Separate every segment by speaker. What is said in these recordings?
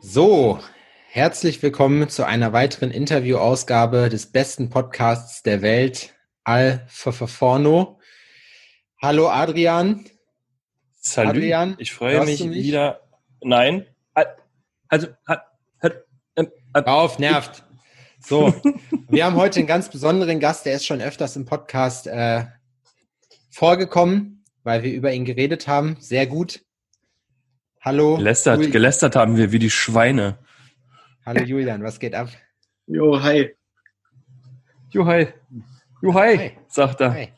Speaker 1: So, herzlich willkommen zu einer weiteren Interviewausgabe des besten Podcasts der Welt, Al Forno. Hallo Adrian.
Speaker 2: Salut. Adrian, ich freue mich wieder. Nein. Also,
Speaker 1: ähm, auf, nervt. So, wir haben heute einen ganz besonderen Gast, der ist schon öfters im Podcast äh, vorgekommen, weil wir über ihn geredet haben. Sehr gut. Hallo.
Speaker 2: Gelästert, Julian. gelästert haben wir wie die Schweine.
Speaker 1: Hallo Julian, was geht ab?
Speaker 2: Jo, hi. Jo, hi. Jo, hi, hi. sagt er. Hi.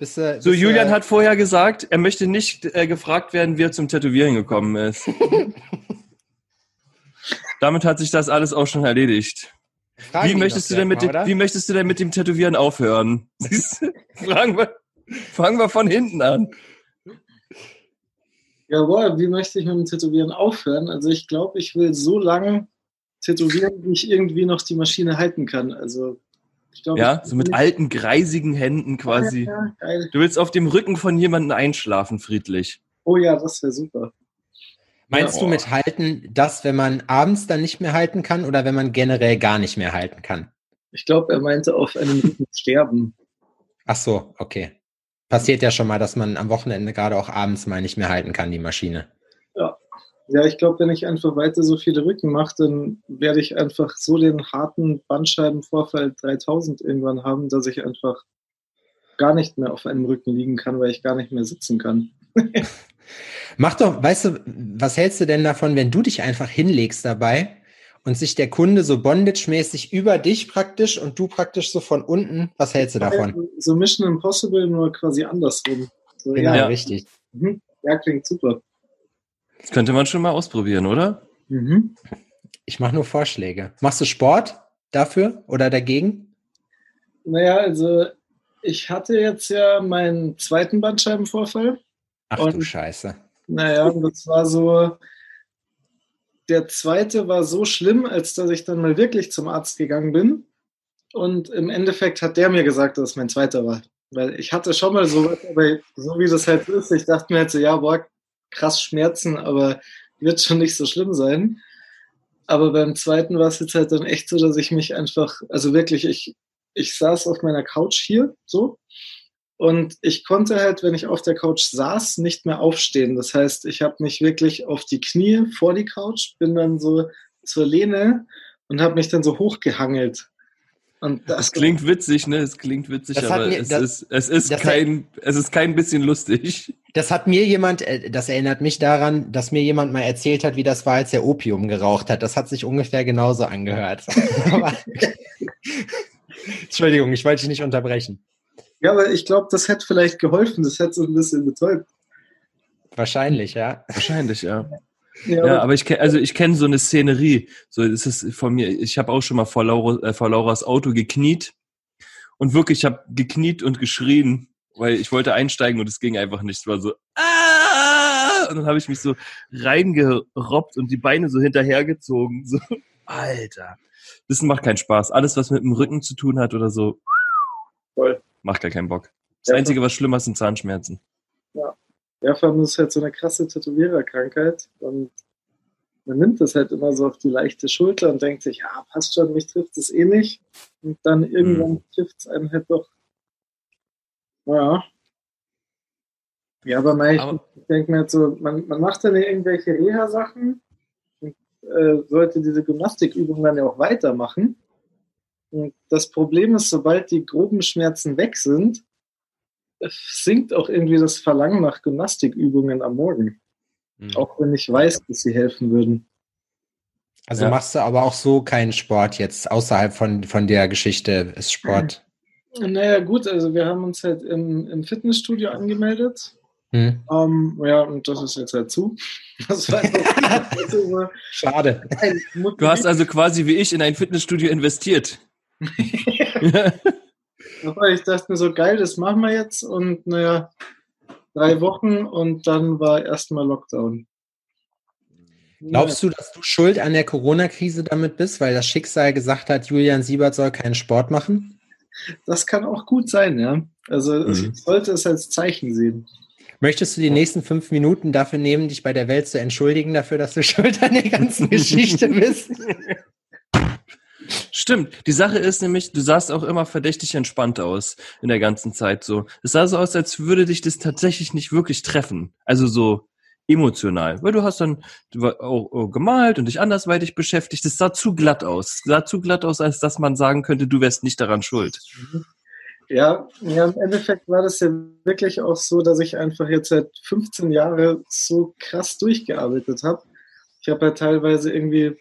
Speaker 2: Bist, äh, bist, so, Julian äh, hat vorher gesagt, er möchte nicht äh, gefragt werden, wie er zum Tätowieren gekommen ist. Damit hat sich das alles auch schon erledigt. wie möchtest, du denn mit dem, wie möchtest du denn mit dem Tätowieren aufhören? Fragen wir, fangen wir von hinten an.
Speaker 3: Jawohl, wie möchte ich mit dem Tätowieren aufhören? Also ich glaube, ich will so lange tätowieren, wie ich irgendwie noch die Maschine halten kann. Also
Speaker 2: ich glaub, ja, ich so mit alten, greisigen Händen quasi. Ja, ja, du willst auf dem Rücken von jemandem einschlafen, friedlich.
Speaker 3: Oh ja, das wäre super.
Speaker 1: Meinst ja, du mit halten das, wenn man abends dann nicht mehr halten kann oder wenn man generell gar nicht mehr halten kann?
Speaker 3: Ich glaube, er meinte auf einem Rücken sterben.
Speaker 1: Ach so, okay passiert ja schon mal, dass man am Wochenende gerade auch abends mal nicht mehr halten kann, die Maschine.
Speaker 3: Ja, ja ich glaube, wenn ich einfach weiter so viele Rücken mache, dann werde ich einfach so den harten Bandscheibenvorfall 3000 irgendwann haben, dass ich einfach gar nicht mehr auf einem Rücken liegen kann, weil ich gar nicht mehr sitzen kann.
Speaker 1: Mach doch, weißt du, was hältst du denn davon, wenn du dich einfach hinlegst dabei und sich der Kunde so bondage-mäßig über dich praktisch und du praktisch so von unten. Was hältst du davon?
Speaker 3: So Mission Impossible, nur quasi andersrum. So,
Speaker 1: genau, ja. richtig.
Speaker 3: Mhm. Ja, klingt super.
Speaker 2: Das könnte man schon mal ausprobieren, oder? Mhm.
Speaker 1: Ich mache nur Vorschläge. Machst du Sport dafür oder dagegen?
Speaker 3: Naja, also ich hatte jetzt ja meinen zweiten Bandscheibenvorfall.
Speaker 1: Ach und, du Scheiße.
Speaker 3: Naja, das war so, der zweite war so schlimm, als dass ich dann mal wirklich zum Arzt gegangen bin. Und im Endeffekt hat der mir gesagt, dass es mein zweiter war. Weil ich hatte schon mal sowas, aber so wie das halt ist, ich dachte mir halt so, ja, boah, krass Schmerzen, aber wird schon nicht so schlimm sein. Aber beim zweiten war es jetzt halt dann echt so, dass ich mich einfach, also wirklich, ich, ich saß auf meiner Couch hier, so, und ich konnte halt, wenn ich auf der Couch saß, nicht mehr aufstehen. Das heißt, ich habe mich wirklich auf die Knie vor die Couch, bin dann so zur Lehne und habe mich dann so hochgehangelt.
Speaker 2: Und das, das klingt witzig, ne? Es klingt witzig, aber mir, es, das, ist, es, ist kein, es ist kein bisschen lustig.
Speaker 1: Das hat mir jemand, äh, das erinnert mich daran, dass mir jemand mal erzählt hat, wie das war, als er Opium geraucht hat. Das hat sich ungefähr genauso angehört. Entschuldigung, ich wollte dich nicht unterbrechen.
Speaker 3: Ja, aber ich glaube, das hätte vielleicht geholfen. Das hätte so ein bisschen betäubt.
Speaker 1: Wahrscheinlich, ja.
Speaker 2: Wahrscheinlich, ja. Ja, ja, aber ich kenne also ich kenne so eine Szenerie. So ist es von mir. Ich habe auch schon mal vor, Laura, äh, vor Lauras Auto gekniet und wirklich, ich habe gekniet und geschrien, weil ich wollte einsteigen und es ging einfach nicht. Es war so ah! und dann habe ich mich so reingerobbt und die Beine so hinterhergezogen. So, Alter, das macht keinen Spaß. Alles, was mit dem Rücken zu tun hat oder so, Voll. Macht gar keinen Bock. Das ja, Einzige, was schlimmer ist, sind Zahnschmerzen.
Speaker 3: Ja. Ja, vor allem ist es halt so eine krasse Tätowiererkrankheit und man nimmt das halt immer so auf die leichte Schulter und denkt sich, ja, passt schon, mich trifft es eh nicht. Und dann irgendwann mhm. trifft es einen halt doch. Ja. Ja, aber, mein, aber ich denke mir halt so, man, man macht dann irgendwelche Reha-Sachen und äh, sollte diese Gymnastikübungen dann ja auch weitermachen. Und das Problem ist, sobald die groben Schmerzen weg sind, sinkt auch irgendwie das Verlangen nach Gymnastikübungen am Morgen. Mhm. Auch wenn ich weiß, dass sie helfen würden.
Speaker 1: Also ja. machst du aber auch so keinen Sport jetzt, außerhalb von, von der Geschichte ist Sport.
Speaker 3: Naja, gut, also wir haben uns halt im, im Fitnessstudio angemeldet. Hm. Um, ähm, ja, und das ist jetzt halt zu.
Speaker 1: Schade.
Speaker 2: Du hast also quasi wie ich in ein Fitnessstudio investiert.
Speaker 3: Aber ich dachte mir so, geil, das machen wir jetzt. Und naja, drei Wochen und dann war erstmal Lockdown.
Speaker 1: Glaubst du, dass du schuld an der Corona-Krise damit bist, weil das Schicksal gesagt hat, Julian Siebert soll keinen Sport machen?
Speaker 3: Das kann auch gut sein, ja. Also mhm. ich sollte es als Zeichen sehen.
Speaker 1: Möchtest du die nächsten fünf Minuten dafür nehmen, dich bei der Welt zu entschuldigen, dafür, dass du schuld an der ganzen Geschichte bist?
Speaker 2: Stimmt. Die Sache ist nämlich, du sahst auch immer verdächtig entspannt aus in der ganzen Zeit so. Es sah so aus, als würde dich das tatsächlich nicht wirklich treffen. Also so emotional. Weil du hast dann auch gemalt und dich andersweitig beschäftigt. Es sah zu glatt aus. Es sah zu glatt aus, als dass man sagen könnte, du wärst nicht daran schuld.
Speaker 3: Ja, ja, im Endeffekt war das ja wirklich auch so, dass ich einfach jetzt seit 15 Jahren so krass durchgearbeitet habe. Ich habe ja teilweise irgendwie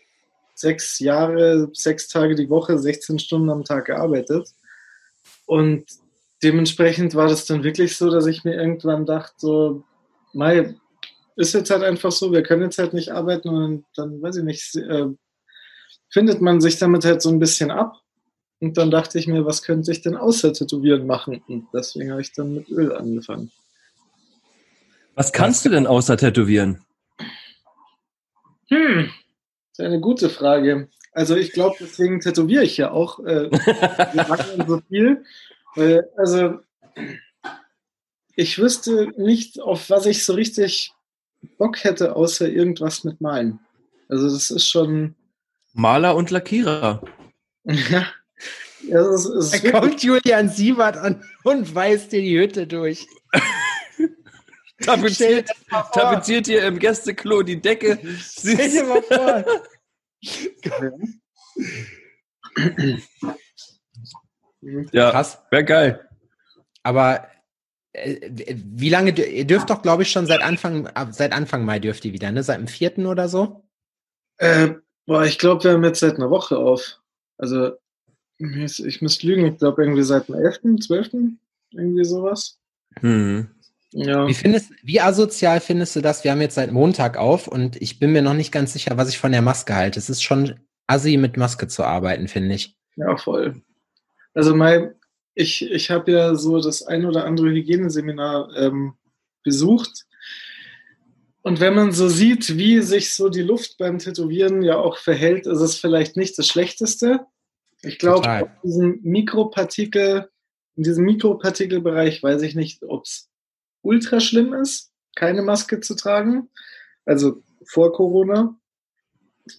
Speaker 3: sechs Jahre, sechs Tage die Woche, 16 Stunden am Tag gearbeitet. Und dementsprechend war das dann wirklich so, dass ich mir irgendwann dachte, so, Mai, ist jetzt halt einfach so, wir können jetzt halt nicht arbeiten und dann, weiß ich nicht, äh, findet man sich damit halt so ein bisschen ab. Und dann dachte ich mir, was könnte ich denn außer Tätowieren machen? Und deswegen habe ich dann mit Öl angefangen.
Speaker 2: Was kannst du denn außer Tätowieren?
Speaker 3: Hm, ist eine gute Frage. Also ich glaube, deswegen tätowiere ich ja auch äh, so viel. Weil, also ich wüsste nicht, auf was ich so richtig Bock hätte, außer irgendwas mit Malen. Also das ist schon.
Speaker 2: Maler und Lackierer.
Speaker 3: ja. ja es ist,
Speaker 1: es da kommt Julian Siebert an und weist dir die Hütte durch.
Speaker 2: tapeziert, tapeziert hier im Gästeklo die Decke. Stell dir mal vor. ja, krass. Wäre geil.
Speaker 1: Aber äh, wie lange, ihr dürft doch, glaube ich, schon seit Anfang, seit Anfang Mai dürft ihr wieder, ne? Seit dem vierten oder so?
Speaker 3: Äh, boah, ich glaube, wir haben jetzt seit einer Woche auf. Also, ich müsste lügen, ich glaube irgendwie seit dem 11., 12., irgendwie sowas.
Speaker 1: Hm. Ja. Wie, findest, wie asozial findest du das? Wir haben jetzt seit Montag auf und ich bin mir noch nicht ganz sicher, was ich von der Maske halte. Es ist schon assi, mit Maske zu arbeiten, finde ich.
Speaker 3: Ja, voll. Also mein, ich, ich habe ja so das ein oder andere Hygieneseminar ähm, besucht. Und wenn man so sieht, wie sich so die Luft beim Tätowieren ja auch verhält, ist es vielleicht nicht das Schlechteste. Ich glaube, in diesem Mikropartikel, in diesem Mikropartikelbereich weiß ich nicht, ob es ultra schlimm ist, keine Maske zu tragen. Also vor Corona.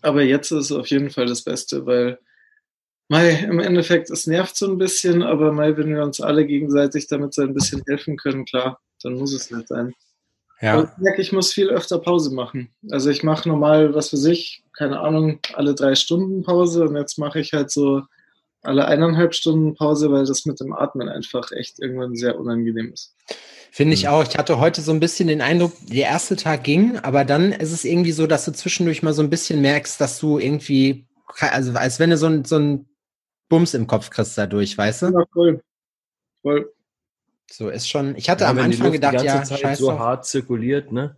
Speaker 3: Aber jetzt ist es auf jeden Fall das Beste, weil Mei, im Endeffekt, es nervt so ein bisschen, aber Mei, wenn wir uns alle gegenseitig damit so ein bisschen helfen können, klar, dann muss es nicht sein. Ja. Aber ich merke, ich muss viel öfter Pause machen. Also ich mache normal, was für sich, keine Ahnung, alle drei Stunden Pause und jetzt mache ich halt so alle eineinhalb Stunden Pause, weil das mit dem Atmen einfach echt irgendwann sehr unangenehm ist.
Speaker 1: Finde ich auch. Ich hatte heute so ein bisschen den Eindruck, der erste Tag ging, aber dann ist es irgendwie so, dass du zwischendurch mal so ein bisschen merkst, dass du irgendwie, also als wenn du so ein, so ein Bums im Kopf kriegst dadurch, weißt du? Ja, voll. Voll. So ist schon. Ich hatte ja, am Anfang gedacht, ja,
Speaker 2: Zeit scheiße. so hart zirkuliert, ne?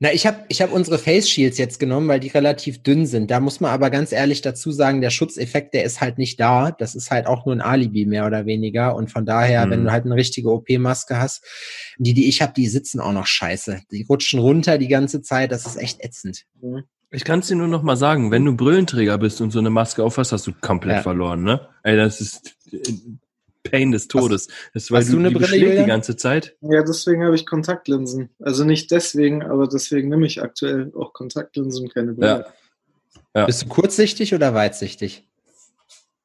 Speaker 1: Na, ich habe ich hab unsere Face Shields jetzt genommen, weil die relativ dünn sind. Da muss man aber ganz ehrlich dazu sagen, der Schutzeffekt, der ist halt nicht da. Das ist halt auch nur ein Alibi mehr oder weniger. Und von daher, mhm. wenn du halt eine richtige OP-Maske hast, die, die ich habe, die sitzen auch noch scheiße. Die rutschen runter die ganze Zeit. Das ist echt ätzend. Mhm.
Speaker 2: Ich kann es dir nur noch mal sagen, wenn du Brillenträger bist und so eine Maske aufhast, hast du komplett ja. verloren, ne? Ey, das ist äh, Pain des Todes. Das ist, weil hast du, eine Brille die ganze Zeit.
Speaker 3: Ja, deswegen habe ich Kontaktlinsen. Also nicht deswegen, aber deswegen nehme ich aktuell auch Kontaktlinsen und keine Brille.
Speaker 1: Ja. Ja. Bist du kurzsichtig oder weitsichtig?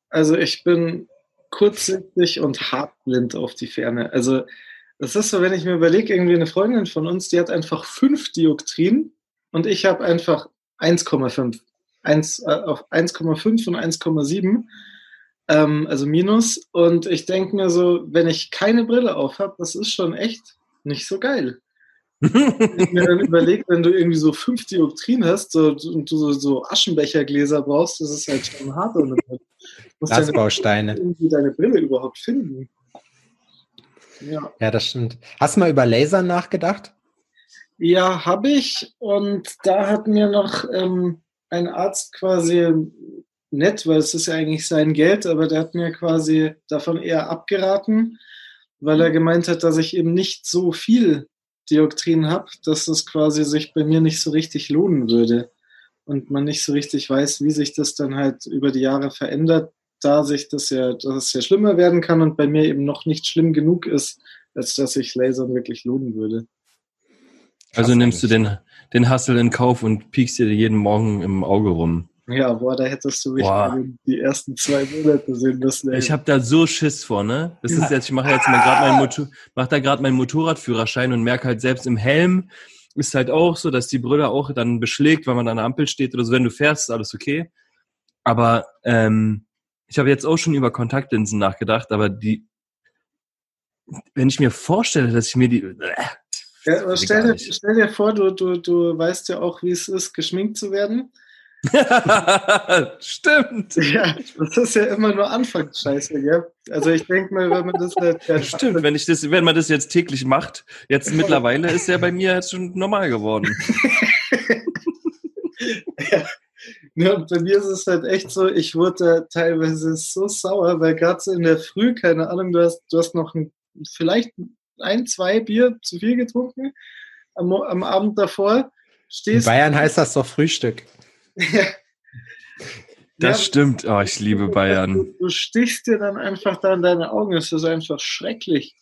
Speaker 3: Also ich bin kurzsichtig und hartblind auf die Ferne. Also das ist so, wenn ich mir überlege, irgendwie eine Freundin von uns, die hat einfach fünf Dioptrien und ich habe einfach 1,5. 1, äh, auf 1,5 und 1,7, ähm, also minus. Und ich denke mir so, wenn ich keine Brille auf habe, das ist schon echt nicht so geil. ich mir dann überlegt, wenn du irgendwie so fünf Dioptrien hast so, und du so, so Aschenbechergläser brauchst, das ist halt schon hart. Und du
Speaker 1: musst Glasbausteine.
Speaker 3: Irgendwie deine Brille überhaupt finden.
Speaker 1: Ja. ja, das stimmt. Hast du mal über Laser nachgedacht?
Speaker 3: Ja, habe ich. Und da hat mir noch ähm, ein Arzt quasi nett, weil es ist ja eigentlich sein Geld, aber der hat mir quasi davon eher abgeraten, weil er gemeint hat, dass ich eben nicht so viel Dioktrin habe, dass es quasi sich bei mir nicht so richtig lohnen würde und man nicht so richtig weiß, wie sich das dann halt über die Jahre verändert, da sich das ja, dass es ja schlimmer werden kann und bei mir eben noch nicht schlimm genug ist, als dass sich Lasern wirklich lohnen würde.
Speaker 2: Also nimmst du den, den Hustle in Kauf und piekst dir jeden Morgen im Auge rum.
Speaker 3: Ja, boah, da hättest du mich die ersten zwei Monate sehen müssen.
Speaker 2: Ey. Ich habe da so Schiss vor, ne? Das ist jetzt, ich mache jetzt mal gerade meinen Motor, mach da gerade meinen Motorradführerschein und merke halt selbst im Helm ist halt auch so, dass die Brille auch dann beschlägt, wenn man an der Ampel steht oder so. Wenn du fährst, ist alles okay. Aber ähm, ich habe jetzt auch schon über Kontaktlinsen nachgedacht, aber die, wenn ich mir vorstelle, dass ich mir die. Äh,
Speaker 3: ja, stell, dir, stell, dir, vor, du, du, du weißt ja auch, wie es ist, geschminkt zu werden.
Speaker 2: Stimmt.
Speaker 3: Ja, das ist ja immer nur Anfangsscheiße, gell? Also ich denke mal, wenn man das
Speaker 2: halt, ja, Stimmt, wenn ich das, wenn man das jetzt täglich macht, jetzt mittlerweile ist ja bei mir jetzt schon normal geworden.
Speaker 3: ja. Ja, und bei mir ist es halt echt so, ich wurde teilweise so sauer, weil gerade so in der Früh, keine Ahnung, du hast, du hast noch ein, vielleicht ein, zwei Bier zu viel getrunken am, am Abend davor.
Speaker 1: Stehst in Bayern heißt das doch Frühstück.
Speaker 2: Das ja, stimmt. Oh, ich liebe Bayern.
Speaker 3: Du, du, stichst dir dann einfach da in deine Augen. Es ist einfach schrecklich.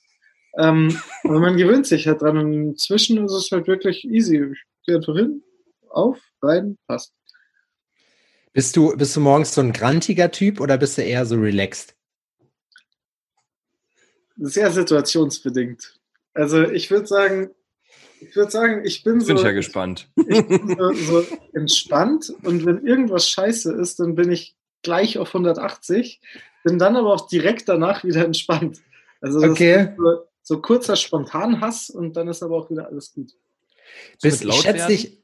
Speaker 3: Ähm, aber man gewöhnt sich halt dran. Und inzwischen ist es halt wirklich easy. Ich gehe einfach hin, auf, rein, passt.
Speaker 1: Bist du, bist du morgens so ein grantiger Typ oder bist du eher so relaxed?
Speaker 3: Sehr situationsbedingt. Also ich würde sagen, ich würde sagen, ich bin, bin so.
Speaker 2: Bin ich ja gespannt.
Speaker 3: Ich bin so, so, entspannt und wenn irgendwas scheiße ist, dann bin ich gleich auf 180, bin dann aber auch direkt danach wieder entspannt. Also das
Speaker 1: okay.
Speaker 3: ist so, so kurzer Spontanhass und dann ist aber auch wieder alles gut.
Speaker 1: Bis, ich schätze dich,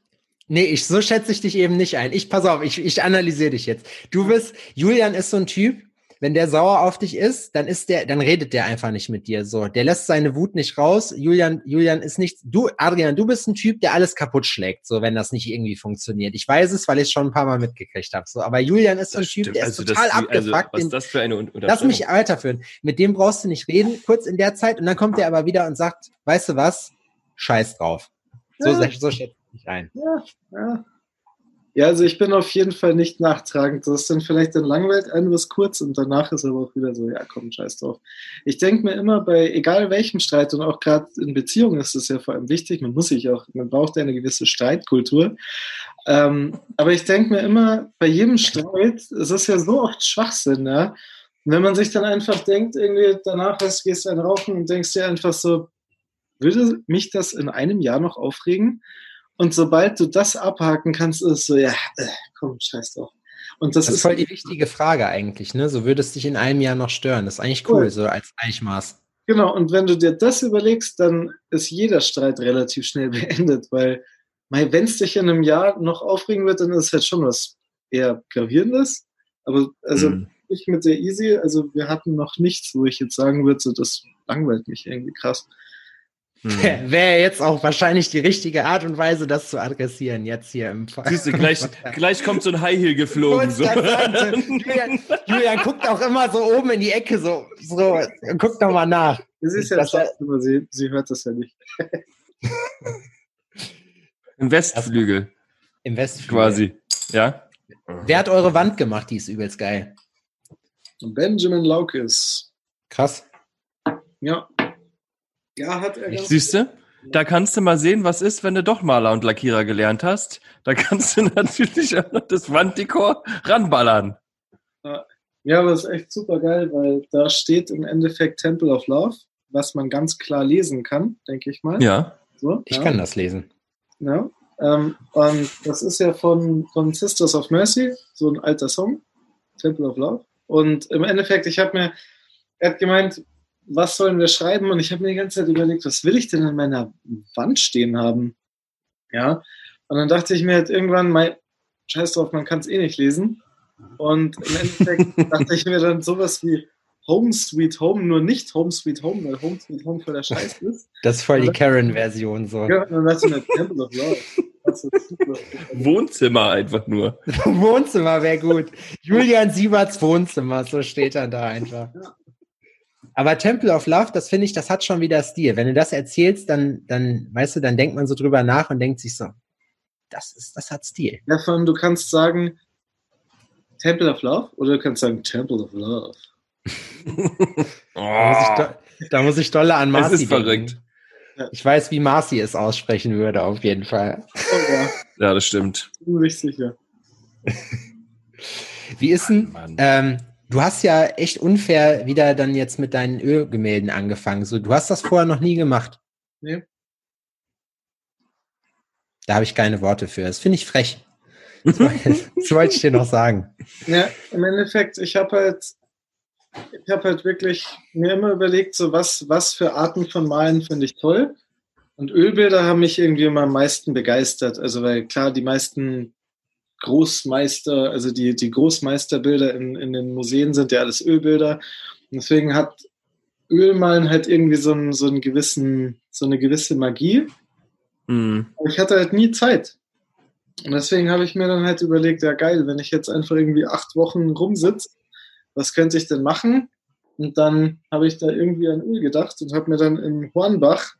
Speaker 1: Nee, ich, so schätze ich dich eben nicht ein. Ich, pass auf, ich, ich analysiere dich jetzt. Du bist, Julian ist so ein Typ, wenn der sauer auf dich ist, dann ist der, dann redet der einfach nicht mit dir. So, der lässt seine Wut nicht raus. Julian, Julian ist nicht, du, Adrian, du bist ein Typ, der alles kaputt schlägt, so wenn das nicht irgendwie funktioniert. Ich weiß es, weil ich es schon ein paar Mal mitgekriegt habe. So, aber Julian ist so ein Typ, stimmt. der ist also total das, abgefuckt. Also,
Speaker 2: was ist das für eine
Speaker 1: Lass mich weiterführen. Mit dem brauchst du nicht reden, kurz in der Zeit, und dann kommt er aber wieder und sagt, weißt du was? Scheiß drauf. So, ja. so schätze ich dich ein.
Speaker 3: Ja, ja. Ja, also ich bin auf jeden Fall nicht nachtragend. Das ist dann vielleicht dann langweilt ein was kurz und danach ist aber auch wieder so, ja komm, scheiß drauf. Ich denke mir immer bei, egal welchem Streit und auch gerade in Beziehungen ist es ja vor allem wichtig, man muss sich auch, man braucht eine gewisse Streitkultur. Ähm, aber ich denke mir immer, bei jedem Streit, es ist ja so oft Schwachsinn, ja. Und wenn man sich dann einfach denkt, irgendwie danach hast, gehst du ein Rauchen und denkst dir einfach so, würde mich das in einem Jahr noch aufregen? Und sobald du das abhaken kannst, ist es so, ja, äh, komm, scheiß drauf.
Speaker 1: Und das, das ist voll die wichtige Frage eigentlich, ne? So würde es dich in einem Jahr noch stören. Das ist eigentlich cool, cool. so als Eichmaß.
Speaker 3: Genau, und wenn du dir das überlegst, dann ist jeder Streit relativ schnell beendet, weil wenn es dich in einem Jahr noch aufregen wird, dann ist es halt schon was eher Gravierendes. Aber also mhm. ich mit der Easy, also wir hatten noch nichts, wo ich jetzt sagen würde, so das langweilt mich irgendwie krass.
Speaker 1: Hm. Wäre jetzt auch wahrscheinlich die richtige Art und Weise, das zu adressieren, jetzt hier im
Speaker 2: Fall. Siehst du, gleich, gleich kommt so ein High Heel geflogen. So.
Speaker 1: Julian, Julian, guckt auch immer so oben in die Ecke, so, so guckt doch mal nach.
Speaker 3: Das ist ja schade, aber sie, sie hört das ja nicht.
Speaker 2: Im Westflügel.
Speaker 1: Im Westflügel.
Speaker 2: Quasi, ja.
Speaker 1: Wer hat eure Wand gemacht? Die ist übelst geil.
Speaker 3: Benjamin Laukes.
Speaker 1: Krass.
Speaker 3: Ja, ja, hat er.
Speaker 2: Siehst du? Da kannst du mal sehen, was ist, wenn du doch Maler und Lackierer gelernt hast. Da kannst du natürlich auch noch das Wanddekor ranballern.
Speaker 3: Ja, aber das ist echt super geil, weil da steht im Endeffekt Temple of Love, was man ganz klar lesen kann, denke ich mal.
Speaker 2: Ja.
Speaker 1: So, ich ja. kann das lesen.
Speaker 3: Ja. Ähm, und das ist ja von, von Sisters of Mercy, so ein alter Song, Temple of Love. Und im Endeffekt, ich habe mir, er hat gemeint, was sollen wir schreiben? Und ich habe mir die ganze Zeit überlegt, was will ich denn an meiner Wand stehen haben? Ja. Und dann dachte ich mir halt irgendwann, mein, scheiß drauf, man kann es eh nicht lesen. Und im Endeffekt dachte ich mir dann sowas wie Home Sweet Home, nur nicht Home Sweet Home, weil Home Sweet Home voll der Scheiß ist.
Speaker 1: Das ist voll die Karen-Version so.
Speaker 3: Ja, dann dachte ich mir, Temple of Love.
Speaker 2: Wohnzimmer einfach nur.
Speaker 1: Wohnzimmer wäre gut. Julian Sieberts Wohnzimmer, so steht er da einfach. Ja. Aber Temple of Love, das finde ich, das hat schon wieder Stil. Wenn du das erzählst, dann, dann, weißt du, dann denkt man so drüber nach und denkt sich so, das ist, das hat Stil.
Speaker 3: Ja, von, du kannst sagen Temple of Love oder du kannst sagen Temple of Love.
Speaker 1: oh. da, muss ich, da muss ich dolle an Marcy
Speaker 2: Das ist verrückt.
Speaker 1: Ich weiß, wie Marci es aussprechen würde, auf jeden Fall.
Speaker 2: Oh, ja. ja, das stimmt.
Speaker 3: Ziemlich sicher.
Speaker 1: Wie ist denn, ähm, du hast ja echt unfair wieder dann jetzt mit deinen Ölgemälden angefangen. So, du hast das vorher noch nie gemacht. Nee. Da habe ich keine Worte für. Das finde ich frech. Das wollte ich dir noch sagen.
Speaker 3: Ja, im Endeffekt, ich habe halt, ich habe halt wirklich mir immer überlegt, so was, was für Arten von Malen finde ich toll. Und Ölbilder haben mich irgendwie immer am meisten begeistert. Also, weil klar, die meisten Großmeister, also die, die Großmeisterbilder in, in den Museen sind ja alles Ölbilder. Und deswegen hat Ölmalen halt irgendwie so, einen, so, einen gewissen, so eine gewisse Magie. Mhm. Ich hatte halt nie Zeit. Und deswegen habe ich mir dann halt überlegt, ja geil, wenn ich jetzt einfach irgendwie acht Wochen rumsitze, was könnte ich denn machen? Und dann habe ich da irgendwie an Öl gedacht und habe mir dann in Hornbach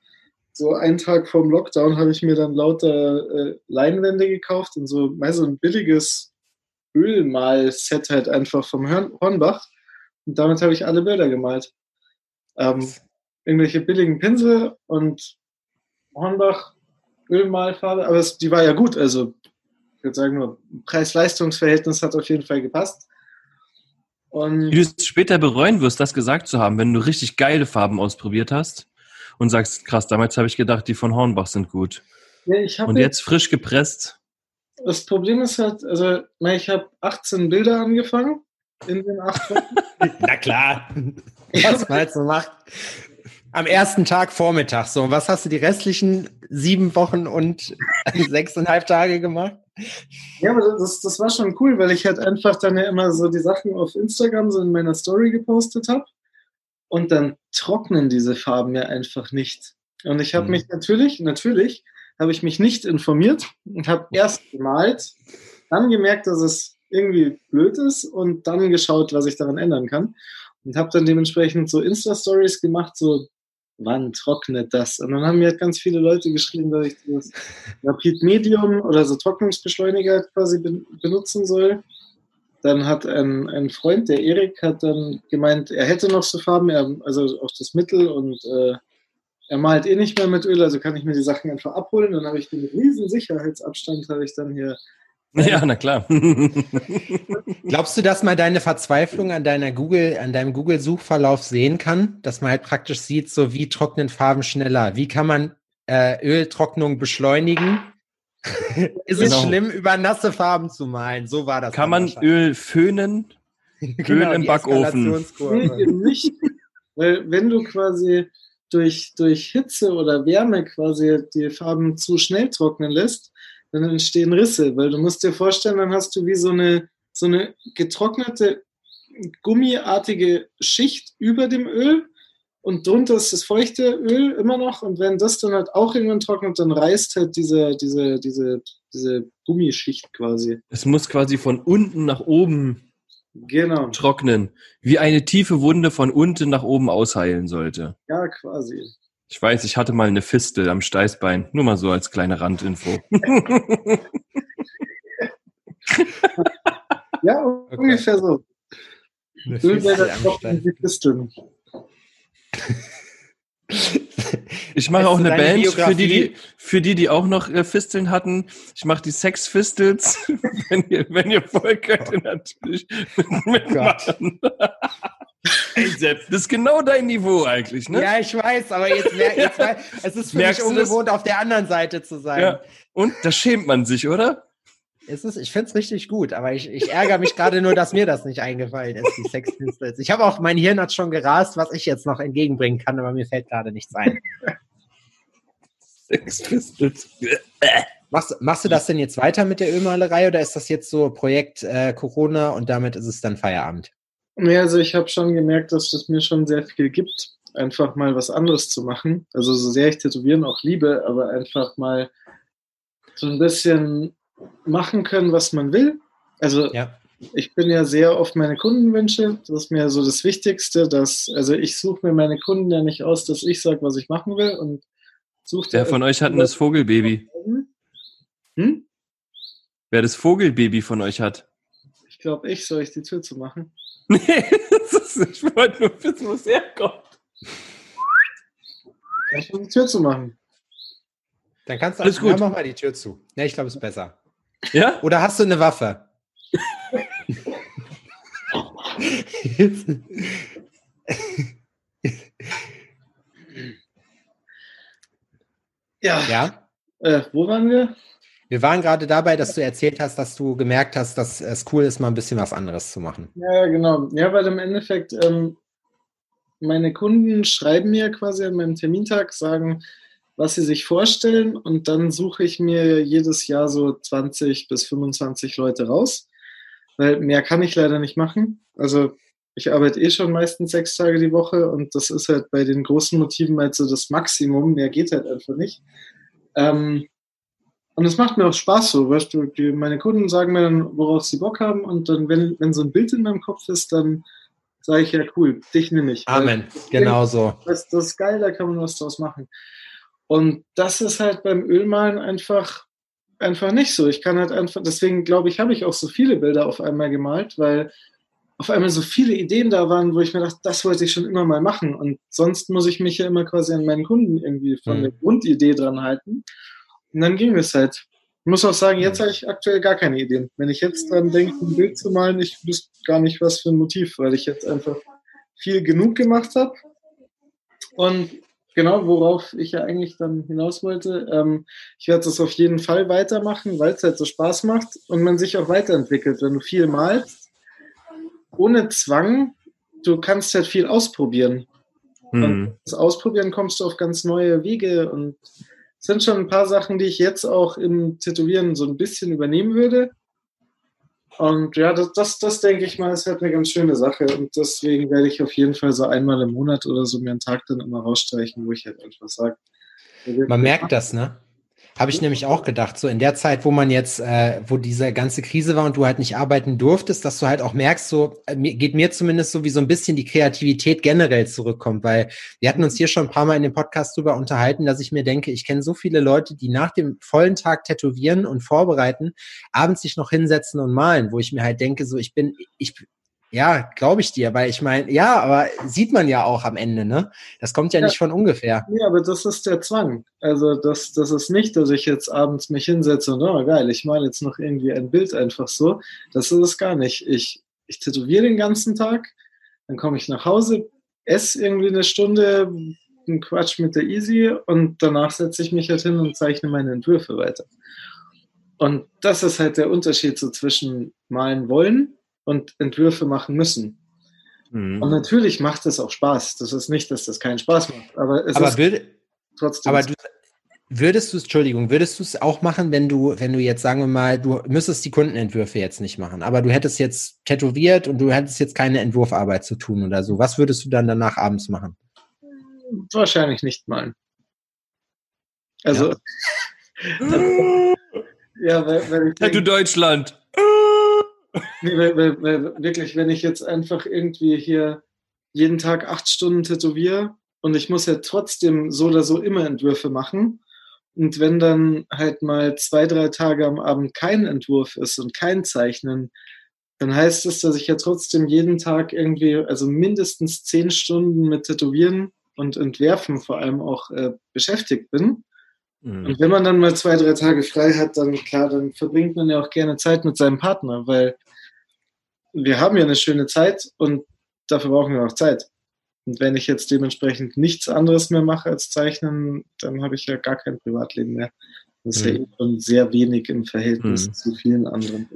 Speaker 3: so einen Tag vorm Lockdown habe ich mir dann lauter äh, Leinwände gekauft und so, mal so ein billiges Ölmal-Set halt einfach vom Hornbach. Und damit habe ich alle Bilder gemalt. Ähm, irgendwelche billigen Pinsel und Hornbach Ölmalfarbe, aber es, die war ja gut. Also ich würde sagen, nur Preis-Leistungs-Verhältnis hat auf jeden Fall gepasst.
Speaker 2: Und Wie du es später bereuen wirst, das gesagt zu haben, wenn du richtig geile Farben ausprobiert hast und sagst, krass, damals habe ich gedacht, die von Hornbach sind gut. Ja, und jetzt frisch gepresst.
Speaker 3: Das Problem ist halt, also ich habe 18 Bilder angefangen in den acht Wochen.
Speaker 1: Na klar, was man halt so macht. Am ersten Tag Vormittag so. Was hast du die restlichen sieben Wochen und sechseinhalb Tage gemacht?
Speaker 3: Ja, aber das, das war schon cool, weil ich halt einfach dann ja immer so die Sachen auf Instagram so in meiner Story gepostet habe und dann trocknen diese Farben ja einfach nicht. Und ich habe mhm. mich natürlich, natürlich, habe ich mich nicht informiert und habe erst gemalt, dann gemerkt, dass es irgendwie blöd ist und dann geschaut, was ich daran ändern kann. Und habe dann dementsprechend so Insta-Stories gemacht, so wann trocknet das? Und dann haben mir ganz viele Leute geschrieben, dass ich das Rapid Medium oder so Trocknungsbeschleuniger quasi benutzen soll. Dann hat ein, ein Freund, der Erik, hat dann gemeint, er hätte noch so Farben, er, also auch das Mittel und äh, er malt eh nicht mehr mit Öl, also kann ich mir die Sachen einfach abholen. Dann habe ich den riesen Sicherheitsabstand, habe ich dann hier
Speaker 2: ja, na klar.
Speaker 1: Glaubst du, dass man deine Verzweiflung an deiner Google, an deinem Google-Suchverlauf sehen kann? Dass man halt praktisch sieht, so wie trocknen Farben schneller? Wie kann man äh, Öltrocknung beschleunigen? Ist genau. es schlimm, über nasse Farben zu malen? So war das.
Speaker 2: Kann man Öl föhnen? genau, Öl im Backofen.
Speaker 3: Nee, nicht. Weil wenn du quasi durch, durch Hitze oder Wärme quasi die Farben zu schnell trocknen lässt, dann entstehen Risse, weil du musst dir vorstellen, dann hast du wie so eine, so eine getrocknete, gummiartige Schicht über dem Öl und drunter ist das feuchte Öl immer noch und wenn das dann halt auch irgendwann trocknet, dann reißt halt diese, diese, diese, diese Gummischicht quasi.
Speaker 2: Es muss quasi von unten nach oben genau. trocknen, wie eine tiefe Wunde von unten nach oben ausheilen sollte.
Speaker 3: Ja, quasi.
Speaker 2: Ich weiß, ich hatte mal eine Fistel am Steißbein. Nur mal so als kleine Randinfo.
Speaker 3: ja, okay. ungefähr so. Ölwälder trocknen die Fisteln.
Speaker 2: Ich mache auch eine Band für die, die, für die, die auch noch äh, Fisteln hatten. Ich mache die Sex Fistels. wenn, ihr, wenn ihr voll könnt, natürlich mitmachen. Ey, Sepp, das ist genau dein Niveau eigentlich, ne?
Speaker 1: Ja, ich weiß, aber jetzt, jetzt ja. es ist für Merkst mich ungewohnt, auf der anderen Seite zu sein. Ja.
Speaker 2: Und da schämt man sich, oder?
Speaker 1: Es ist, ich finde es richtig gut, aber ich, ich ärgere mich gerade nur, dass mir das nicht eingefallen ist, die Sex Pistols. Ich habe auch, mein Hirn hat schon gerast, was ich jetzt noch entgegenbringen kann, aber mir fällt gerade nichts ein. Sex Pistols. Machst, machst du das denn jetzt weiter mit der Ölmalerei oder ist das jetzt so Projekt äh, Corona und damit ist es dann Feierabend?
Speaker 3: Nee, also ich habe schon gemerkt, dass das mir schon sehr viel gibt, einfach mal was anderes zu machen. Also so sehr ich Tätowieren auch liebe, aber einfach mal so ein bisschen machen können, was man will. Also ja. ich bin ja sehr oft meine Kundenwünsche. Das ist mir so das Wichtigste, dass, also ich suche mir meine Kunden ja nicht aus, dass ich sage, was ich machen will und suche.
Speaker 2: Wer von euch hat denn das Vogelbaby? Hm? Wer das Vogelbaby von euch hat?
Speaker 3: Ich glaube, ich soll ich die Tür zu machen.
Speaker 2: Nee, ist, ich wollte nur wissen, wo es herkommt.
Speaker 3: Ich die Tür zu machen?
Speaker 1: Dann kannst du alles gut. Ja, mach mal die Tür zu. Ne, ich glaube, es ist besser.
Speaker 2: Ja?
Speaker 1: Oder hast du eine Waffe?
Speaker 3: ja.
Speaker 1: Ja?
Speaker 3: Äh, wo waren wir?
Speaker 1: Wir waren gerade dabei, dass du erzählt hast, dass du gemerkt hast, dass es cool ist, mal ein bisschen was anderes zu machen.
Speaker 3: Ja, genau. Ja, weil im Endeffekt ähm, meine Kunden schreiben mir quasi an meinem Termintag, sagen, was sie sich vorstellen und dann suche ich mir jedes Jahr so 20 bis 25 Leute raus, weil mehr kann ich leider nicht machen. Also ich arbeite eh schon meistens sechs Tage die Woche und das ist halt bei den großen Motiven halt so das Maximum, mehr geht halt einfach nicht. Ähm, und es macht mir auch Spaß so, weißt du, die, meine Kunden sagen mir dann, worauf sie Bock haben und dann, wenn, wenn so ein Bild in meinem Kopf ist, dann sage ich ja, cool, dich nehme ich.
Speaker 1: Amen, genau so.
Speaker 3: Das, das ist geil, da kann man was draus machen. Und das ist halt beim Ölmalen einfach, einfach nicht so. Ich kann halt einfach, deswegen glaube ich, habe ich auch so viele Bilder auf einmal gemalt, weil auf einmal so viele Ideen da waren, wo ich mir dachte, das wollte ich schon immer mal machen. Und sonst muss ich mich ja immer quasi an meinen Kunden irgendwie von mhm. der Grundidee dran halten. Und dann ging es halt. Ich muss auch sagen, jetzt habe ich aktuell gar keine Ideen. Wenn ich jetzt dran denke, ein Bild zu malen, ich wüsste gar nicht, was für ein Motiv, weil ich jetzt einfach viel genug gemacht habe. Und genau, worauf ich ja eigentlich dann hinaus wollte. Ähm, ich werde das auf jeden Fall weitermachen, weil es halt so Spaß macht und man sich auch weiterentwickelt. Wenn du viel malst, ohne Zwang, du kannst halt viel ausprobieren. Mhm. Und das Ausprobieren kommst du auf ganz neue Wege und es sind schon ein paar Sachen, die ich jetzt auch im Tätowieren so ein bisschen übernehmen würde. Und ja, das, das, das denke ich mal, ist halt eine ganz schöne Sache. Und deswegen werde ich auf jeden Fall so einmal im Monat oder so mir einen Tag dann immer rausstreichen, wo ich halt einfach sage.
Speaker 1: Man merkt das, ne? Habe ich nämlich auch gedacht, so in der Zeit, wo man jetzt, äh, wo diese ganze Krise war und du halt nicht arbeiten durftest, dass du halt auch merkst, so äh, geht mir zumindest so wie so ein bisschen die Kreativität generell zurückkommt, weil wir hatten uns hier schon ein paar Mal in dem Podcast drüber unterhalten, dass ich mir denke, ich kenne so viele Leute, die nach dem vollen Tag tätowieren und vorbereiten, abends sich noch hinsetzen und malen, wo ich mir halt denke, so ich bin, ich, ja, glaube ich dir, weil ich meine, ja, aber sieht man ja auch am Ende, ne? Das kommt ja, ja, nicht von ungefähr.
Speaker 3: Ja, aber das ist der Zwang. Also das, das ist nicht, dass ich jetzt abends mich hinsetze und, oh geil, ich male jetzt noch irgendwie ein Bild einfach so. Das ist es gar nicht. Ich, ich tätowiere den ganzen Tag, dann komme ich nach Hause, esse irgendwie eine Stunde, einen Quatsch mit der Easy und danach setze ich mich halt hin und zeichne meine Entwürfe weiter. Und das ist halt der Unterschied so zwischen malen wollen und Entwürfe machen müssen. Mhm. Und natürlich macht es auch Spaß. Das ist nicht, dass das keinen Spaß macht. Aber es
Speaker 1: aber
Speaker 3: ist
Speaker 1: würde, trotzdem. Aber du, würdest du es, Entschuldigung, würdest du es auch machen, wenn du, wenn du jetzt, sagen wir mal, du müsstest die Kundenentwürfe jetzt nicht machen, aber du hättest jetzt tätowiert und du hättest jetzt keine Entwurfarbeit zu tun oder so. Was würdest du dann danach abends machen?
Speaker 3: Wahrscheinlich nicht malen. Also.
Speaker 2: Ja, ja weil, weil ich. Tattoo Deutschland
Speaker 3: nee, weil, weil, weil, wirklich, wenn ich jetzt einfach irgendwie hier jeden Tag acht Stunden tätowiere und ich muss ja trotzdem so oder so immer Entwürfe machen. Und wenn dann halt mal zwei, drei Tage am Abend kein Entwurf ist und kein Zeichnen, dann heißt es, dass ich ja trotzdem jeden Tag irgendwie, also mindestens zehn Stunden mit Tätowieren und Entwerfen vor allem auch äh, beschäftigt bin. Mhm. Und wenn man dann mal zwei, drei Tage frei hat, dann klar, dann verbringt man ja auch gerne Zeit mit seinem Partner, weil wir haben ja eine schöne Zeit und dafür brauchen wir auch Zeit. Und wenn ich jetzt dementsprechend nichts anderes mehr mache als zeichnen, dann habe ich ja gar kein Privatleben mehr. Das ist mhm. ja schon sehr wenig im Verhältnis mhm. zu vielen anderen.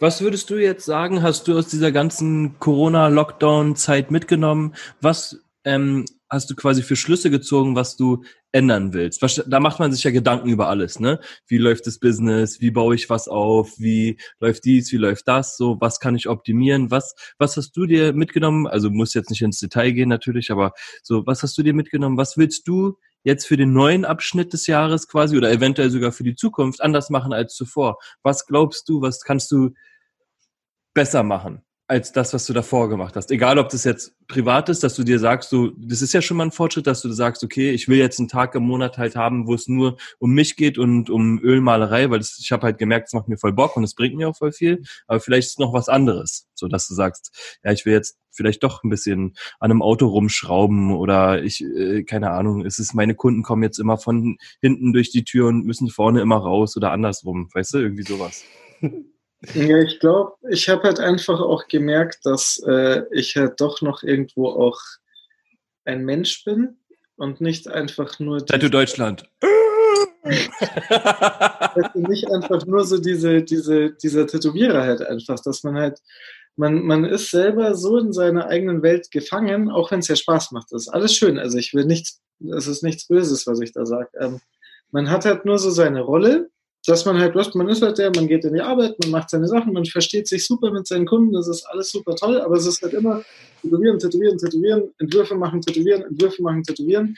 Speaker 2: Was würdest du jetzt sagen, hast du aus dieser ganzen Corona-Lockdown-Zeit mitgenommen? Was ähm, hast du quasi für Schlüsse gezogen, was du ändern willst? Da macht man sich ja Gedanken über alles, ne? Wie läuft das Business? Wie baue ich was auf? Wie läuft dies? Wie läuft das? So, was kann ich optimieren? Was, was hast du dir mitgenommen? Also muss jetzt nicht ins Detail gehen natürlich, aber so, was hast du dir mitgenommen? Was willst du jetzt für den neuen Abschnitt des Jahres quasi oder eventuell sogar für die Zukunft anders machen als zuvor? Was glaubst du? Was kannst du besser machen? Als das, was du davor gemacht hast. Egal, ob das jetzt privat ist, dass du dir sagst, du, das ist ja schon mal ein Fortschritt, dass du sagst, okay, ich will jetzt einen Tag im Monat halt haben, wo es nur um mich geht und um Ölmalerei, weil das, ich habe halt gemerkt, es macht mir voll Bock und es bringt mir auch voll viel. Aber vielleicht ist noch was anderes, so dass du sagst, ja, ich will jetzt vielleicht doch ein bisschen an einem Auto rumschrauben oder ich, äh, keine Ahnung, es ist meine Kunden kommen jetzt immer von hinten durch die Tür und müssen vorne immer raus oder andersrum, weißt du, irgendwie sowas.
Speaker 3: Ja, ich glaube, ich habe halt einfach auch gemerkt, dass äh, ich halt doch noch irgendwo auch ein Mensch bin und nicht einfach nur.
Speaker 2: Tattoo Deutschland.
Speaker 3: nicht einfach nur so diese, diese, dieser Tätowierer halt einfach, dass man halt, man, man ist selber so in seiner eigenen Welt gefangen, auch wenn es ja Spaß macht. Das ist alles schön. Also ich will nichts, es ist nichts Böses, was ich da sage. Ähm, man hat halt nur so seine Rolle dass man halt, man ist halt der, man geht in die Arbeit, man macht seine Sachen, man versteht sich super mit seinen Kunden, das ist alles super toll, aber es ist halt immer tätowieren, tätowieren, tätowieren, Entwürfe machen, tätowieren, Entwürfe machen, tätowieren.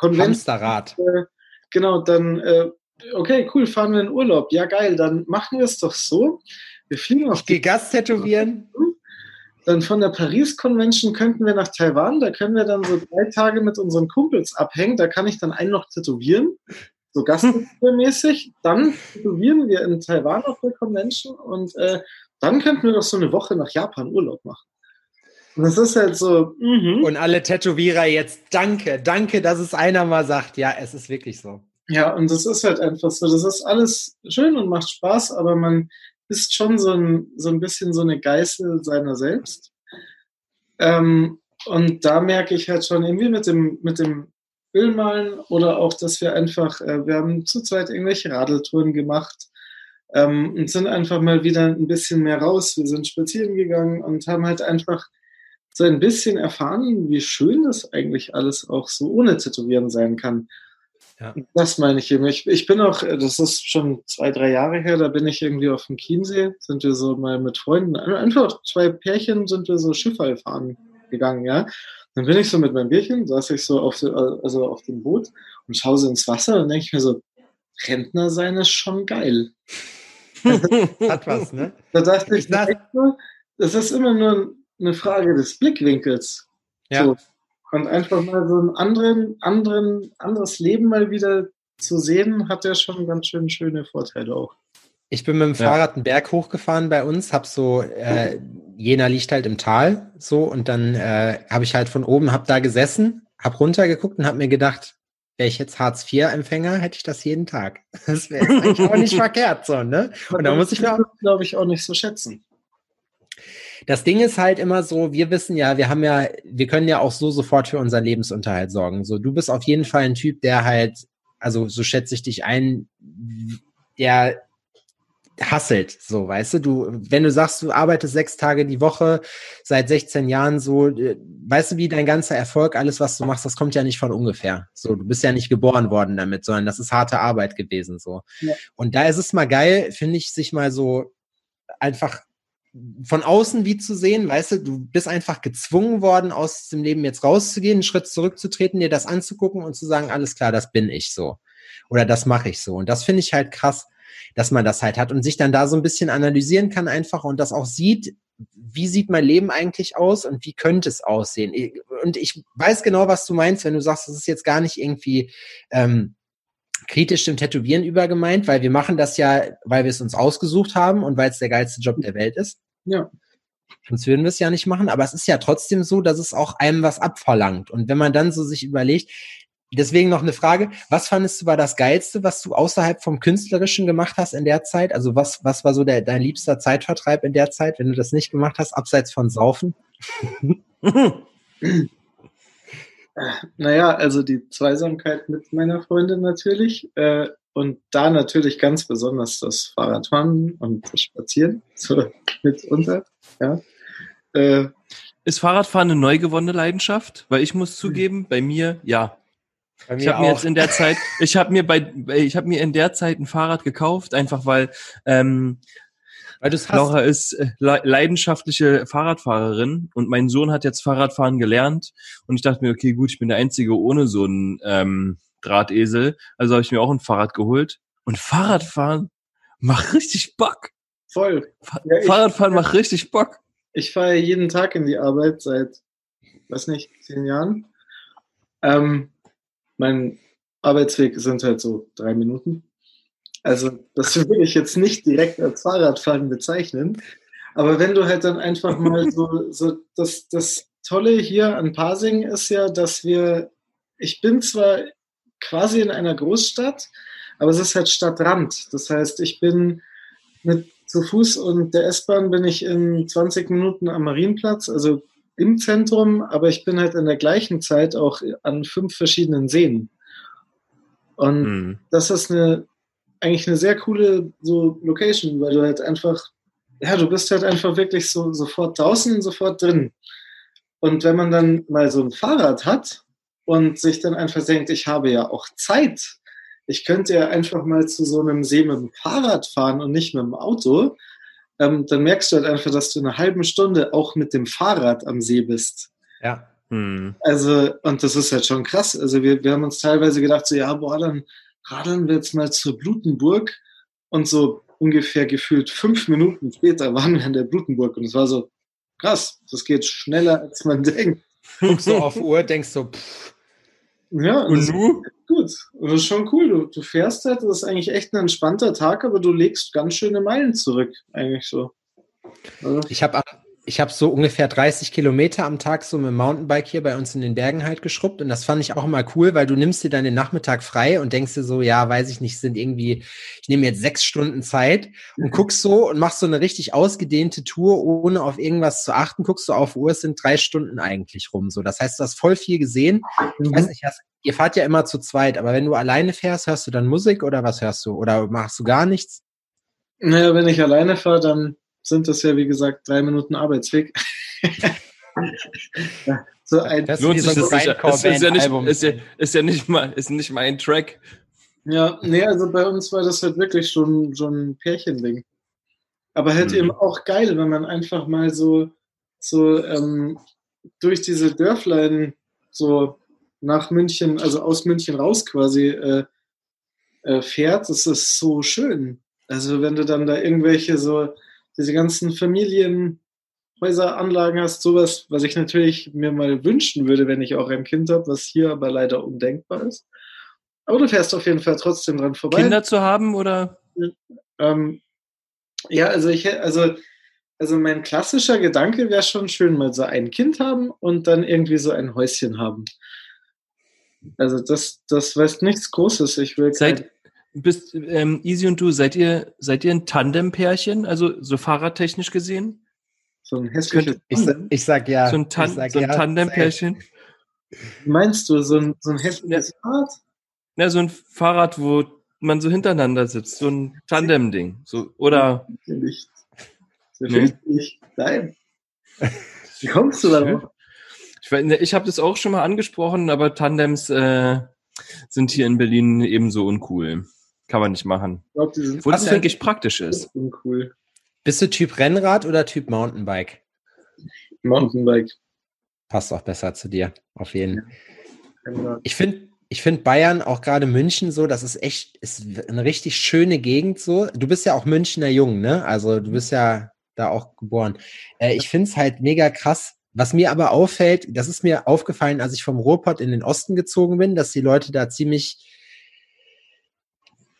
Speaker 1: Hamsterrad.
Speaker 3: Äh, genau, dann, äh, okay, cool, fahren wir in Urlaub. Ja, geil, dann machen wir es doch so. Wir fliegen auf
Speaker 1: die Gast tätowieren.
Speaker 3: Dann von der Paris Convention könnten wir nach Taiwan, da können wir dann so drei Tage mit unseren Kumpels abhängen, da kann ich dann einen noch tätowieren so gastmäßig. Dann tätowieren wir in Taiwan auf der Convention und äh, dann könnten wir doch so eine Woche nach Japan Urlaub machen. Und das ist halt so.
Speaker 1: Mm Und alle Tätowierer jetzt, danke, danke, dass es einer mal sagt. Ja, es ist wirklich so.
Speaker 3: Ja, und das ist halt einfach so. Das ist alles schön und macht Spaß, aber man ist schon so ein, so ein bisschen so eine Geißel seiner selbst. Ähm, und da merke ich halt schon irgendwie mit dem, mit dem Ölmalen oder auch, dass wir einfach, äh, wir haben zu zweit irgendwelche Radeltouren gemacht ähm, und sind einfach mal wieder ein bisschen mehr raus. Wir sind spazieren gegangen und haben halt einfach so ein bisschen erfahren, wie schön das eigentlich alles auch so ohne Tätowieren sein kann. Ja. Das meine ich eben. Ich, ich bin auch, das ist schon zwei, drei Jahre her, da bin ich irgendwie auf dem Chiemsee, sind wir so mal mit Freunden, einfach zwei Pärchen sind wir so Schiffe fahren gegangen, ja. Dann bin ich so mit meinem Bierchen, saß ich so auf, also auf dem Boot und schaue so ins Wasser und denke ich mir so, Rentner sein ist schon geil.
Speaker 1: Hat was, ne?
Speaker 3: Da dachte ich, das, das ist immer nur eine Frage des Blickwinkels. Ja. So. Und einfach mal so ein anderen, anderen, anderes Leben mal wieder zu sehen, hat ja schon ganz schön schöne Vorteile auch.
Speaker 1: Ich bin mit dem Fahrrad einen Berg hochgefahren bei uns, hab so, äh, Jena liegt halt im Tal, so, und dann äh, habe ich halt von oben, hab da gesessen, hab runtergeguckt und hab mir gedacht, wäre ich jetzt Hartz-IV-Empfänger, hätte ich das jeden Tag. Das wäre eigentlich auch nicht verkehrt, so, ne?
Speaker 3: Und da muss ich mir, glaube ich, auch nicht so schätzen.
Speaker 1: Das Ding ist halt immer so, wir wissen ja, wir haben ja, wir können ja auch so sofort für unseren Lebensunterhalt sorgen. So, du bist auf jeden Fall ein Typ, der halt, also so schätze ich dich ein, der hasselt, so, weißt du, du, wenn du sagst, du arbeitest sechs Tage die Woche seit 16 Jahren so, äh, weißt du, wie dein ganzer Erfolg, alles, was du machst, das kommt ja nicht von ungefähr. So, du bist ja nicht geboren worden damit, sondern das ist harte Arbeit gewesen, so. Ja. Und da ist es mal geil, finde ich, sich mal so einfach von außen wie zu sehen, weißt du, du bist einfach gezwungen worden, aus dem Leben jetzt rauszugehen, einen Schritt zurückzutreten, dir das anzugucken und zu sagen, alles klar, das bin ich so. Oder das mache ich so. Und das finde ich halt krass dass man das halt hat und sich dann da so ein bisschen analysieren kann einfach und das auch sieht, wie sieht mein Leben eigentlich aus und wie könnte es aussehen? Und ich weiß genau, was du meinst, wenn du sagst, das ist jetzt gar nicht irgendwie ähm, kritisch dem Tätowieren übergemeint, weil wir machen das ja, weil wir es uns ausgesucht haben und weil es der geilste Job der Welt ist.
Speaker 3: Ja.
Speaker 1: Sonst würden wir es ja nicht machen, aber es ist ja trotzdem so, dass es auch einem was abverlangt. Und wenn man dann so sich überlegt, Deswegen noch eine Frage. Was fandest du war das Geilste, was du außerhalb vom Künstlerischen gemacht hast in der Zeit? Also was, was war so der, dein liebster Zeitvertreib in der Zeit, wenn du das nicht gemacht hast, abseits von Saufen?
Speaker 3: naja, also die Zweisamkeit mit meiner Freundin natürlich. Äh, und da natürlich ganz besonders das Fahrradfahren und das Spazieren, so mitunter. Ja.
Speaker 2: Äh, ist Fahrradfahren eine neu gewonnene Leidenschaft? Weil ich muss zugeben, bei mir ja ich habe mir jetzt in der Zeit, ich habe mir bei, ich habe mir in der Zeit ein Fahrrad gekauft, einfach weil, ähm, weil das Laura ist äh, leidenschaftliche Fahrradfahrerin und mein Sohn hat jetzt Fahrradfahren gelernt und ich dachte mir, okay, gut, ich bin der Einzige ohne so einen ähm, Drahtesel, also habe ich mir auch ein Fahrrad geholt und Fahrradfahren macht richtig Bock.
Speaker 3: Voll.
Speaker 2: Ja, Fahrradfahren macht richtig Bock
Speaker 3: ich fahre jeden Tag in die Arbeit seit, weiß nicht, zehn Jahren. Ähm, mein Arbeitsweg sind halt so drei Minuten. Also das würde ich jetzt nicht direkt als Fahrradfahren bezeichnen. Aber wenn du halt dann einfach mal so, so das, das Tolle hier an Pasing ist ja, dass wir, ich bin zwar quasi in einer Großstadt, aber es ist halt Stadtrand. Das heißt, ich bin mit zu Fuß und der S-Bahn bin ich in 20 Minuten am Marienplatz, also im Zentrum, aber ich bin halt in der gleichen Zeit auch an fünf verschiedenen Seen. Und mhm. das ist eine, eigentlich eine sehr coole so Location, weil du halt einfach, ja, du bist halt einfach wirklich so sofort draußen und sofort drin. Und wenn man dann mal so ein Fahrrad hat und sich dann einfach denkt, ich habe ja auch Zeit, ich könnte ja einfach mal zu so einem See mit dem Fahrrad fahren und nicht mit dem Auto, ähm, dann merkst du halt einfach, dass du eine halbe Stunde auch mit dem Fahrrad am See bist.
Speaker 1: Ja. Hm.
Speaker 3: Also, und das ist halt schon krass. Also wir, wir haben uns teilweise gedacht, so ja, boah, dann radeln wir jetzt mal zur Blutenburg und so ungefähr gefühlt fünf Minuten später waren wir in der Blutenburg und es war so, krass, das geht schneller, als man denkt.
Speaker 1: Guckst du auf Uhr, denkst so, pff.
Speaker 3: Ja, und du? Gut. Und das ist schon cool. Du, du fährst halt, das ist eigentlich echt ein entspannter Tag, aber du legst ganz schöne Meilen zurück, eigentlich so.
Speaker 1: Also. Ich habe ich habe so ungefähr 30 Kilometer am Tag so mit dem Mountainbike hier bei uns in den Bergen halt geschrubbt und das fand ich auch immer cool, weil du nimmst dir dann den Nachmittag frei und denkst dir so, ja, weiß ich nicht, sind irgendwie, ich nehme jetzt sechs Stunden Zeit und guckst so und machst so eine richtig ausgedehnte Tour, ohne auf irgendwas zu achten, guckst du auf Uhr, es sind drei Stunden eigentlich rum. So, das heißt, du hast voll viel gesehen. Ich weiß nicht, hast, ihr fahrt ja immer zu zweit, aber wenn du alleine fährst, hörst du dann Musik oder was hörst du? Oder machst du gar nichts?
Speaker 3: Naja, wenn ich alleine fahre, dann sind das ja, wie gesagt, drei Minuten Arbeitsweg.
Speaker 2: so ein, Lohnt sich das nicht, ist, ist, ja nicht, ist, ja, ist ja nicht mal, ist nicht mal ein Track.
Speaker 3: Ja, nee, also bei uns war das halt wirklich schon, schon ein Pärchending. Aber halt mhm. eben auch geil, wenn man einfach mal so, so ähm, durch diese Dörflein so nach München, also aus München raus quasi äh, äh, fährt. Das ist so schön. Also wenn du dann da irgendwelche so diese ganzen Familienhäuseranlagen hast, sowas, was ich natürlich mir mal wünschen würde, wenn ich auch ein Kind habe, was hier aber leider undenkbar ist. Aber du fährst auf jeden Fall trotzdem dran vorbei.
Speaker 2: Kinder zu haben oder?
Speaker 3: Ähm, ja, also ich also also mein klassischer Gedanke wäre schon schön, mal so ein Kind haben und dann irgendwie so ein Häuschen haben. Also das, das weiß nichts Großes. Ich will
Speaker 2: Seit, bist, ähm, Easy und du, seid ihr, seid ihr ein Tandem-Pärchen, also so fahrradtechnisch gesehen?
Speaker 3: So ein hässliches
Speaker 1: ich, ich, sag ja.
Speaker 2: So ein, Tan so ein ja, Tandem-Pärchen?
Speaker 3: Meinst du, so ein, so ein hässliches. Fahrrad?
Speaker 2: Ja, so ein Fahrrad, wo man so hintereinander sitzt, so ein Tandem-Ding. So, oder.
Speaker 3: Nicht. Nee. nicht. Nein. Wie kommst du darauf?
Speaker 2: Ich, ich habe das auch schon mal angesprochen, aber Tandems äh, sind hier in Berlin ebenso uncool. Kann man nicht machen. Glaub, Wo das eigentlich praktisch ist.
Speaker 3: Uncool.
Speaker 1: Bist du Typ Rennrad oder Typ Mountainbike?
Speaker 3: Mountainbike.
Speaker 1: Passt auch besser zu dir, auf jeden Fall. Ich finde ich finde Bayern, auch gerade München so, das ist echt, ist eine richtig schöne Gegend so. Du bist ja auch Münchner Jung, ne? Also du bist ja da auch geboren. Äh, ich finde es halt mega krass, was mir aber auffällt, das ist mir aufgefallen, als ich vom Ruhrpott in den Osten gezogen bin, dass die Leute da ziemlich,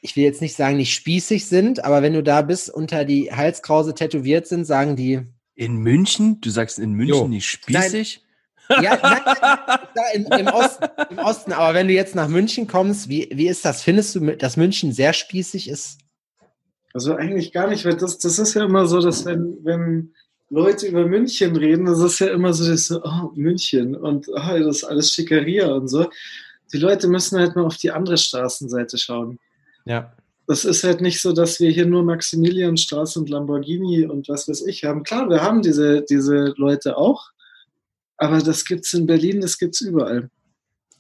Speaker 1: ich will jetzt nicht sagen, nicht spießig sind, aber wenn du da bist, unter die Halskrause tätowiert sind, sagen die.
Speaker 2: In München? Du sagst in München jo. nicht spießig?
Speaker 1: Nein. Ja, nein, nein, im, Osten, im Osten. Aber wenn du jetzt nach München kommst, wie, wie ist das? Findest du, dass München sehr spießig ist?
Speaker 3: Also eigentlich gar nicht, weil das, das ist ja immer so, dass wenn, wenn Leute über München reden, das ist ja immer so, das so oh, München und oh, das ist alles Schickeria und so. Die Leute müssen halt mal auf die andere Straßenseite schauen.
Speaker 1: Ja.
Speaker 3: Das ist halt nicht so, dass wir hier nur Maximilianstraße und Lamborghini und was weiß ich haben. Klar, wir haben diese, diese Leute auch, aber das gibt es in Berlin, das gibt es überall.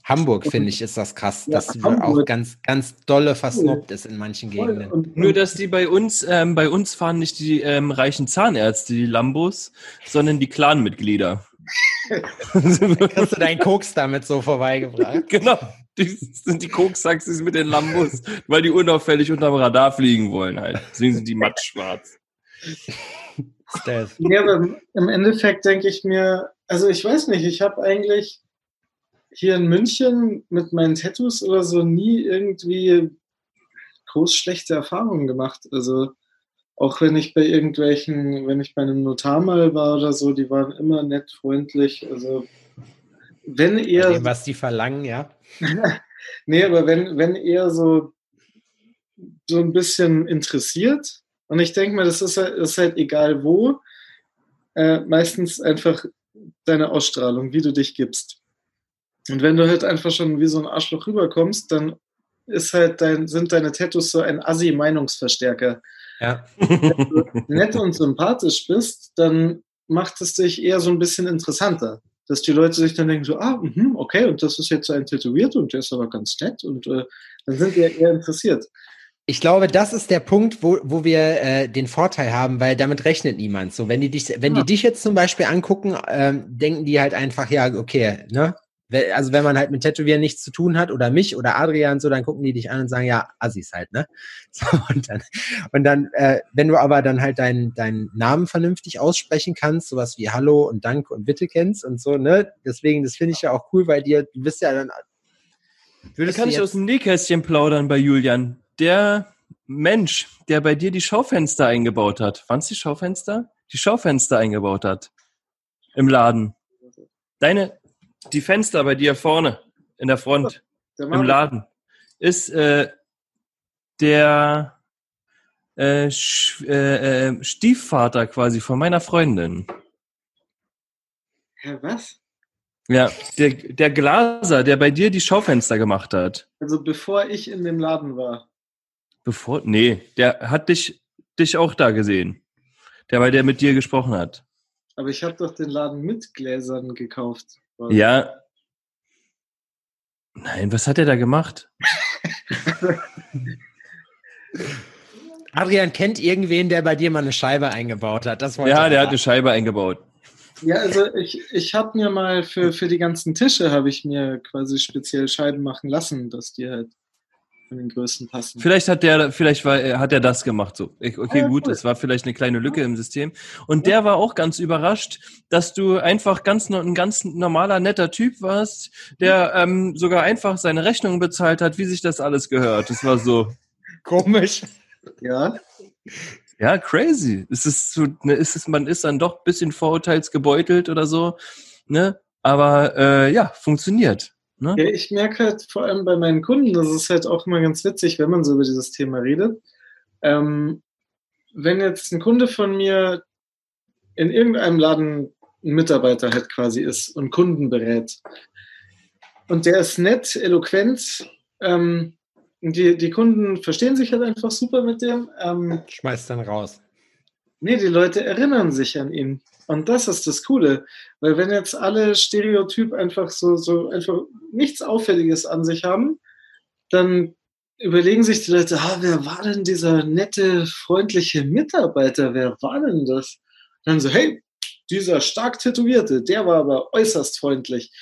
Speaker 1: Hamburg, finde ich, ist das krass, ja, dass Hamburg. auch ganz, ganz dolle versnobbt ist in manchen Gegenden. Und,
Speaker 2: Nur, dass die bei uns, ähm, bei uns fahren nicht die ähm, reichen Zahnärzte, die Lambos, sondern die Clanmitglieder.
Speaker 1: Kriegst du deinen Koks damit so vorbeigebracht.
Speaker 2: Genau. Die sind die Koks-Taxis mit den Lambos, weil die unauffällig unterm Radar fliegen wollen halt. Deswegen sind die matt schwarz.
Speaker 3: Stealth. Ja, aber im Endeffekt denke ich mir, also ich weiß nicht, ich habe eigentlich hier in München mit meinen Tattoos oder so nie irgendwie groß schlechte Erfahrungen gemacht. Also auch wenn ich bei irgendwelchen, wenn ich bei einem Notar mal war oder so, die waren immer nett, freundlich. Also wenn eher.
Speaker 1: Dem, was die verlangen, ja.
Speaker 3: nee, aber wenn, wenn eher so, so ein bisschen interessiert. Und ich denke mal, das ist halt, ist halt egal wo. Äh, meistens einfach deine Ausstrahlung, wie du dich gibst. Und wenn du halt einfach schon wie so ein Arschloch rüberkommst, dann ist halt dein, sind deine Tattoos so ein Assi-Meinungsverstärker. Ja. Wenn du nett und sympathisch bist, dann macht es dich eher so ein bisschen interessanter. Dass die Leute sich dann denken so, ah, mh, okay, und das ist jetzt ein Tätowiert und der ist aber ganz nett und äh, dann sind die ja eher interessiert.
Speaker 1: Ich glaube, das ist der Punkt, wo, wo wir äh, den Vorteil haben, weil damit rechnet niemand. So, wenn die dich, wenn ja. die dich jetzt zum Beispiel angucken, ähm, denken die halt einfach, ja, okay, ne, also wenn man halt mit Tätowieren nichts zu tun hat oder mich oder Adrian so, dann gucken die dich an und sagen, ja, Assis halt, ne? So, und dann, und dann äh, wenn du aber dann halt deinen deinen Namen vernünftig aussprechen kannst, sowas wie Hallo und Danke und Bitte kennst und so, ne? Deswegen, das finde ich ja auch cool, weil dir, du bist ja dann.
Speaker 2: Würdest da kann ich aus dem Nähkästchen plaudern bei Julian. Der Mensch, der bei dir die Schaufenster eingebaut hat, waren es die Schaufenster? Die Schaufenster eingebaut hat im Laden. Deine, die Fenster bei dir vorne in der Front der im Laden ist äh, der äh, äh, äh, Stiefvater quasi von meiner Freundin.
Speaker 3: Hä, was?
Speaker 2: Ja, der, der Glaser, der bei dir die Schaufenster gemacht hat.
Speaker 3: Also bevor ich in dem Laden war.
Speaker 2: Bevor? Nee, der hat dich, dich auch da gesehen. Der bei der mit dir gesprochen hat.
Speaker 3: Aber ich habe doch den Laden mit Gläsern gekauft.
Speaker 2: Ja. Nein, was hat er da gemacht?
Speaker 1: Adrian kennt irgendwen, der bei dir mal eine Scheibe eingebaut hat. Das
Speaker 2: ja, der hat eine Scheibe eingebaut.
Speaker 3: Ja, also ich, ich habe mir mal für, für die ganzen Tische habe ich mir quasi speziell Scheiben machen lassen, dass die halt von den Größen passen.
Speaker 2: Vielleicht hat der, vielleicht war, hat er das gemacht. So, okay, ah, gut, cool. das war vielleicht eine kleine Lücke im System. Und der war auch ganz überrascht, dass du einfach ganz ein ganz normaler netter Typ warst, der ähm, sogar einfach seine Rechnung bezahlt hat, wie sich das alles gehört. Das war so
Speaker 1: komisch.
Speaker 3: Ja.
Speaker 2: Ja, crazy. Es ist so, ne, ist es, man ist dann doch ein bisschen vorurteilsgebeutelt oder so, ne? Aber äh, ja, funktioniert. Ne?
Speaker 3: Ja, ich merke halt vor allem bei meinen Kunden, das ist halt auch immer ganz witzig, wenn man so über dieses Thema redet. Ähm, wenn jetzt ein Kunde von mir in irgendeinem Laden ein Mitarbeiter halt quasi ist und Kunden berät und der ist nett, eloquent, ähm, die, die Kunden verstehen sich halt einfach super mit dem. Ähm,
Speaker 1: Schmeißt dann raus.
Speaker 3: Nee, die Leute erinnern sich an ihn. Und das ist das Coole. Weil wenn jetzt alle Stereotyp einfach so, so einfach nichts Auffälliges an sich haben, dann überlegen sich die Leute, ah, wer war denn dieser nette, freundliche Mitarbeiter? Wer war denn das? dann so, hey, dieser stark tätowierte, der war aber äußerst freundlich.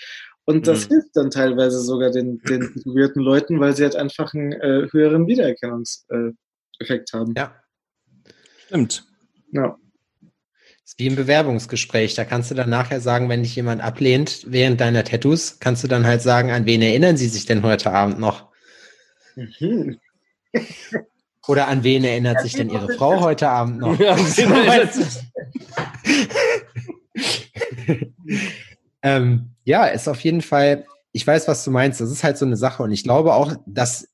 Speaker 3: Und das mhm. hilft dann teilweise sogar den, den tätowierten Leuten, weil sie halt einfach einen äh, höheren Wiedererkennungseffekt haben.
Speaker 1: Ja.
Speaker 2: Stimmt.
Speaker 3: Ja
Speaker 1: ist wie im Bewerbungsgespräch. Da kannst du dann nachher sagen, wenn dich jemand ablehnt während deiner Tattoos, kannst du dann halt sagen, an wen erinnern sie sich denn heute Abend noch? Mhm. Oder an wen erinnert sich denn ihre Frau heute Abend noch? Ja, ähm, ja, ist auf jeden Fall, ich weiß, was du meinst. Das ist halt so eine Sache. Und ich glaube auch, dass,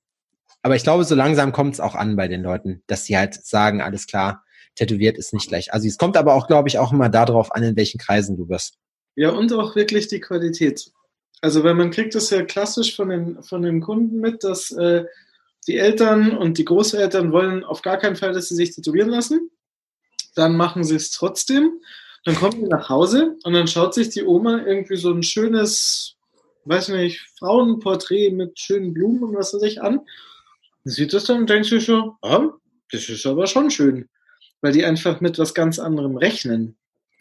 Speaker 1: aber ich glaube, so langsam kommt es auch an bei den Leuten, dass sie halt sagen, alles klar, tätowiert ist nicht gleich Assi. Es kommt aber auch, glaube ich, auch immer darauf an, in welchen Kreisen du bist.
Speaker 3: Ja, und auch wirklich die Qualität. Also, weil man kriegt das ja klassisch von den, von den Kunden mit, dass äh, die Eltern und die Großeltern wollen auf gar keinen Fall, dass sie sich tätowieren lassen. Dann machen sie es trotzdem. Dann kommen die nach Hause und dann schaut sich die Oma irgendwie so ein schönes, weiß nicht, Frauenporträt mit schönen Blumen und was weiß ich an. sieht das dann und denkt sich so, ah, das ist aber schon schön weil die einfach mit was ganz anderem rechnen.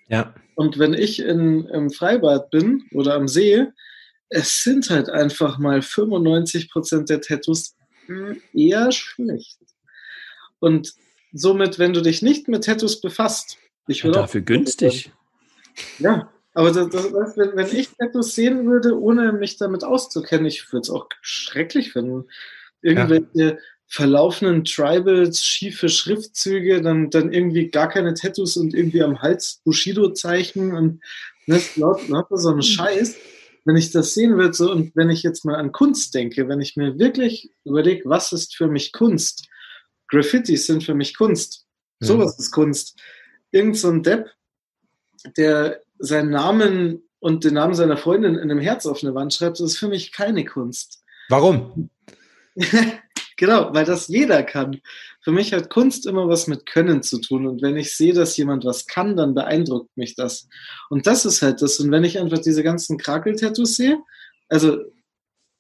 Speaker 1: Ja.
Speaker 3: Und wenn ich in, im Freibad bin oder am See, es sind halt einfach mal 95 Prozent der Tattoos eher schlecht. Und somit, wenn du dich nicht mit Tattoos befasst,
Speaker 2: Ich will dafür günstig.
Speaker 3: Ja, aber das, das, wenn, wenn ich Tattoos sehen würde, ohne mich damit auszukennen, ich würde es auch schrecklich finden. Irgendwelche ja. Verlaufenden Tribals, schiefe Schriftzüge, dann, dann irgendwie gar keine Tattoos und irgendwie am Hals Bushido-Zeichen und ne, lauter so ein Scheiß. Wenn ich das sehen würde, so, und wenn ich jetzt mal an Kunst denke, wenn ich mir wirklich überlege, was ist für mich Kunst? Graffitis sind für mich Kunst. Sowas ist Kunst. Irgend so ein Depp, der seinen Namen und den Namen seiner Freundin in einem Herz auf eine Wand schreibt, das ist für mich keine Kunst.
Speaker 1: Warum?
Speaker 3: genau, weil das jeder kann. Für mich hat Kunst immer was mit Können zu tun. Und wenn ich sehe, dass jemand was kann, dann beeindruckt mich das. Und das ist halt das. Und wenn ich einfach diese ganzen Krakel-Tattoos sehe, also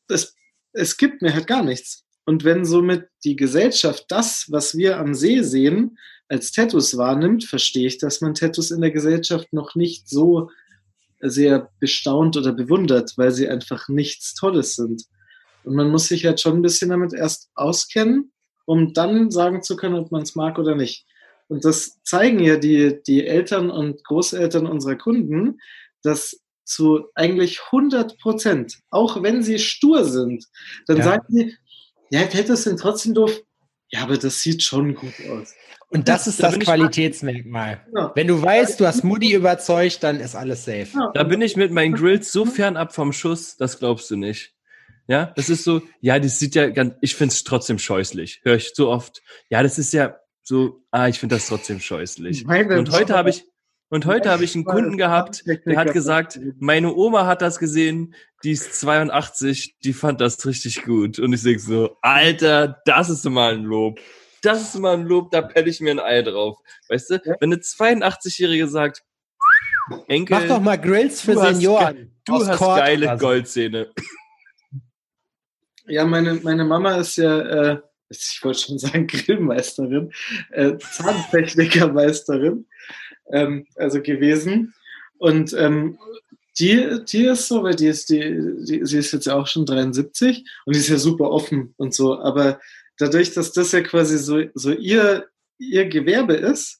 Speaker 3: es, es gibt mir halt gar nichts. Und wenn somit die Gesellschaft das, was wir am See sehen, als Tattoos wahrnimmt, verstehe ich, dass man Tattoos in der Gesellschaft noch nicht so sehr bestaunt oder bewundert, weil sie einfach nichts Tolles sind. Und man muss sich halt schon ein bisschen damit erst auskennen, um dann sagen zu können, ob man es mag oder nicht. Und das zeigen ja die, die Eltern und Großeltern unserer Kunden, dass zu eigentlich 100 Prozent, auch wenn sie stur sind, dann ja. sagen sie, ja, Tattoos sind trotzdem doof. Ja, aber das sieht schon gut aus.
Speaker 1: Und das ist da das Qualitätsmerkmal. Ja. Wenn du weißt, du hast Moody überzeugt, dann ist alles safe. Ja.
Speaker 2: Da bin ich mit meinen Grills so fernab vom Schuss, das glaubst du nicht. Ja, das ist so, ja, das sieht ja ganz, ich finde es trotzdem scheußlich. Höre ich so oft. Ja, das ist ja so, ah, ich finde das trotzdem scheußlich. Und heute habe ich, und heute habe ich einen Kunden gehabt, der hat gesagt, meine Oma hat das gesehen, die ist 82, die fand das richtig gut. Und ich sage so, Alter, das ist mal ein Lob das ist mal ein Lob, da pelle ich mir ein Ei drauf. Weißt du, wenn eine 82-Jährige sagt,
Speaker 1: Enkel, mach doch mal Grills für
Speaker 2: du
Speaker 1: Senioren.
Speaker 2: Hast, du hast geile also. Goldzähne.
Speaker 3: Ja, meine, meine Mama ist ja, äh, ich wollte schon sagen Grillmeisterin, äh, Zahntechnikermeisterin, ähm, also gewesen. Und ähm, die, die ist so, weil die ist, die, die, sie ist jetzt ja auch schon 73 und die ist ja super offen und so, aber dadurch, dass das ja quasi so, so ihr, ihr Gewerbe ist,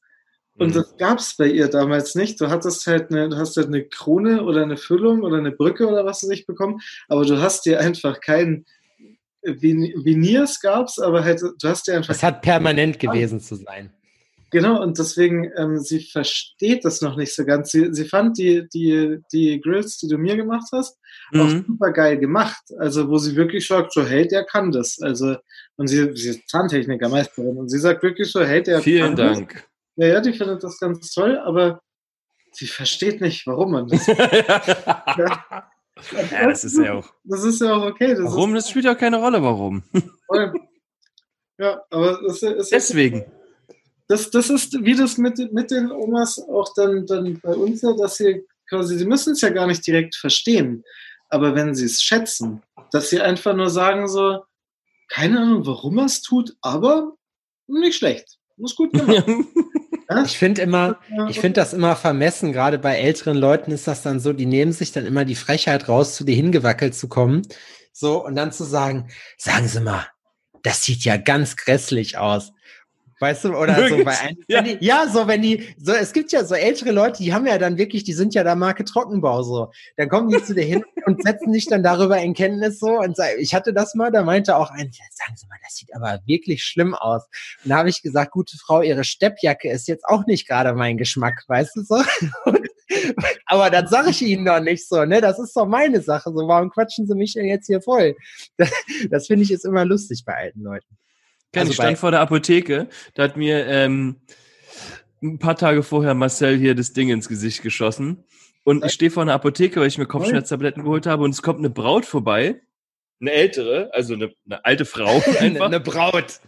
Speaker 3: und mhm. das gab es bei ihr damals nicht. Du hattest halt eine, du hast halt eine Krone oder eine Füllung oder eine Brücke oder was du nicht bekommen, aber du hast dir einfach kein Veneers gab's, aber halt, du hast dir einfach.
Speaker 1: Es hat permanent gewesen zu sein.
Speaker 3: Genau, und deswegen, ähm, sie versteht das noch nicht so ganz. Sie, sie fand die, die, die Grills, die du mir gemacht hast, mhm. auch super geil gemacht. Also, wo sie wirklich sagt, so, hey, der kann das. Also, und sie, sie ist Zahntechnikermeisterin und sie sagt wirklich so, hey, der
Speaker 2: Vielen kann Dank. Das.
Speaker 3: Ja, ja, die findet das ganz toll, aber sie versteht nicht, warum man das.
Speaker 2: ja. Ja, das ist ja auch.
Speaker 3: Das ist ja auch okay.
Speaker 2: Das warum? Ist, das spielt ja keine Rolle, warum.
Speaker 3: ja, aber das ist.
Speaker 2: Deswegen
Speaker 3: das, das ist wie das mit, mit den Omas auch dann, dann bei uns ja, dass sie quasi, sie müssen es ja gar nicht direkt verstehen, aber wenn sie es schätzen, dass sie einfach nur sagen so, keine Ahnung, warum er es tut, aber nicht schlecht. Muss gut gemacht.
Speaker 1: Ich finde immer, ich finde das immer vermessen, gerade bei älteren Leuten ist das dann so, die nehmen sich dann immer die Frechheit raus, zu dir hingewackelt zu kommen. So, und dann zu sagen, sagen Sie mal, das sieht ja ganz grässlich aus. Weißt du, oder Wirklich? so bei einem, ja. Die, ja, so wenn die, so, es gibt ja so ältere Leute, die haben ja dann wirklich, die sind ja da Marke Trockenbau so. Dann kommen die zu dir hin und setzen dich dann darüber in Kenntnis so und sagen, ich hatte das mal, da meinte auch ein, sagen Sie mal, das sieht aber wirklich schlimm aus. Und da habe ich gesagt, gute Frau, Ihre Steppjacke ist jetzt auch nicht gerade mein Geschmack, weißt du so? aber das sage ich Ihnen doch nicht so, ne? Das ist doch meine Sache. So, warum quatschen Sie mich denn jetzt hier voll? Das, das finde ich ist immer lustig bei alten Leuten.
Speaker 2: Kenn also ich stand vor der Apotheke, da hat mir ähm, ein paar Tage vorher Marcel hier das Ding ins Gesicht geschossen. Und ich stehe vor einer Apotheke, weil ich mir Kopfschmerztabletten geholt habe und es kommt eine Braut vorbei. Eine ältere, also eine, eine alte Frau
Speaker 1: einfach. eine Braut.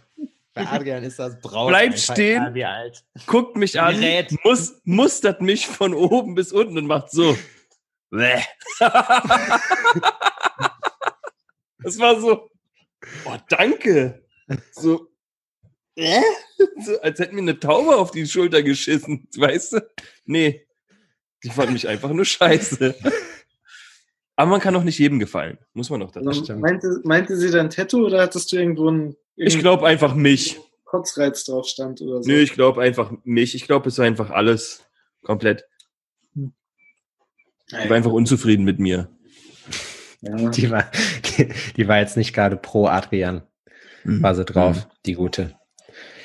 Speaker 1: Bei Adrian ist das Braut.
Speaker 2: Bleibt stehen, guckt mich an, muss, mustert mich von oben bis unten und macht so. das war so. Oh, danke. So, äh? so, als hätten wir eine Taube auf die Schulter geschissen, weißt du? Nee, die fand mich einfach nur scheiße. Aber man kann auch nicht jedem gefallen, muss man auch dazu
Speaker 3: also, meinte, meinte sie dann Tattoo oder hattest du irgendwo ein...
Speaker 2: Ich glaube einfach mich.
Speaker 3: Kotzreiz drauf stand oder so.
Speaker 2: Nö, ich glaube einfach mich. Ich glaube, es war einfach alles komplett. Ich war einfach unzufrieden mit mir.
Speaker 1: Ja. Die, war, die, die, war jetzt nicht gerade pro Adrian. Mhm. War sie drauf, mhm. die gute.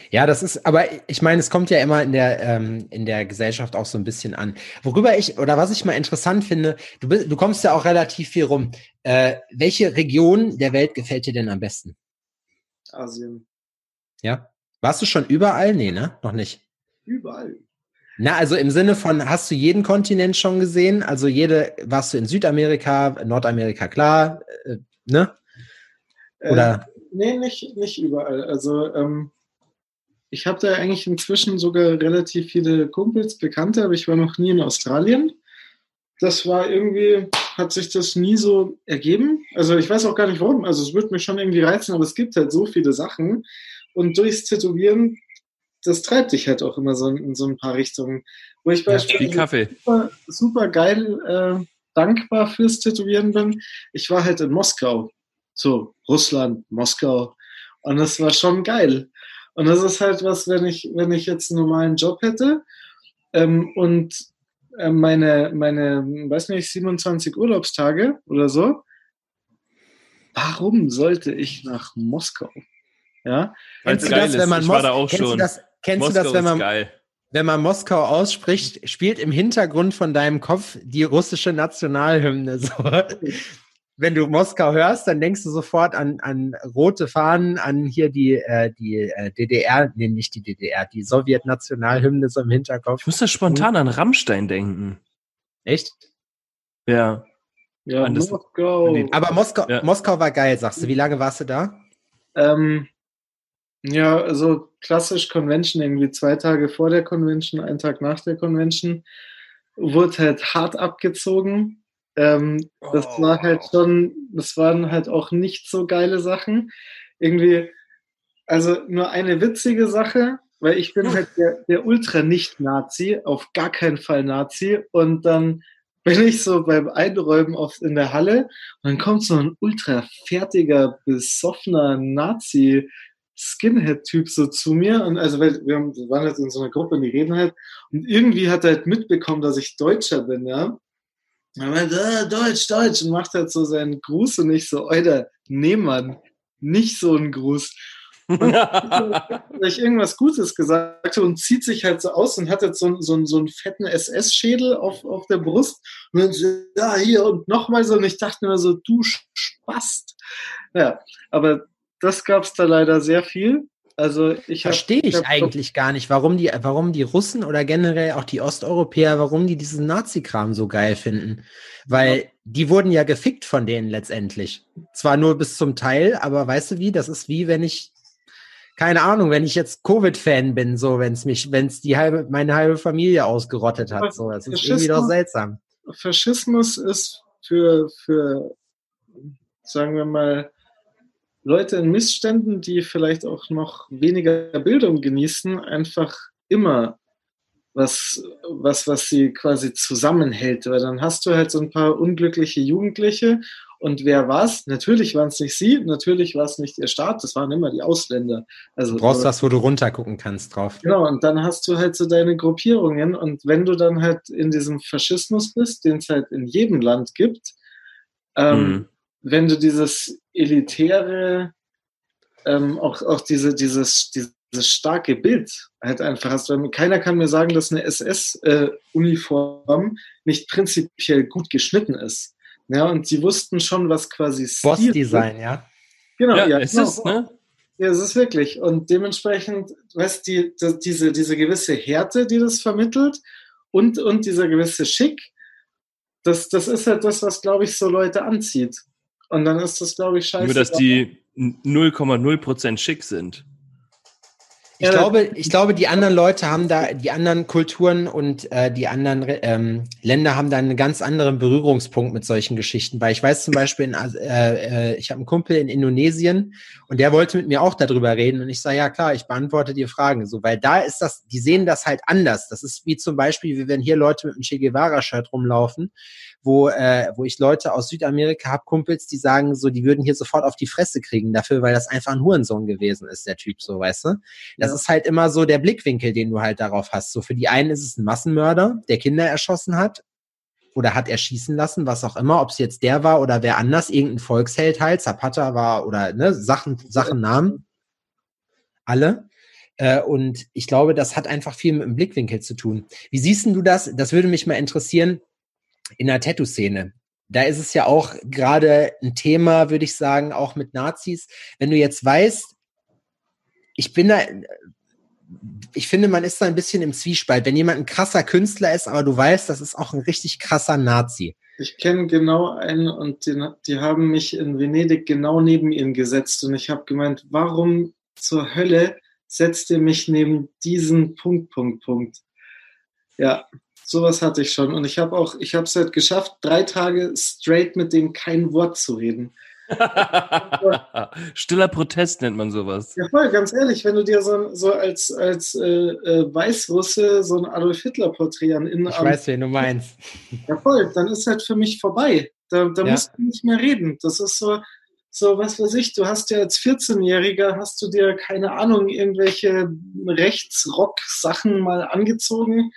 Speaker 1: Ja, das ist, aber ich meine, es kommt ja immer in der, ähm, in der Gesellschaft auch so ein bisschen an. Worüber ich, oder was ich mal interessant finde, du, bist, du kommst ja auch relativ viel rum. Äh, welche Region der Welt gefällt dir denn am besten?
Speaker 3: Asien.
Speaker 1: Ja? Warst du schon überall? Nee, ne? Noch nicht.
Speaker 3: Überall.
Speaker 1: Na, also im Sinne von, hast du jeden Kontinent schon gesehen? Also jede, warst du in Südamerika, Nordamerika, klar, äh, ne?
Speaker 3: Äh, Oder? Äh, nee, nicht, nicht überall. Also ähm, ich habe da eigentlich inzwischen sogar relativ viele Kumpels, Bekannte, aber ich war noch nie in Australien. Das war irgendwie, hat sich das nie so ergeben. Also ich weiß auch gar nicht warum. Also es würde mich schon irgendwie reizen, aber es gibt halt so viele Sachen. Und durchs Tätowieren das treibt dich halt auch immer so in, in so ein paar Richtungen. Wo ich
Speaker 2: beispielsweise
Speaker 3: super, super geil äh, dankbar fürs Tätowieren bin. Ich war halt in Moskau. So, Russland, Moskau. Und das war schon geil. Und das ist halt was, wenn ich, wenn ich jetzt einen normalen Job hätte ähm, und äh, meine, meine, weiß nicht, 27 Urlaubstage oder so, warum sollte ich nach Moskau? Ja.
Speaker 1: Kennst du das, wenn man ich war da auch schon. Das, kennst Moskau du das, wenn man, wenn man Moskau ausspricht, spielt im Hintergrund von deinem Kopf die russische Nationalhymne. So. Wenn du Moskau hörst, dann denkst du sofort an, an rote Fahnen, an hier die, äh, die äh, DDR, nee, nicht die DDR, die Sowjetnationalhymne so im Hinterkopf.
Speaker 2: Ich muss da spontan an Rammstein denken.
Speaker 1: Echt?
Speaker 2: Ja.
Speaker 3: Ja, Moskau.
Speaker 1: Aber Moskau, ja. Moskau war geil, sagst du. Wie lange warst du da?
Speaker 3: Ähm, ja, also klassisch Convention, irgendwie zwei Tage vor der Convention, einen Tag nach der Convention, wurde halt hart abgezogen. Ähm, das oh. war halt schon, das waren halt auch nicht so geile Sachen. Irgendwie, also nur eine witzige Sache, weil ich bin halt der, der Ultra-Nicht-Nazi, auf gar keinen Fall Nazi. Und dann bin ich so beim Einräumen oft in der Halle und dann kommt so ein ultra fertiger, besoffener Nazi Skinhead-Typ so zu mir. Und also, weil wir waren jetzt in so einer Gruppe und die reden halt. Und irgendwie hat er halt mitbekommen, dass ich Deutscher bin, ja. Und er meinte, ah, Deutsch, Deutsch. Und macht halt so seinen Gruß und ich so, Alter, nee, Mann, nicht so ein Gruß. Und ich irgendwas Gutes gesagt und zieht sich halt so aus und hat jetzt so, so, so einen fetten SS-Schädel auf, auf der Brust. Und dann so, ja, hier und nochmal so. Und ich dachte mir so, du Spast. Ja, aber das gab es da leider sehr viel. Also ich
Speaker 1: verstehe ich, hab eigentlich gar nicht, warum die, warum die Russen oder generell auch die Osteuropäer, warum die diesen Nazi-Kram so geil finden. Weil ja. die wurden ja gefickt von denen letztendlich. Zwar nur bis zum Teil, aber weißt du wie? Das ist wie wenn ich keine Ahnung, wenn ich jetzt Covid-Fan bin, so wenn es mich, wenn es die halbe, meine halbe Familie ausgerottet hat, so das ist irgendwie doch seltsam.
Speaker 3: Faschismus ist für für sagen wir mal Leute in Missständen, die vielleicht auch noch weniger Bildung genießen, einfach immer was, was, was sie quasi zusammenhält. Weil dann hast du halt so ein paar unglückliche Jugendliche und wer war's? Natürlich waren es nicht sie, natürlich war es nicht ihr Staat, das waren immer die Ausländer.
Speaker 1: Also, du brauchst was, wo du runtergucken kannst drauf.
Speaker 3: Genau, und dann hast du halt so deine Gruppierungen und wenn du dann halt in diesem Faschismus bist, den es halt in jedem Land gibt, ähm, mhm wenn du dieses elitäre, ähm, auch, auch diese, dieses, dieses starke Bild halt einfach hast. Weil keiner kann mir sagen, dass eine SS-Uniform äh, nicht prinzipiell gut geschnitten ist. Ja, und sie wussten schon, was quasi
Speaker 1: Boss-Design, ja.
Speaker 3: Genau, ja,
Speaker 2: ja
Speaker 3: es
Speaker 2: genau. ist, ne?
Speaker 3: Ja, es ist wirklich. Und dementsprechend, weißt du, die, diese, diese gewisse Härte, die das vermittelt und, und dieser gewisse Schick, das, das ist halt das, was, glaube ich, so Leute anzieht. Und dann ist das, glaube ich, scheiße.
Speaker 2: Nur, dass die 0,0% schick sind.
Speaker 1: Ich ja, glaube, ich glaube, die anderen Leute haben da, die anderen Kulturen und äh, die anderen ähm, Länder haben da einen ganz anderen Berührungspunkt mit solchen Geschichten. Weil ich weiß zum Beispiel, in, äh, äh, ich habe einen Kumpel in Indonesien und der wollte mit mir auch darüber reden und ich sage, ja klar, ich beantworte dir Fragen. So, weil da ist das, die sehen das halt anders. Das ist wie zum Beispiel, wie wenn hier Leute mit einem Che Guevara-Shirt rumlaufen wo, äh, wo ich Leute aus Südamerika hab, Kumpels, die sagen so, die würden hier sofort auf die Fresse kriegen dafür, weil das einfach ein Hurensohn gewesen ist, der Typ, so, weißt du? Das ja. ist halt immer so der Blickwinkel, den du halt darauf hast. So, für die einen ist es ein Massenmörder, der Kinder erschossen hat oder hat erschießen lassen, was auch immer, ob es jetzt der war oder wer anders, irgendein Volksheld halt, Zapata war oder ne, Sachen, Sachen Namen. Alle. Äh, und ich glaube, das hat einfach viel mit dem Blickwinkel zu tun. Wie siehst du das? Das würde mich mal interessieren in der Tattoo-Szene. Da ist es ja auch gerade ein Thema, würde ich sagen, auch mit Nazis. Wenn du jetzt weißt, ich bin da, ich finde, man ist da ein bisschen im Zwiespalt. Wenn jemand ein krasser Künstler ist, aber du weißt, das ist auch ein richtig krasser Nazi.
Speaker 3: Ich kenne genau einen und die, die haben mich in Venedig genau neben ihnen gesetzt und ich habe gemeint, warum zur Hölle setzt ihr mich neben diesen Punkt, Punkt, Punkt. Ja, sowas hatte ich schon. Und ich habe auch, ich habe es halt geschafft, drei Tage straight mit dem kein Wort zu reden.
Speaker 2: Stiller Protest nennt man sowas.
Speaker 3: Ja, voll, ganz ehrlich, wenn du dir so, so als, als äh, äh, Weißrusse so ein Adolf Hitler-Porträt an innen.
Speaker 1: Ich weiß, wen du meinst.
Speaker 3: Ja, voll, dann ist halt für mich vorbei. Da, da ja. musst du nicht mehr reden. Das ist so, so, was weiß ich, du hast ja als 14-Jähriger, hast du dir, keine Ahnung, irgendwelche Rechtsrock-Sachen mal angezogen,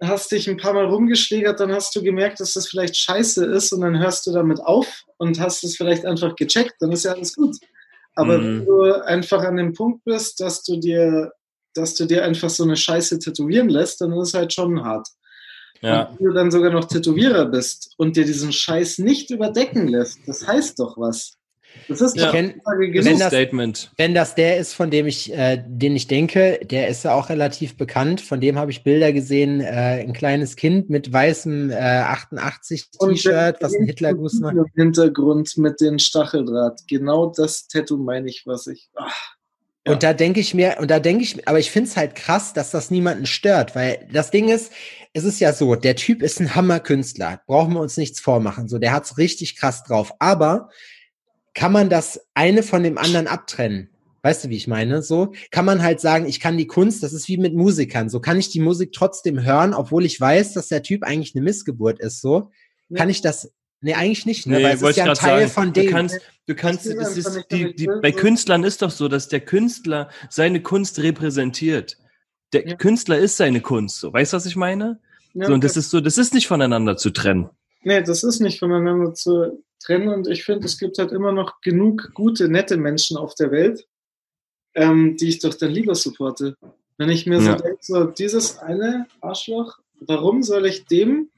Speaker 3: hast dich ein paar Mal rumgeschlägert, dann hast du gemerkt, dass das vielleicht scheiße ist und dann hörst du damit auf und hast es vielleicht einfach gecheckt, dann ist ja alles gut. Aber mhm. wenn du einfach an dem Punkt bist, dass du dir, dass du dir einfach so eine Scheiße tätowieren lässt, dann ist es halt schon hart. Ja. Und wenn du dann sogar noch Tätowierer bist und dir diesen Scheiß nicht überdecken lässt, das heißt doch was.
Speaker 1: Das ist ja. kenn, wenn, das, Statement. wenn das der ist, von dem ich, äh, den ich denke, der ist ja auch relativ bekannt. Von dem habe ich Bilder gesehen. Äh, ein kleines Kind mit weißem äh, 88 T-Shirt, was ein Hitlergruß macht. Im
Speaker 3: Hintergrund mit den Stacheldraht. Genau das Tattoo meine ich, was ich.
Speaker 1: Ach. Ja. Und da denke ich mir, und da denke ich, aber ich finde es halt krass, dass das niemanden stört, weil das Ding ist, es ist ja so, der Typ ist ein Hammerkünstler, brauchen wir uns nichts vormachen, so, der hat's richtig krass drauf, aber kann man das eine von dem anderen abtrennen. Weißt du, wie ich meine? So kann man halt sagen, ich kann die Kunst, das ist wie mit Musikern. So kann ich die Musik trotzdem hören, obwohl ich weiß, dass der Typ eigentlich eine Missgeburt ist. So ja. kann ich das. Nee, eigentlich nicht, ne?
Speaker 2: Nee, Weil es ist ja ein Teil sagen, von dem. Du kannst, du kannst, das ist, die, die, bei Künstlern ist doch so, dass der Künstler seine Kunst repräsentiert. Der ja. Künstler ist seine Kunst. So, weißt du, was ich meine? Ja, so, und das ist so, das ist nicht voneinander zu trennen.
Speaker 3: Nee, das ist nicht voneinander zu trennen und ich finde, es gibt halt immer noch genug gute, nette Menschen auf der Welt, ähm, die ich doch dann lieber supporte. Wenn ich mir ja. so denke, so dieses eine Arschloch, warum soll ich dem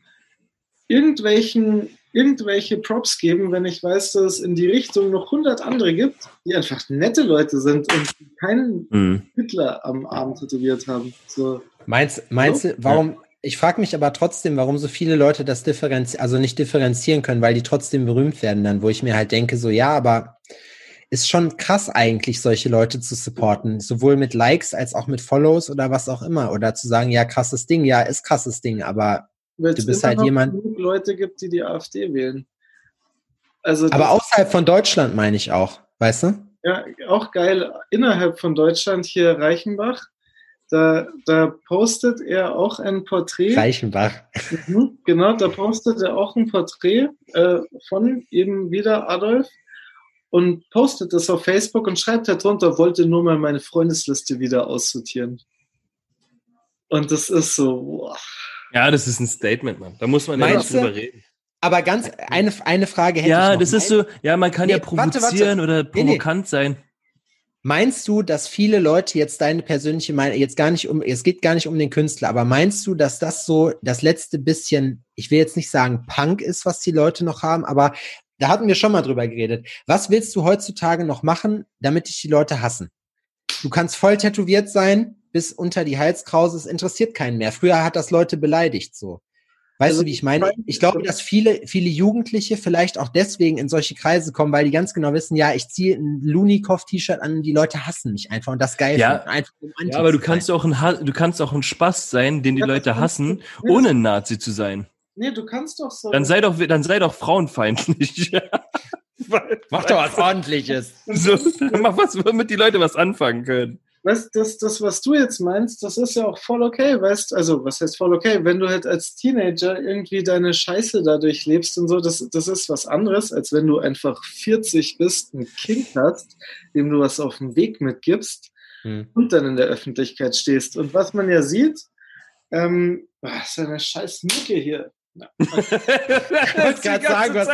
Speaker 3: irgendwelchen, irgendwelche Props geben, wenn ich weiß, dass es in die Richtung noch 100 andere gibt, die einfach nette Leute sind und keinen mhm. Hitler am Arm tätowiert haben. So.
Speaker 1: Meinst, meinst du, warum, ich frage mich aber trotzdem, warum so viele Leute das differenzieren, also nicht differenzieren können, weil die trotzdem berühmt werden dann, wo ich mir halt denke, so ja, aber ist schon krass eigentlich, solche Leute zu supporten, sowohl mit Likes als auch mit Follows oder was auch immer. Oder zu sagen, ja, krasses Ding, ja, ist krasses Ding, aber Weil's du bist halt jemand.
Speaker 3: genug Leute gibt, die die AfD wählen.
Speaker 1: Also aber außerhalb von Deutschland meine ich auch, weißt du?
Speaker 3: Ja, auch geil. Innerhalb von Deutschland hier Reichenbach da, da postet er auch ein Porträt.
Speaker 1: Reichenbach.
Speaker 3: Mhm, genau, da postet er auch ein Porträt äh, von eben wieder Adolf und postet das auf Facebook und schreibt darunter, wollte nur mal meine Freundesliste wieder aussortieren. Und das ist so,
Speaker 2: boah. Ja, das ist ein Statement, Mann. Da muss man ja nicht drüber reden.
Speaker 1: Aber ganz, eine, eine Frage
Speaker 2: hätte ja, ich noch. Ja, das ist so, ja, man kann nee, ja provozieren warte, warte. oder provokant nee, nee. sein.
Speaker 1: Meinst du, dass viele Leute jetzt deine persönliche Meinung, jetzt gar nicht um, es geht gar nicht um den Künstler, aber meinst du, dass das so das letzte bisschen, ich will jetzt nicht sagen Punk ist, was die Leute noch haben, aber da hatten wir schon mal drüber geredet. Was willst du heutzutage noch machen, damit dich die Leute hassen? Du kannst voll tätowiert sein, bis unter die Halskrause, es interessiert keinen mehr. Früher hat das Leute beleidigt so. Weißt also, du, wie ich meine? Ich glaube, dass viele, viele Jugendliche vielleicht auch deswegen in solche Kreise kommen, weil die ganz genau wissen, ja, ich ziehe ein Lunikoff-T-Shirt an, die Leute hassen mich einfach und das geil
Speaker 2: ja, einfach um ja aber du kannst auch ein du kannst auch ein Spaß sein, den die ja, Leute hassen, ohne ein Nazi zu sein.
Speaker 3: Nee, du kannst doch so.
Speaker 2: Dann sei doch, dann sei doch frauenfeindlich.
Speaker 1: mach doch was ordentliches.
Speaker 2: So, mach was, womit die Leute was anfangen können.
Speaker 3: Weißt das, das, was du jetzt meinst, das ist ja auch voll okay, weißt also, was heißt voll okay? Wenn du halt als Teenager irgendwie deine Scheiße dadurch lebst und so, das, das ist was anderes, als wenn du einfach 40 bist, ein Kind hast, dem du was auf dem Weg mitgibst hm. und dann in der Öffentlichkeit stehst. Und was man ja sieht, ähm, was ist eine scheiß Mücke hier? Ich wollte
Speaker 2: gerade sagen, was,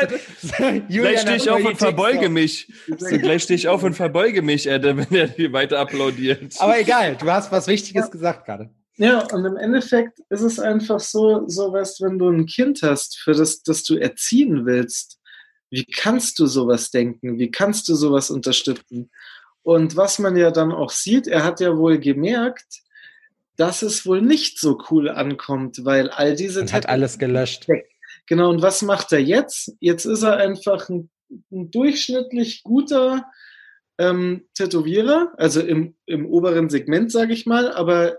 Speaker 2: gleich stehe ich auf und verbeuge mich. So, gleich stehe ich auf und verbeuge mich, wenn er weiter applaudiert.
Speaker 1: Aber egal, du hast was Wichtiges ja. gesagt gerade.
Speaker 3: Ja, und im Endeffekt ist es einfach so, so weißt, wenn du ein Kind hast, für das, das du erziehen willst, wie kannst du sowas denken? Wie kannst du sowas unterstützen? Und was man ja dann auch sieht, er hat ja wohl gemerkt, dass es wohl nicht so cool ankommt, weil all diese
Speaker 1: und hat alles gelöscht.
Speaker 3: Genau, und was macht er jetzt? Jetzt ist er einfach ein, ein durchschnittlich guter ähm, Tätowierer, also im, im oberen Segment, sage ich mal, aber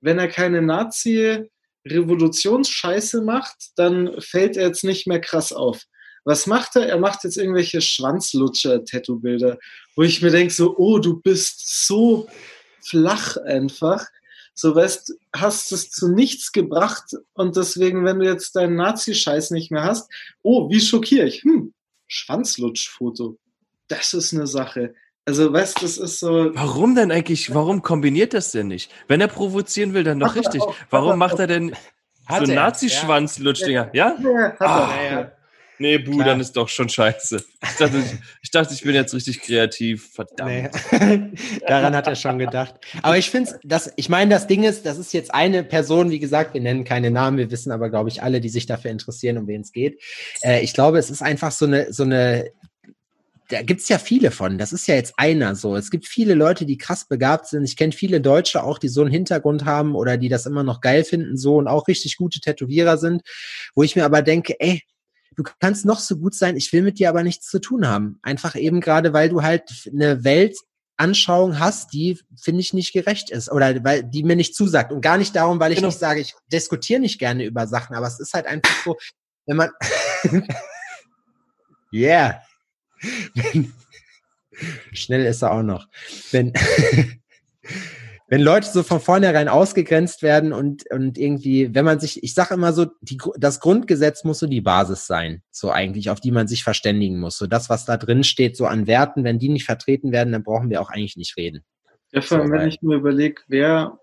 Speaker 3: wenn er keine Nazi-Revolutionsscheiße macht, dann fällt er jetzt nicht mehr krass auf. Was macht er? Er macht jetzt irgendwelche Schwanzlutscher-Tattoo-Bilder, wo ich mir denke, so, oh, du bist so flach einfach. So weißt, hast es zu nichts gebracht und deswegen, wenn du jetzt deinen Nazi-Scheiß nicht mehr hast, oh, wie schockiere ich? Hm, Schwanzlutschfoto. Das ist eine Sache. Also, weißt das ist so.
Speaker 2: Warum denn eigentlich? Warum kombiniert das denn nicht? Wenn er provozieren will, dann doch richtig. Warum macht er denn so Nazi-Schwanzlutschdinger? Ja? ja? ja, hat ah, er. Ja. Nee, Bu, Klar. dann ist doch schon scheiße. Ich dachte, ich, ich, dachte, ich bin jetzt richtig kreativ. Verdammt.
Speaker 1: Nee. Daran hat er schon gedacht. Aber ich finde es, ich meine, das Ding ist, das ist jetzt eine Person, wie gesagt, wir nennen keine Namen, wir wissen aber, glaube ich, alle, die sich dafür interessieren, um wen es geht. Äh, ich glaube, es ist einfach so eine, so eine da gibt's ja viele von. Das ist ja jetzt einer so. Es gibt viele Leute, die krass begabt sind. Ich kenne viele Deutsche auch, die so einen Hintergrund haben oder die das immer noch geil finden, so und auch richtig gute Tätowierer sind, wo ich mir aber denke, ey, du kannst noch so gut sein, ich will mit dir aber nichts zu tun haben. Einfach eben gerade, weil du halt eine Weltanschauung hast, die finde ich nicht gerecht ist oder weil die mir nicht zusagt und gar nicht darum, weil ich genau. nicht sage, ich diskutiere nicht gerne über Sachen, aber es ist halt einfach so, wenn man yeah. Schnell ist er auch noch. Wenn wenn Leute so von vornherein ausgegrenzt werden und, und irgendwie, wenn man sich, ich sage immer so, die, das Grundgesetz muss so die Basis sein, so eigentlich, auf die man sich verständigen muss. So das, was da drin steht, so an Werten, wenn die nicht vertreten werden, dann brauchen wir auch eigentlich nicht reden.
Speaker 3: Ja, vor allem, so, wenn ich mir überlege, wer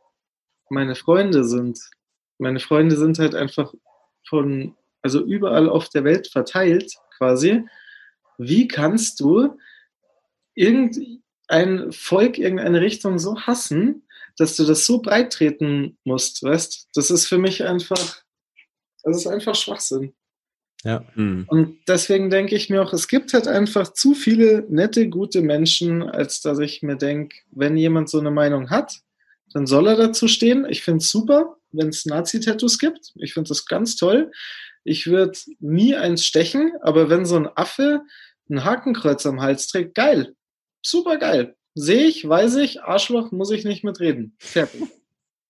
Speaker 3: meine Freunde sind. Meine Freunde sind halt einfach von, also überall auf der Welt verteilt, quasi. Wie kannst du irgendein Volk, irgendeine Richtung so hassen, dass du das so breit treten musst, weißt? Das ist für mich einfach, das ist einfach Schwachsinn.
Speaker 1: Ja.
Speaker 3: Mhm. Und deswegen denke ich mir auch, es gibt halt einfach zu viele nette, gute Menschen, als dass ich mir denke, wenn jemand so eine Meinung hat, dann soll er dazu stehen. Ich finde es super, wenn es Nazi-Tattoos gibt. Ich finde das ganz toll. Ich würde nie eins stechen, aber wenn so ein Affe ein Hakenkreuz am Hals trägt, geil. Super geil. Sehe ich, weiß ich, Arschloch, muss ich nicht mitreden. Fertig.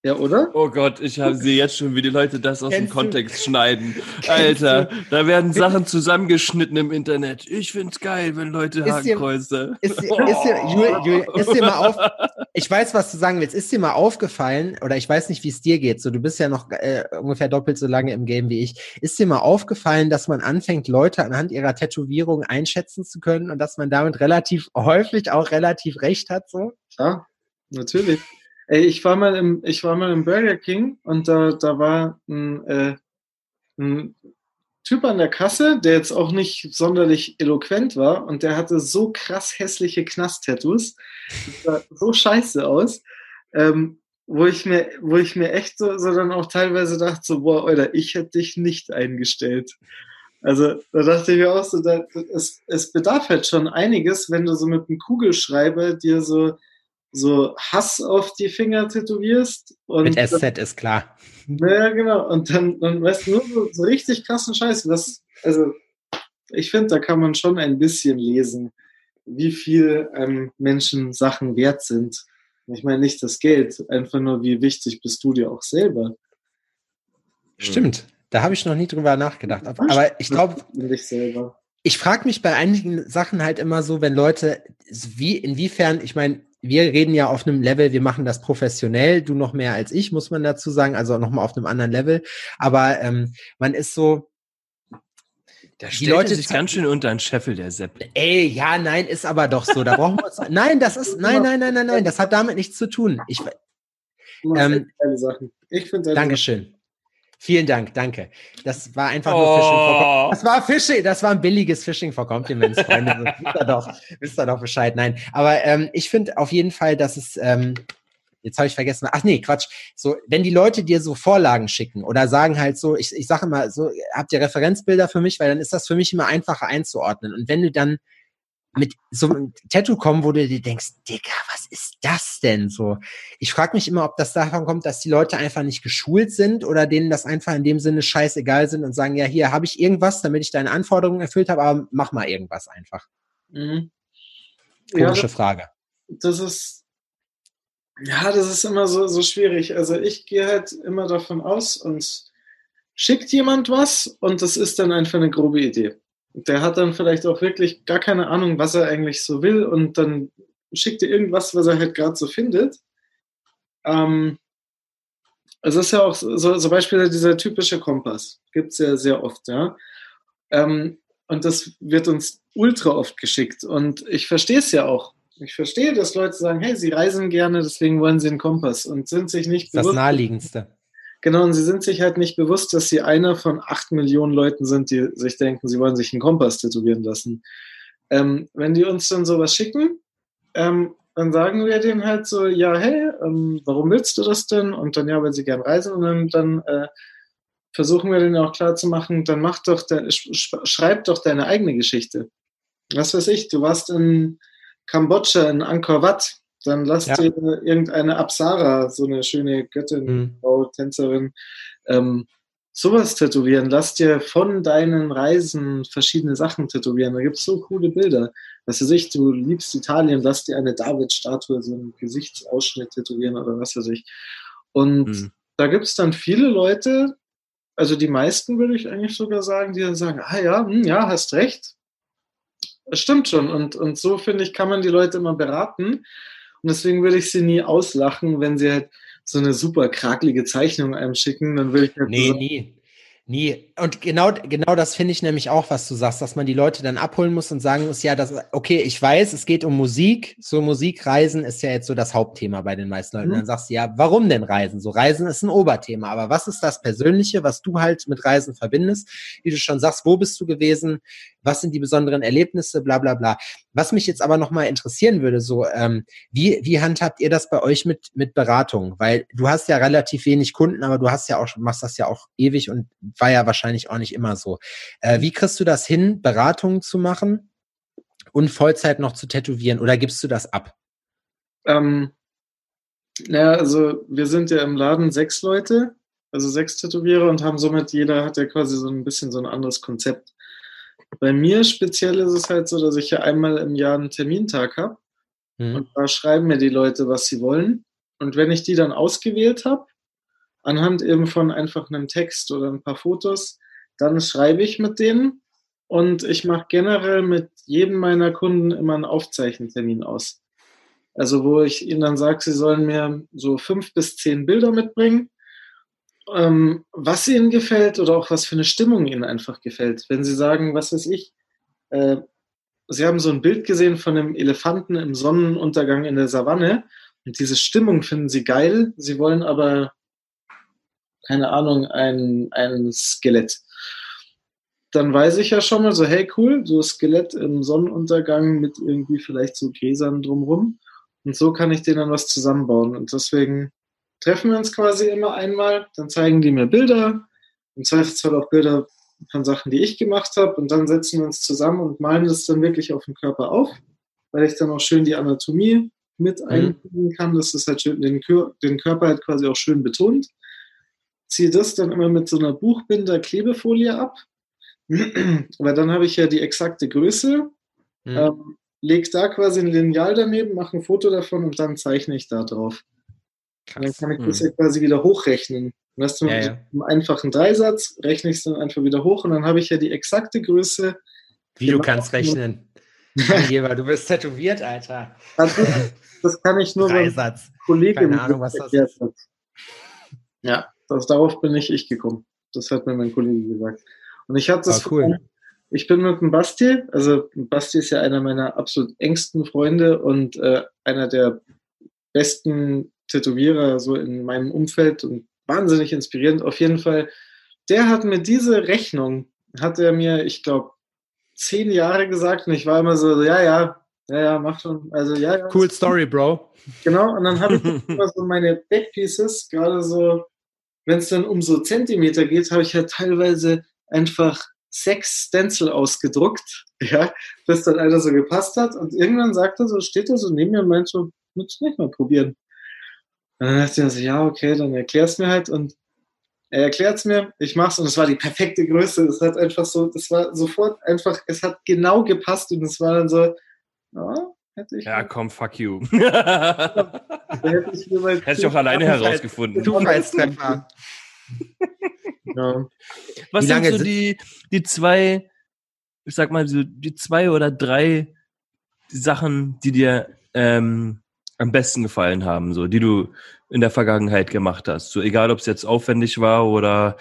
Speaker 3: Ja, oder?
Speaker 2: Oh Gott, ich sehe jetzt schon, wie die Leute das aus Kennst dem Kontext du? schneiden. Alter, da werden Sachen zusammengeschnitten im Internet. Ich find's geil, wenn Leute Hakenkreuze.
Speaker 1: Ist, dir, ist, dir, Jul, Jul, ist dir mal auf, ich weiß, was du sagen willst. Ist dir mal aufgefallen, oder ich weiß nicht, wie es dir geht, so du bist ja noch äh, ungefähr doppelt so lange im Game wie ich. Ist dir mal aufgefallen, dass man anfängt, Leute anhand ihrer Tätowierung einschätzen zu können und dass man damit relativ häufig auch relativ recht hat, so?
Speaker 3: Ja, natürlich. Ey, ich war mal im, ich war mal im Burger King und da, da war ein, äh, ein Typ an der Kasse, der jetzt auch nicht sonderlich eloquent war und der hatte so krass hässliche Knast-Tattoos. sah so scheiße aus. Ähm, wo ich mir, wo ich mir echt so, so dann auch teilweise dachte, so, boah, Alter, ich hätte dich nicht eingestellt. Also da dachte ich mir auch so, da, es, es bedarf halt schon einiges, wenn du so mit einem Kugelschreiber dir so so Hass auf die Finger tätowierst.
Speaker 1: Und Mit SZ ist klar.
Speaker 3: Naja, genau. Und dann, dann weißt du nur so, so richtig krassen Scheiß. Was, also, ich finde, da kann man schon ein bisschen lesen, wie viel ähm, Menschen Sachen wert sind. Ich meine nicht das Geld, einfach nur, wie wichtig bist du dir auch selber.
Speaker 1: Stimmt. Da habe ich noch nie drüber nachgedacht. Aber ich glaube, ich frage mich bei einigen Sachen halt immer so, wenn Leute, wie, inwiefern, ich meine, wir reden ja auf einem Level, wir machen das professionell, du noch mehr als ich, muss man dazu sagen, also nochmal auf einem anderen Level. Aber ähm, man ist so,
Speaker 2: da die Leute sich ganz schön unter den Scheffel, der Sepp.
Speaker 1: Ey, ja, nein, ist aber doch so. Da brauchen wir uns. Nein, das ist, nein, nein, nein, nein, nein, das hat damit nichts zu tun. Ich, ähm.
Speaker 3: Ich finde
Speaker 1: Dankeschön. Vielen Dank, danke. Das war einfach oh. nur Fishing for Das war Fishing, das war ein billiges Fishing for Compliments, Freunde. wisst ihr doch, wisst ihr doch Bescheid. Nein, aber ähm, ich finde auf jeden Fall, dass es ähm, jetzt habe ich vergessen, ach nee, Quatsch, so, wenn die Leute dir so Vorlagen schicken oder sagen halt so, ich, ich sage immer so, habt ihr Referenzbilder für mich, weil dann ist das für mich immer einfacher einzuordnen. Und wenn du dann mit so einem Tattoo kommen, wo du dir denkst, Digga, was ist das denn so? Ich frage mich immer, ob das davon kommt, dass die Leute einfach nicht geschult sind oder denen das einfach in dem Sinne scheißegal sind und sagen, ja, hier habe ich irgendwas, damit ich deine Anforderungen erfüllt habe, aber mach mal irgendwas einfach. Mhm. Komische ja, Frage.
Speaker 3: Das ist, ja, das ist immer so, so schwierig. Also ich gehe halt immer davon aus und schickt jemand was und das ist dann einfach eine grobe Idee. Der hat dann vielleicht auch wirklich gar keine Ahnung, was er eigentlich so will und dann schickt er irgendwas, was er halt gerade so findet. Ähm, es ist ja auch so, so Beispiel dieser typische Kompass. Gibt es ja sehr oft, ja. Ähm, und das wird uns ultra oft geschickt. Und ich verstehe es ja auch. Ich verstehe, dass Leute sagen, hey, sie reisen gerne, deswegen wollen sie einen Kompass und sind sich nicht
Speaker 1: das bewusst. Das naheliegendste.
Speaker 3: Genau, und sie sind sich halt nicht bewusst, dass sie einer von acht Millionen Leuten sind, die sich denken, sie wollen sich einen Kompass tätowieren lassen. Ähm, wenn die uns dann sowas schicken, ähm, dann sagen wir denen halt so, ja, hey, ähm, warum willst du das denn? Und dann, ja, weil sie gern reisen. Und dann, dann äh, versuchen wir denen auch klar zu machen, dann mach doch, de, schreib doch deine eigene Geschichte. Was weiß ich, du warst in Kambodscha in Angkor Wat, dann lass ja. dir irgendeine Apsara, so eine schöne Göttin, mhm. Frau, Tänzerin, ähm, sowas tätowieren. Lass dir von deinen Reisen verschiedene Sachen tätowieren. Da gibt es so coole Bilder. Was weiß ich, du liebst Italien, lass dir eine David-Statue, so einen Gesichtsausschnitt tätowieren oder was weiß ich. Und mhm. da gibt es dann viele Leute, also die meisten würde ich eigentlich sogar sagen, die dann sagen, ah ja, hm, ja, hast recht, das stimmt schon. Und, und so, finde ich, kann man die Leute immer beraten. Und deswegen würde ich sie nie auslachen, wenn sie halt so eine super krakelige Zeichnung einem schicken. Dann würde ich halt
Speaker 1: Nee, so nie. Nie. Und genau, genau das finde ich nämlich auch, was du sagst, dass man die Leute dann abholen muss und sagen muss, ja, das, okay, ich weiß, es geht um Musik. So Musikreisen ist ja jetzt so das Hauptthema bei den meisten Leuten. Mhm. Dann sagst du, ja, warum denn Reisen? So Reisen ist ein Oberthema. Aber was ist das Persönliche, was du halt mit Reisen verbindest? Wie du schon sagst, wo bist du gewesen? Was sind die besonderen Erlebnisse? Bla, bla, bla. Was mich jetzt aber nochmal interessieren würde, so, ähm, wie, wie handhabt ihr das bei euch mit, mit Beratung? Weil du hast ja relativ wenig Kunden, aber du hast ja auch, machst das ja auch ewig und war ja wahrscheinlich auch nicht immer so. Äh, wie kriegst du das hin, Beratungen zu machen und Vollzeit noch zu tätowieren oder gibst du das ab?
Speaker 3: Ähm, naja, also wir sind ja im Laden sechs Leute, also sechs Tätowierer und haben somit, jeder hat ja quasi so ein bisschen so ein anderes Konzept. Bei mir speziell ist es halt so, dass ich ja einmal im Jahr einen Termintag habe mhm. und da schreiben mir die Leute, was sie wollen. Und wenn ich die dann ausgewählt habe, anhand eben von einfach einem Text oder ein paar Fotos, dann schreibe ich mit denen und ich mache generell mit jedem meiner Kunden immer einen Aufzeichentermin aus. Also wo ich ihnen dann sage, sie sollen mir so fünf bis zehn Bilder mitbringen, ähm, was ihnen gefällt oder auch was für eine Stimmung ihnen einfach gefällt. Wenn sie sagen, was weiß ich, äh, sie haben so ein Bild gesehen von einem Elefanten im Sonnenuntergang in der Savanne und diese Stimmung finden sie geil, sie wollen aber keine Ahnung, ein, ein Skelett. Dann weiß ich ja schon mal so, hey cool, so Skelett im Sonnenuntergang mit irgendwie vielleicht so Gräsern drumrum. Und so kann ich denen dann was zusammenbauen. Und deswegen treffen wir uns quasi immer einmal, dann zeigen die mir Bilder, im Zweifelsfall auch Bilder von Sachen, die ich gemacht habe, und dann setzen wir uns zusammen und malen das dann wirklich auf dem Körper auf, weil ich dann auch schön die Anatomie mit mhm. einbinden kann, dass es halt schön den, den Körper halt quasi auch schön betont ziehe das dann immer mit so einer Buchbinder-Klebefolie ab, weil dann habe ich ja die exakte Größe, mhm. ähm, lege da quasi ein Lineal daneben, mache ein Foto davon und dann zeichne ich da drauf. Dann kann ich das mhm. ja quasi wieder hochrechnen. Und das ja, ja. einem einfachen Dreisatz, rechne ich es dann einfach wieder hoch und dann habe ich ja die exakte Größe.
Speaker 1: Wie du kannst rechnen. Angeber, du bist tätowiert, Alter.
Speaker 3: Das, das kann ich nur
Speaker 1: Dreisatz.
Speaker 3: Kollege
Speaker 1: Keine Ahnung, was das ist.
Speaker 3: Hat. Ja, das, darauf bin nicht ich gekommen. Das hat mir mein Kollege gesagt. Und ich habe das
Speaker 1: ah, cool.
Speaker 3: Ich bin mit dem Basti, also Basti ist ja einer meiner absolut engsten Freunde und äh, einer der besten Tätowierer so in meinem Umfeld und wahnsinnig inspirierend. Auf jeden Fall, der hat mir diese Rechnung, hat er mir, ich glaube, zehn Jahre gesagt und ich war immer so, ja, ja, ja, ja, mach schon. Also ja, ja.
Speaker 1: Cool Story, Bro.
Speaker 3: Genau, und dann habe ich immer so meine Backpieces, gerade so, wenn es dann um so Zentimeter geht, habe ich halt teilweise einfach sechs Stencil ausgedruckt, ja, bis dann einer so gepasst hat. Und irgendwann sagt er so, steht er so neben mir und meint so, willst du nicht mal probieren? Und dann dachte ich so, ja, okay, dann erklär's mir halt. Und er erklärt es mir, ich mach's und es war die perfekte Größe. Es hat einfach so, das war sofort einfach, es hat genau gepasst und es war dann so, ja, hätte ich.
Speaker 2: Ja, komm, fuck you. hätte ich, hätte ich auch alleine herausgefunden. Du Treffer.
Speaker 3: ja.
Speaker 2: Was sind so die, die zwei, ich sag mal, so die zwei oder drei Sachen, die dir ähm, am besten gefallen haben, so, die du in der Vergangenheit gemacht hast? So, egal, ob es jetzt aufwendig war oder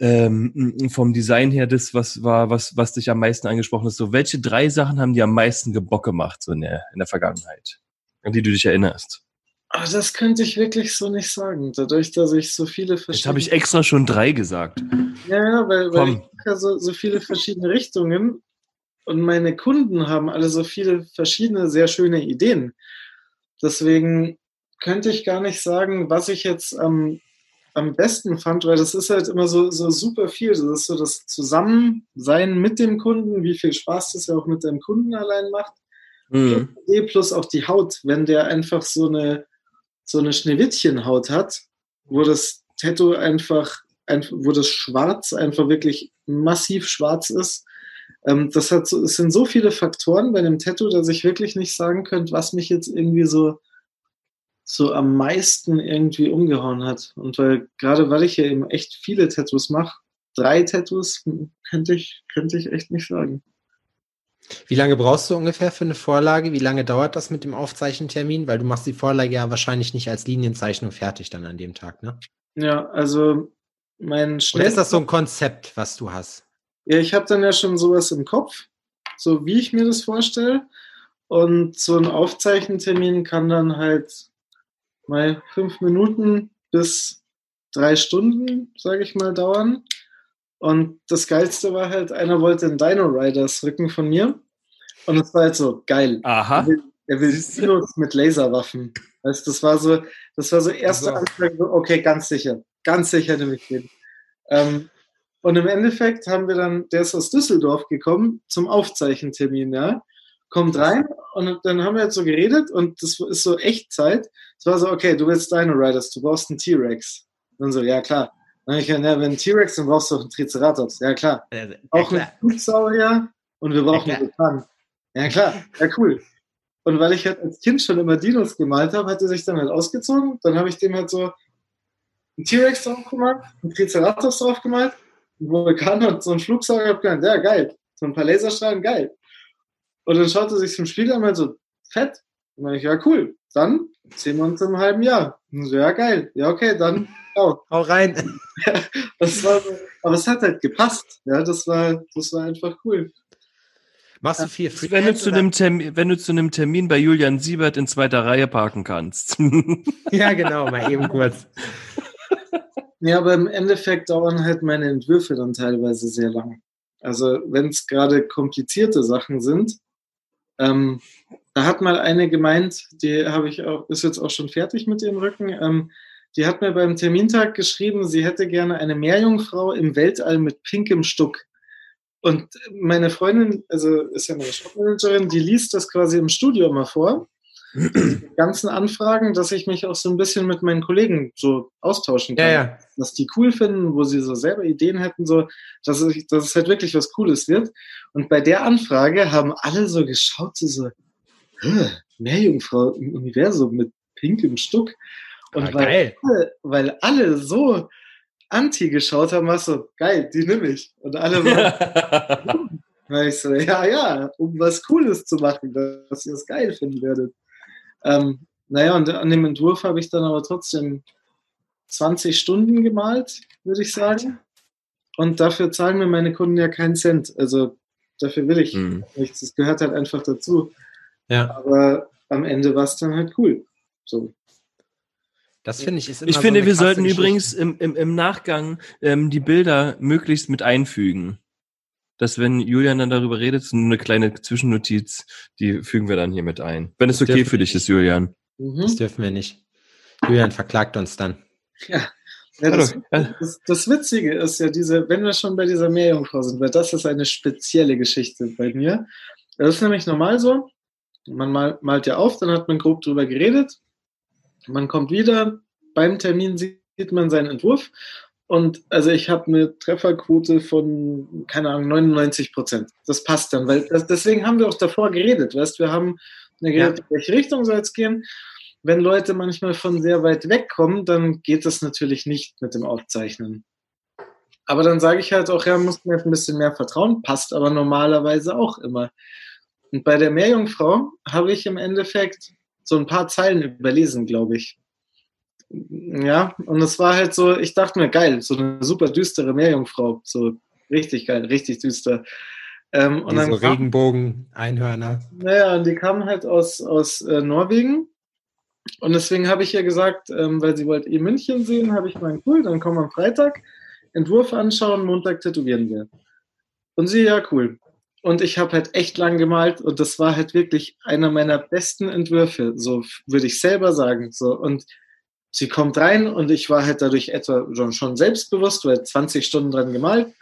Speaker 2: ähm, vom Design her das, was war, was, was dich am meisten angesprochen hat. So, welche drei Sachen haben dir am meisten Gebock gemacht, so in der, in der Vergangenheit, an die du dich erinnerst?
Speaker 3: Aber ah, das könnte ich wirklich so nicht sagen, dadurch, dass ich so viele
Speaker 2: verschiedene. Jetzt habe ich extra schon drei gesagt.
Speaker 3: Ja, weil, weil ich so, so viele verschiedene Richtungen und meine Kunden haben alle so viele verschiedene, sehr schöne Ideen. Deswegen könnte ich gar nicht sagen, was ich jetzt am, am besten fand, weil das ist halt immer so, so super viel. Das ist so das Zusammensein mit dem Kunden, wie viel Spaß das ja auch mit dem Kunden allein macht. Mhm. Plus auch die Haut, wenn der einfach so eine so eine Schneewittchenhaut hat, wo das Tattoo einfach, einfach, wo das Schwarz einfach wirklich massiv schwarz ist. Ähm, das hat so, es sind so viele Faktoren bei dem Tattoo, dass ich wirklich nicht sagen könnte, was mich jetzt irgendwie so, so am meisten irgendwie umgehauen hat. Und weil, gerade weil ich ja eben echt viele Tattoos mache, drei Tattoos könnte ich, könnte ich echt nicht sagen.
Speaker 1: Wie lange brauchst du ungefähr für eine Vorlage? Wie lange dauert das mit dem Aufzeichentermin? Weil du machst die Vorlage ja wahrscheinlich nicht als Linienzeichnung fertig dann an dem Tag, ne?
Speaker 3: Ja, also mein
Speaker 1: Schnell Oder ist das so ein Konzept, was du hast?
Speaker 3: Ja, ich habe dann ja schon sowas im Kopf, so wie ich mir das vorstelle. Und so ein Aufzeichentermin kann dann halt mal fünf Minuten bis drei Stunden, sage ich mal, dauern. Und das Geilste war halt, einer wollte einen Dino Riders Rücken von mir. Und es war halt so geil.
Speaker 2: Aha.
Speaker 3: Er will, er will Dinos mit Laserwaffen. Weißt, das war so, das war so erste also. Anfang, okay, ganz sicher. Ganz sicher nehme ich den. Ähm, und im Endeffekt haben wir dann, der ist aus Düsseldorf gekommen zum Aufzeichentermin, ja. Kommt rein und dann haben wir jetzt so geredet und das ist so Echtzeit. Es war so, okay, du willst Dino Riders, du brauchst einen T-Rex. Und so, ja klar. Ich, ja, wenn T-Rex, dann brauchst du auch einen Triceratops. Ja, klar. Ja, auch klar. einen Flugsaurier und wir brauchen ja, einen Vulkan. Ja, klar. Ja, cool. Und weil ich halt als Kind schon immer Dinos gemalt habe, hat er sich dann halt ausgezogen. Dann habe ich dem halt so einen T-Rex drauf gemalt, einen Triceratops drauf gemalt, einen Vulkan und so einen Flugsaurier. Hab gedacht, ja, geil. So ein paar Laserstrahlen, geil. Und dann schaut er sich zum Spiel an, halt so, fett. Und dann ich, ja, cool. Dann sehen wir uns im halben Jahr. Und so, ja, geil. Ja, okay, dann
Speaker 1: Genau. Hau rein.
Speaker 3: das war aber es hat halt gepasst. Ja, das war, das war einfach cool.
Speaker 1: Machst du viel
Speaker 2: Free wenn du, zu einem Termin, wenn du zu einem Termin bei Julian Siebert in zweiter Reihe parken kannst.
Speaker 1: ja, genau, mal eben kurz.
Speaker 3: Ja, aber im Endeffekt dauern halt meine Entwürfe dann teilweise sehr lang. Also wenn es gerade komplizierte Sachen sind, ähm, da hat mal eine gemeint, die habe ich auch, ist jetzt auch schon fertig mit ihrem Rücken. Ähm, die hat mir beim Termintag geschrieben, sie hätte gerne eine Meerjungfrau im Weltall mit pinkem Stuck. Und meine Freundin, also ist ja meine Shopmanagerin, die liest das quasi im Studio mal vor. Ganzen Anfragen, dass ich mich auch so ein bisschen mit meinen Kollegen so austauschen kann.
Speaker 1: Ja, ja.
Speaker 3: Was die cool finden, wo sie so selber Ideen hätten, so, dass es, dass es halt wirklich was Cooles wird. Und bei der Anfrage haben alle so geschaut, so, so Meerjungfrau im Universum mit pinkem Stuck. Und ah, weil, alle, weil alle so anti geschaut haben, war so, geil, die nehme ich. Und alle waren, ich so, ja, ja, um was Cooles zu machen, dass ihr es geil finden werdet. Ähm, naja, und an dem Entwurf habe ich dann aber trotzdem 20 Stunden gemalt, würde ich sagen. Und dafür zahlen mir meine Kunden ja keinen Cent. Also dafür will ich mhm. nichts. Das gehört halt einfach dazu. Ja. Aber am Ende war es dann halt cool. So.
Speaker 2: Das finde ich ist immer Ich so finde, wir sollten Geschichte. übrigens im, im, im Nachgang ähm, die Bilder möglichst mit einfügen. Dass wenn Julian dann darüber redet, so eine kleine Zwischennotiz, die fügen wir dann hier mit ein. Wenn es okay für dich ist, Julian.
Speaker 1: Mhm. Das dürfen wir nicht. Julian verklagt uns dann.
Speaker 3: Ja. ja das, das, das, Witzige ist ja diese, wenn wir schon bei dieser Meerjungfrau sind, weil das ist eine spezielle Geschichte bei mir. Das ist nämlich normal so. Man mal, malt ja auf, dann hat man grob drüber geredet. Man kommt wieder, beim Termin sieht man seinen Entwurf. Und also ich habe eine Trefferquote von, keine Ahnung, 99 Prozent. Das passt dann, weil das, deswegen haben wir auch davor geredet. Weißt wir haben eine geredet, ja. in welche Richtung soll es gehen wenn Leute manchmal von sehr weit weg kommen, dann geht das natürlich nicht mit dem Aufzeichnen. Aber dann sage ich halt auch, ja, muss mir ein bisschen mehr vertrauen, passt aber normalerweise auch immer. Und bei der Meerjungfrau habe ich im Endeffekt so ein paar Zeilen überlesen, glaube ich. Ja, und es war halt so, ich dachte mir, geil, so eine super düstere Meerjungfrau, so richtig geil, richtig düster.
Speaker 1: Ähm, und dann so Regenbogen-Einhörner.
Speaker 3: Naja, und die kamen halt aus, aus äh, Norwegen und deswegen habe ich ja gesagt, ähm, weil sie wollte eh München sehen, habe ich meinen cool, dann kommen wir am Freitag, Entwurf anschauen, Montag tätowieren wir. Und sie, ja, cool. Und ich habe halt echt lang gemalt und das war halt wirklich einer meiner besten Entwürfe, so würde ich selber sagen. So. Und sie kommt rein und ich war halt dadurch etwa schon, schon selbstbewusst, weil 20 Stunden dran gemalt.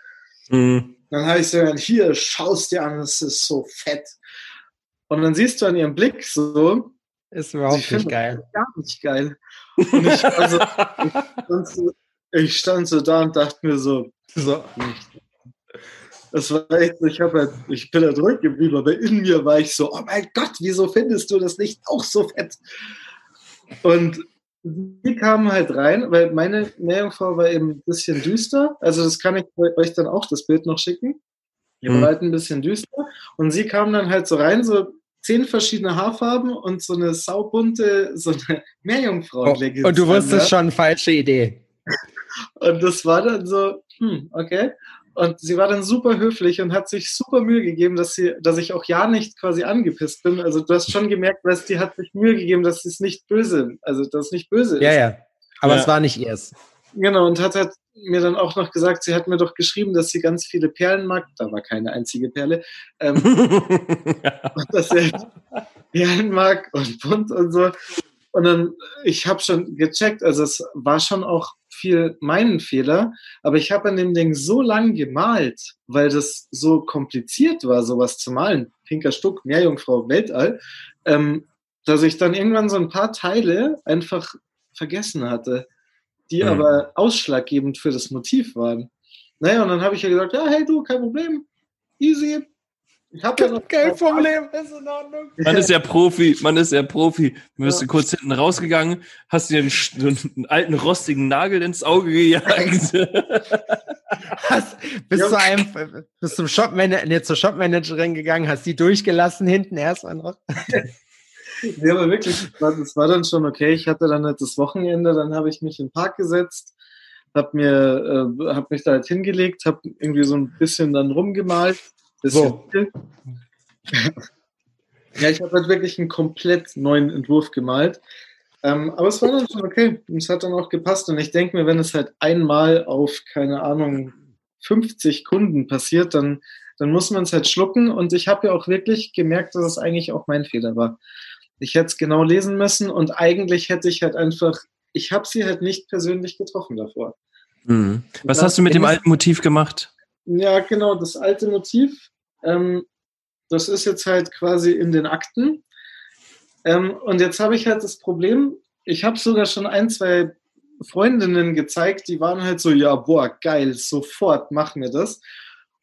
Speaker 3: Mhm. Dann habe ich so, hier, schaust dir an, das ist so fett. Und dann siehst du an ihrem Blick so,
Speaker 1: ist überhaupt nicht geil.
Speaker 3: Gar nicht geil. Und ich, also, ich, stand so, ich, stand so, da und dachte mir so, so das war echt so, ich, halt, ich bin da drück geblieben, aber in mir war ich so, oh mein Gott, wieso findest du das nicht auch so fett? Und die kamen halt rein, weil meine Meerjungfrau war eben ein bisschen düster. Also das kann ich euch dann auch das Bild noch schicken. Die war mhm. halt ein bisschen düster. Und sie kamen dann halt so rein, so zehn verschiedene Haarfarben und so eine saubunte, so eine Meerjungfrau.
Speaker 1: Oh, und du wusstest schon, falsche Idee.
Speaker 3: Und das war dann so, hm, okay. Und sie war dann super höflich und hat sich super Mühe gegeben, dass sie, dass ich auch ja nicht quasi angepisst bin. Also du hast schon gemerkt, dass die hat sich Mühe gegeben, dass es nicht böse, also dass es nicht böse ist.
Speaker 1: Ja, ja. Aber ja. es war nicht ihrs.
Speaker 3: Genau, und hat halt mir dann auch noch gesagt, sie hat mir doch geschrieben, dass sie ganz viele Perlen mag. Da war keine einzige Perle. Ähm, dass sie halt Perlen mag und bunt und so. Und dann, ich habe schon gecheckt, also es war schon auch viel mein Fehler, aber ich habe an dem Ding so lang gemalt, weil das so kompliziert war, sowas zu malen. Pinker Stuck, Meerjungfrau, Weltall, ähm, dass ich dann irgendwann so ein paar Teile einfach vergessen hatte die mhm. aber ausschlaggebend für das Motiv waren. Naja, und dann habe ich ja gesagt, ja, hey du, kein Problem, easy.
Speaker 1: Ich habe ja noch kein Problem, ist in
Speaker 2: Ordnung. Man ist ja Profi, man ist ja Profi. Du bist ja. kurz hinten rausgegangen, hast dir einen, einen, alten rostigen Nagel ins Auge gejagt.
Speaker 1: hast, bist, ja. zu einem, bist zum Shopmanager, nee, zur Shopmanagerin gegangen, hast die durchgelassen hinten erstmal noch.
Speaker 3: nee, aber wirklich, das war, das war, dann schon okay. Ich hatte dann halt das Wochenende, dann habe ich mich in den Park gesetzt, habe mir, äh, habe mich da halt hingelegt, habe irgendwie so ein bisschen dann rumgemalt. So. ja, ich habe halt wirklich einen komplett neuen Entwurf gemalt. Ähm, aber es war dann schon okay. Es hat dann auch gepasst. Und ich denke mir, wenn es halt einmal auf, keine Ahnung, 50 Kunden passiert, dann, dann muss man es halt schlucken. Und ich habe ja auch wirklich gemerkt, dass es eigentlich auch mein Fehler war. Ich hätte es genau lesen müssen und eigentlich hätte ich halt einfach, ich habe sie halt nicht persönlich getroffen davor.
Speaker 2: Mhm. Was hast du mit dem alten Motiv gemacht?
Speaker 3: Ja, genau, das alte Motiv, ähm, das ist jetzt halt quasi in den Akten. Ähm, und jetzt habe ich halt das Problem, ich habe sogar schon ein, zwei Freundinnen gezeigt, die waren halt so, ja, boah, geil, sofort, mach mir das.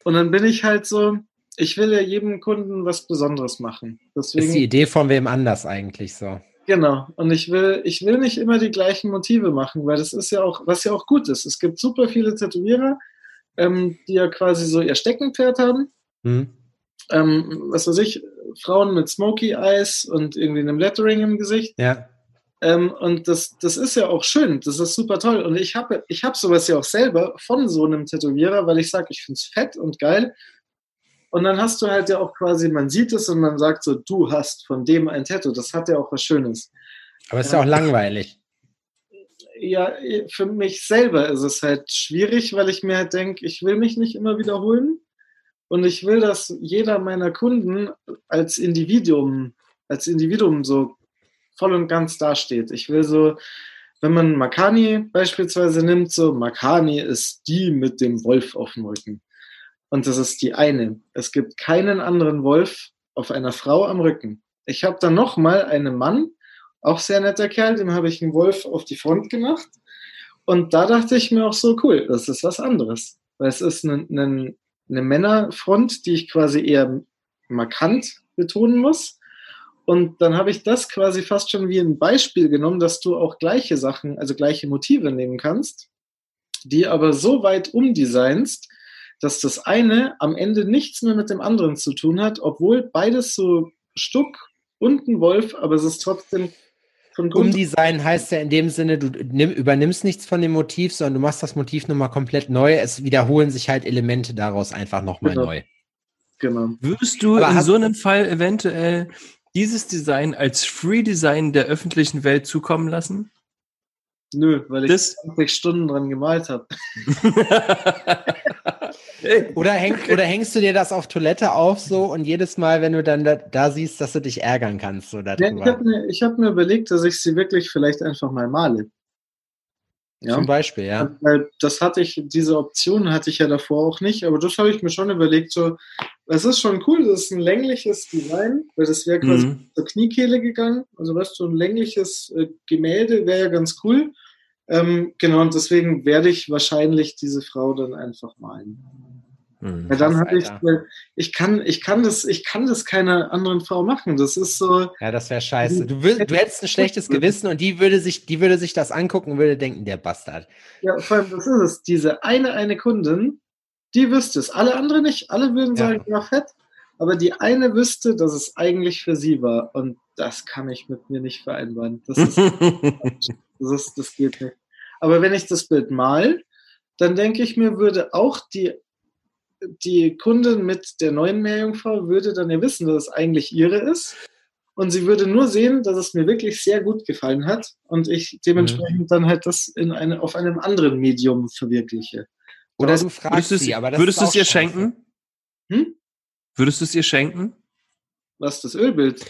Speaker 3: Und dann bin ich halt so, ich will ja jedem Kunden was Besonderes machen.
Speaker 1: Deswegen, ist die Idee von wem anders eigentlich so.
Speaker 3: Genau. Und ich will, ich will nicht immer die gleichen Motive machen, weil das ist ja auch, was ja auch gut ist. Es gibt super viele Tätowierer, ähm, die ja quasi so ihr Steckenpferd haben. Hm. ähm, was weiß ich, Frauen mit Smoky Eyes und irgendwie einem Lettering im Gesicht.
Speaker 1: Ja.
Speaker 3: Ähm, und das, das ist ja auch schön, das ist super toll. Und ich habe ich hab sowas ja auch selber von so einem Tätowierer, weil ich sage, ich finde es fett und geil. Und dann hast du halt ja auch quasi, man sieht es und man sagt so, du hast von dem ein Tattoo. Das hat ja auch was Schönes.
Speaker 1: Aber es ist ja auch langweilig.
Speaker 3: Ja, für mich selber ist es halt schwierig, weil ich mir halt denke, ich will mich nicht immer wiederholen. Und ich will, dass jeder meiner Kunden als Individuum, als Individuum so voll und ganz dasteht. Ich will so, wenn man Makani beispielsweise nimmt, so Makani ist die mit dem Wolf auf dem Rücken. Und das ist die eine. Es gibt keinen anderen Wolf auf einer Frau am Rücken. Ich habe dann noch mal einen Mann, auch sehr netter Kerl, dem habe ich einen Wolf auf die Front gemacht. Und da dachte ich mir auch so, cool, das ist was anderes. Weil es ist eine, eine, eine Männerfront, die ich quasi eher markant betonen muss. Und dann habe ich das quasi fast schon wie ein Beispiel genommen, dass du auch gleiche Sachen, also gleiche Motive nehmen kannst, die aber so weit umdesignst, dass das eine am Ende nichts mehr mit dem anderen zu tun hat, obwohl beides so Stuck und ein Wolf, aber es ist trotzdem
Speaker 1: Umdesign heißt ja in dem Sinne, du nimm, übernimmst nichts von dem Motiv, sondern du machst das Motiv nochmal komplett neu. Es wiederholen sich halt Elemente daraus einfach nochmal genau. neu.
Speaker 2: Genau. Würdest du aber in so einem Fall eventuell dieses Design als Free Design der öffentlichen Welt zukommen lassen?
Speaker 3: Nö, weil ich das 20 Stunden dran gemalt habe.
Speaker 1: oder, häng, oder hängst du dir das auf Toilette auf so und jedes Mal, wenn du dann da, da siehst, dass du dich ärgern kannst? So
Speaker 3: ja, ich habe mir, hab mir überlegt, dass ich sie wirklich vielleicht einfach mal male.
Speaker 1: Ja? Zum Beispiel, ja.
Speaker 3: Weil das hatte ich, diese Option hatte ich ja davor auch nicht, aber das habe ich mir schon überlegt, so, es ist schon cool, das ist ein längliches Design, weil das wäre quasi mhm. zur Kniekehle gegangen. Also weißt du, ein längliches äh, Gemälde wäre ja ganz cool. Ähm, genau, und deswegen werde ich wahrscheinlich diese Frau dann einfach malen. Mhm, ja, dann habe ich, ich kann, ich kann das, ich kann das keiner anderen Frau machen. Das ist so.
Speaker 1: Ja, das wäre scheiße. Du, du hättest ein schlechtes Gewissen und die würde sich, die würde sich das angucken und würde denken, der Bastard.
Speaker 3: Ja, vor allem, das ist es. Diese eine, eine Kundin, die wüsste es. Alle anderen nicht. Alle würden ja. sagen, ja, fett. Aber die eine wüsste, dass es eigentlich für sie war. Und das kann ich mit mir nicht vereinbaren. Das ist, das, ist, das geht nicht. Aber wenn ich das Bild mal, dann denke ich mir, würde auch die die Kundin mit der neuen Meerjungfrau würde dann ja wissen, dass es eigentlich ihre ist. Und sie würde nur sehen, dass es mir wirklich sehr gut gefallen hat und ich dementsprechend mhm. dann halt das in eine, auf einem anderen Medium verwirkliche.
Speaker 1: Oder du fragst
Speaker 2: würdest sie, aber das Würdest du es ihr schenken? Hm? Würdest du es ihr schenken?
Speaker 3: Was, das Ölbild?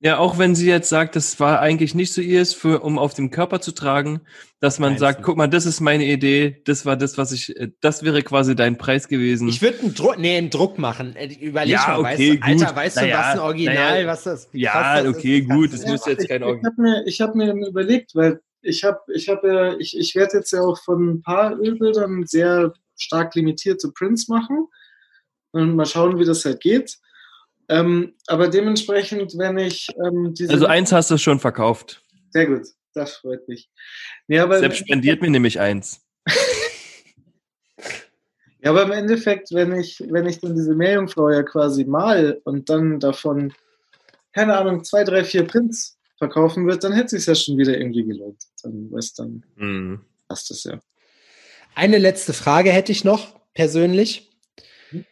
Speaker 2: Ja, auch wenn sie jetzt sagt, das war eigentlich nicht so ihrs, für, um auf dem Körper zu tragen, dass man Meinst sagt, du? guck mal, das ist meine Idee, das war das, was ich, äh, das wäre quasi dein Preis gewesen.
Speaker 1: Ich würde einen Druck, nee, einen Druck machen. Äh, überleg
Speaker 2: ja,
Speaker 1: mal,
Speaker 2: okay,
Speaker 1: weißt, Alter, weißt naja, du, was ein Original, naja, was das?
Speaker 2: Ja, das okay, ist, gut, das ja, müsste jetzt kein
Speaker 3: Original. Ich habe mir, hab mir überlegt, weil ich habe, ich habe ja, ich, ich werde jetzt ja auch von ein paar Ölbildern sehr stark limitierte Prints machen und mal schauen, wie das halt geht. Ähm, aber dementsprechend, wenn ich ähm,
Speaker 2: diese. Also eins hast du schon verkauft.
Speaker 3: Sehr gut, das freut mich.
Speaker 2: Nee, aber Selbst spendiert mir nämlich eins.
Speaker 3: ja, aber im Endeffekt, wenn ich, wenn ich dann diese Meerjungfrau ja quasi mal und dann davon, keine Ahnung, zwei, drei, vier Prints verkaufen wird, dann hätte es sich ja schon wieder irgendwie gelohnt. Dann weißt dann mhm. passt das ja.
Speaker 1: Eine letzte Frage hätte ich noch persönlich. Hm?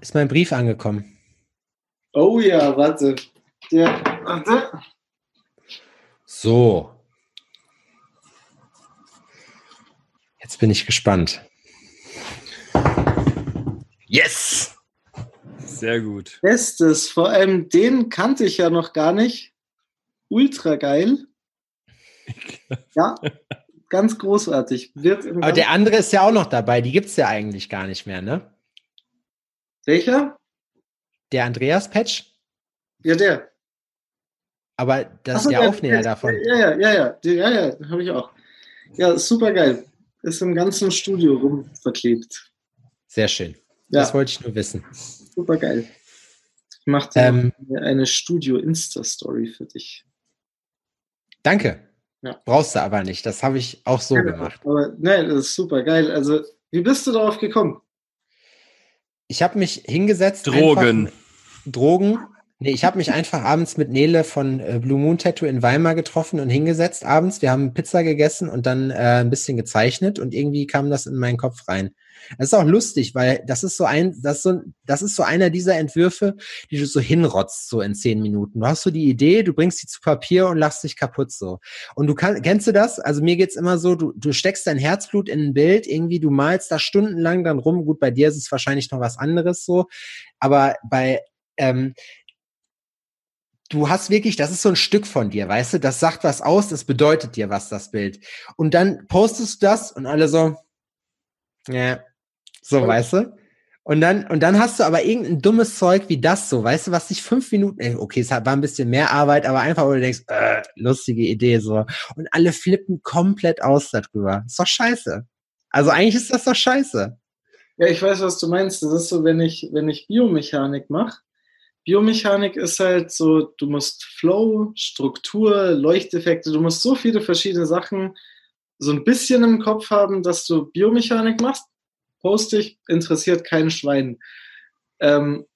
Speaker 1: Ist mein Brief angekommen?
Speaker 3: Oh ja, warte. Der, warte.
Speaker 1: So. Jetzt bin ich gespannt.
Speaker 2: Yes! Sehr gut.
Speaker 3: Bestes. Vor allem den kannte ich ja noch gar nicht. Ultra geil. Ja, ganz großartig.
Speaker 1: Wird Aber der andere ist ja auch noch dabei. Die gibt es ja eigentlich gar nicht mehr, ne?
Speaker 3: Welcher?
Speaker 1: Der Andreas-Patch?
Speaker 3: Ja, der.
Speaker 1: Aber das so, ist der, der Aufnäher der, davon.
Speaker 3: Ja, ja, ja, ja, ja, ja, habe ich auch. Ja, super geil. Ist im ganzen Studio rum verklebt.
Speaker 1: Sehr schön. Ja. Das wollte ich nur wissen.
Speaker 3: Super geil. Ich mache ähm, eine Studio-Insta-Story für dich.
Speaker 1: Danke. Ja. Brauchst du aber nicht. Das habe ich auch so ja, gemacht.
Speaker 3: Aber nein, das ist super geil. Also, wie bist du darauf gekommen?
Speaker 1: Ich habe mich hingesetzt.
Speaker 2: Drogen.
Speaker 1: Drogen. Nee, ich habe mich einfach abends mit Nele von äh, Blue Moon Tattoo in Weimar getroffen und hingesetzt abends. Wir haben Pizza gegessen und dann äh, ein bisschen gezeichnet und irgendwie kam das in meinen Kopf rein. Das ist auch lustig, weil das ist so ein, das ist so, das ist so einer dieser Entwürfe, die du so hinrotzt, so in zehn Minuten. Du hast so die Idee, du bringst sie zu Papier und lachst dich kaputt so. Und du kannst, kennst du das? Also mir geht's immer so, du, du steckst dein Herzblut in ein Bild, irgendwie, du malst da stundenlang dann rum. Gut, bei dir ist es wahrscheinlich noch was anderes so. Aber bei, ähm, du hast wirklich, das ist so ein Stück von dir, weißt du, das sagt was aus, das bedeutet dir was, das Bild. Und dann postest du das und alle so, ja, so, okay. weißt du? Und dann, und dann hast du aber irgendein dummes Zeug wie das so, weißt du, was dich fünf Minuten, okay, es war ein bisschen mehr Arbeit, aber einfach, wo du denkst, äh, lustige Idee, so. Und alle flippen komplett aus darüber. Ist doch scheiße. Also eigentlich ist das doch scheiße.
Speaker 3: Ja, ich weiß, was du meinst. Das ist so, wenn ich, wenn ich Biomechanik mache. Biomechanik ist halt so, du musst Flow, Struktur, Leuchteffekte, du musst so viele verschiedene Sachen so ein bisschen im Kopf haben, dass du Biomechanik machst poste ich, interessiert kein Schwein.
Speaker 2: Ähm,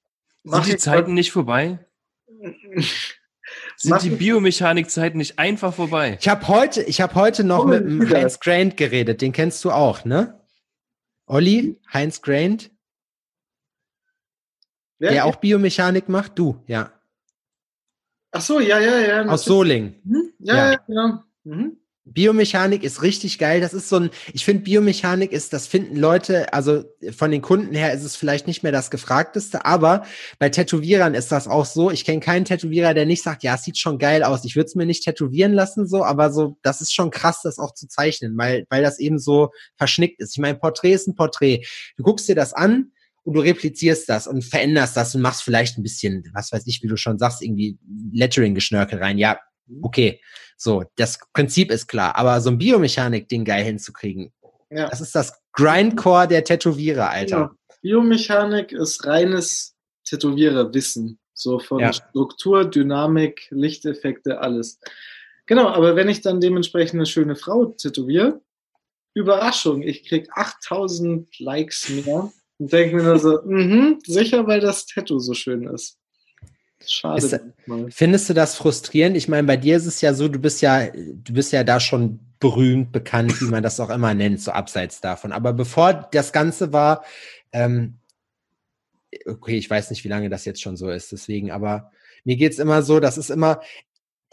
Speaker 2: Sind die Zeiten nicht vorbei? Sind die Biomechanik-Zeiten nicht einfach vorbei?
Speaker 1: Ich habe heute, ich hab heute noch oh, mit dem Heinz Grant geredet, den kennst du auch, ne? Olli, Heinz Grant? Wer? Der auch Biomechanik macht? Du, ja.
Speaker 3: Ach so, ja, ja, ja.
Speaker 1: Aus Soling.
Speaker 3: Mhm. Ja, ja, ja. Mhm.
Speaker 1: Biomechanik ist richtig geil. Das ist so ein, ich finde Biomechanik ist, das finden Leute, also von den Kunden her ist es vielleicht nicht mehr das gefragteste, aber bei Tätowierern ist das auch so. Ich kenne keinen Tätowierer, der nicht sagt, ja, es sieht schon geil aus. Ich würde es mir nicht tätowieren lassen, so, aber so, das ist schon krass, das auch zu zeichnen, weil, weil das eben so verschnickt ist. Ich meine, Porträt ist ein Porträt. Du guckst dir das an, und du replizierst das und veränderst das und machst vielleicht ein bisschen, was weiß ich, wie du schon sagst, irgendwie Lettering-Geschnörkel rein. Ja, okay. So, das Prinzip ist klar, aber so ein Biomechanik-Ding geil hinzukriegen, ja. das ist das Grindcore der Tätowierer, Alter. Ja.
Speaker 3: Biomechanik ist reines Tätowiererwissen. So von ja. Struktur, Dynamik, Lichteffekte, alles. Genau, aber wenn ich dann dementsprechend eine schöne Frau tätowiere, Überraschung, ich krieg 8000 Likes mehr und denke mir nur so, mh, sicher, weil das Tattoo so schön ist.
Speaker 1: Schade. Ist, findest du das frustrierend? Ich meine, bei dir ist es ja so, du bist ja, du bist ja da schon berühmt, bekannt, wie man das auch immer nennt, so abseits davon. Aber bevor das Ganze war, ähm, okay, ich weiß nicht, wie lange das jetzt schon so ist, deswegen, aber mir geht's immer so, das ist immer,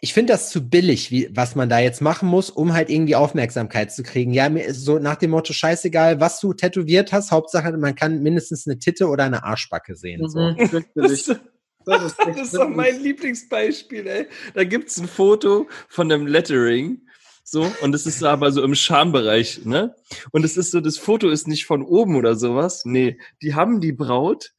Speaker 1: ich finde das zu billig, wie, was man da jetzt machen muss, um halt irgendwie Aufmerksamkeit zu kriegen. Ja, mir ist so nach dem Motto, scheißegal, was du tätowiert hast, Hauptsache, man kann mindestens eine Titte oder eine Arschbacke sehen. So. Mhm,
Speaker 2: Das ist, das ist doch mein Lieblingsbeispiel, ey. Da gibt es ein Foto von einem Lettering. So, und es ist aber so im Schambereich, ne? Und es ist so, das Foto ist nicht von oben oder sowas. Nee, die haben die Braut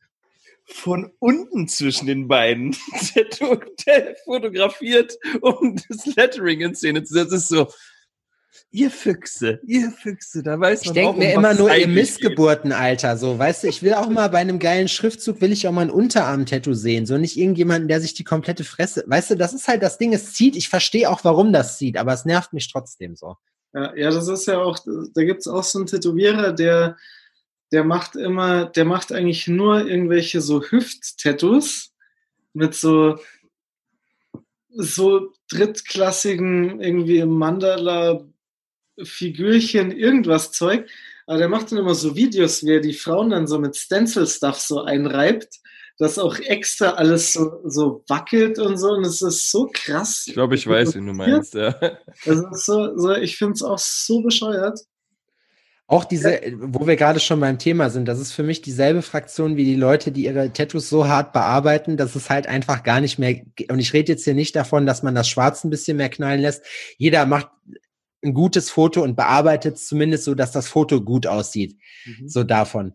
Speaker 2: von unten zwischen den beiden fotografiert, um das Lettering in Szene zu setzen. Das ist so, Ihr Füchse, ihr Füchse, da weiß
Speaker 1: man Ich denke mir um immer nur im Missgeburtenalter, so, weißt du, ich will auch mal bei einem geilen Schriftzug, will ich auch mal ein Unterarm-Tattoo sehen, so nicht irgendjemanden, der sich die komplette Fresse, weißt du, das ist halt das Ding, es zieht, ich verstehe auch, warum das zieht, aber es nervt mich trotzdem so.
Speaker 3: Ja, ja das ist ja auch, da gibt es auch so einen Tätowierer, der, der macht immer, der macht eigentlich nur irgendwelche so Hüft-Tattoos mit so, so drittklassigen irgendwie Mandala Figürchen, irgendwas Zeug. Aber der macht dann immer so Videos, wie er die Frauen dann so mit Stencil-Stuff so einreibt, dass auch extra alles so, so wackelt und so. Und es ist so krass.
Speaker 2: Ich glaube, ich weiß, wie du meinst, ja.
Speaker 3: Ist so, so ich finde es auch so bescheuert.
Speaker 1: Auch diese, wo wir gerade schon beim Thema sind, das ist für mich dieselbe Fraktion wie die Leute, die ihre Tattoos so hart bearbeiten, dass es halt einfach gar nicht mehr, und ich rede jetzt hier nicht davon, dass man das Schwarz ein bisschen mehr knallen lässt. Jeder macht ein gutes Foto und bearbeitet es zumindest so, dass das Foto gut aussieht. Mhm. So davon.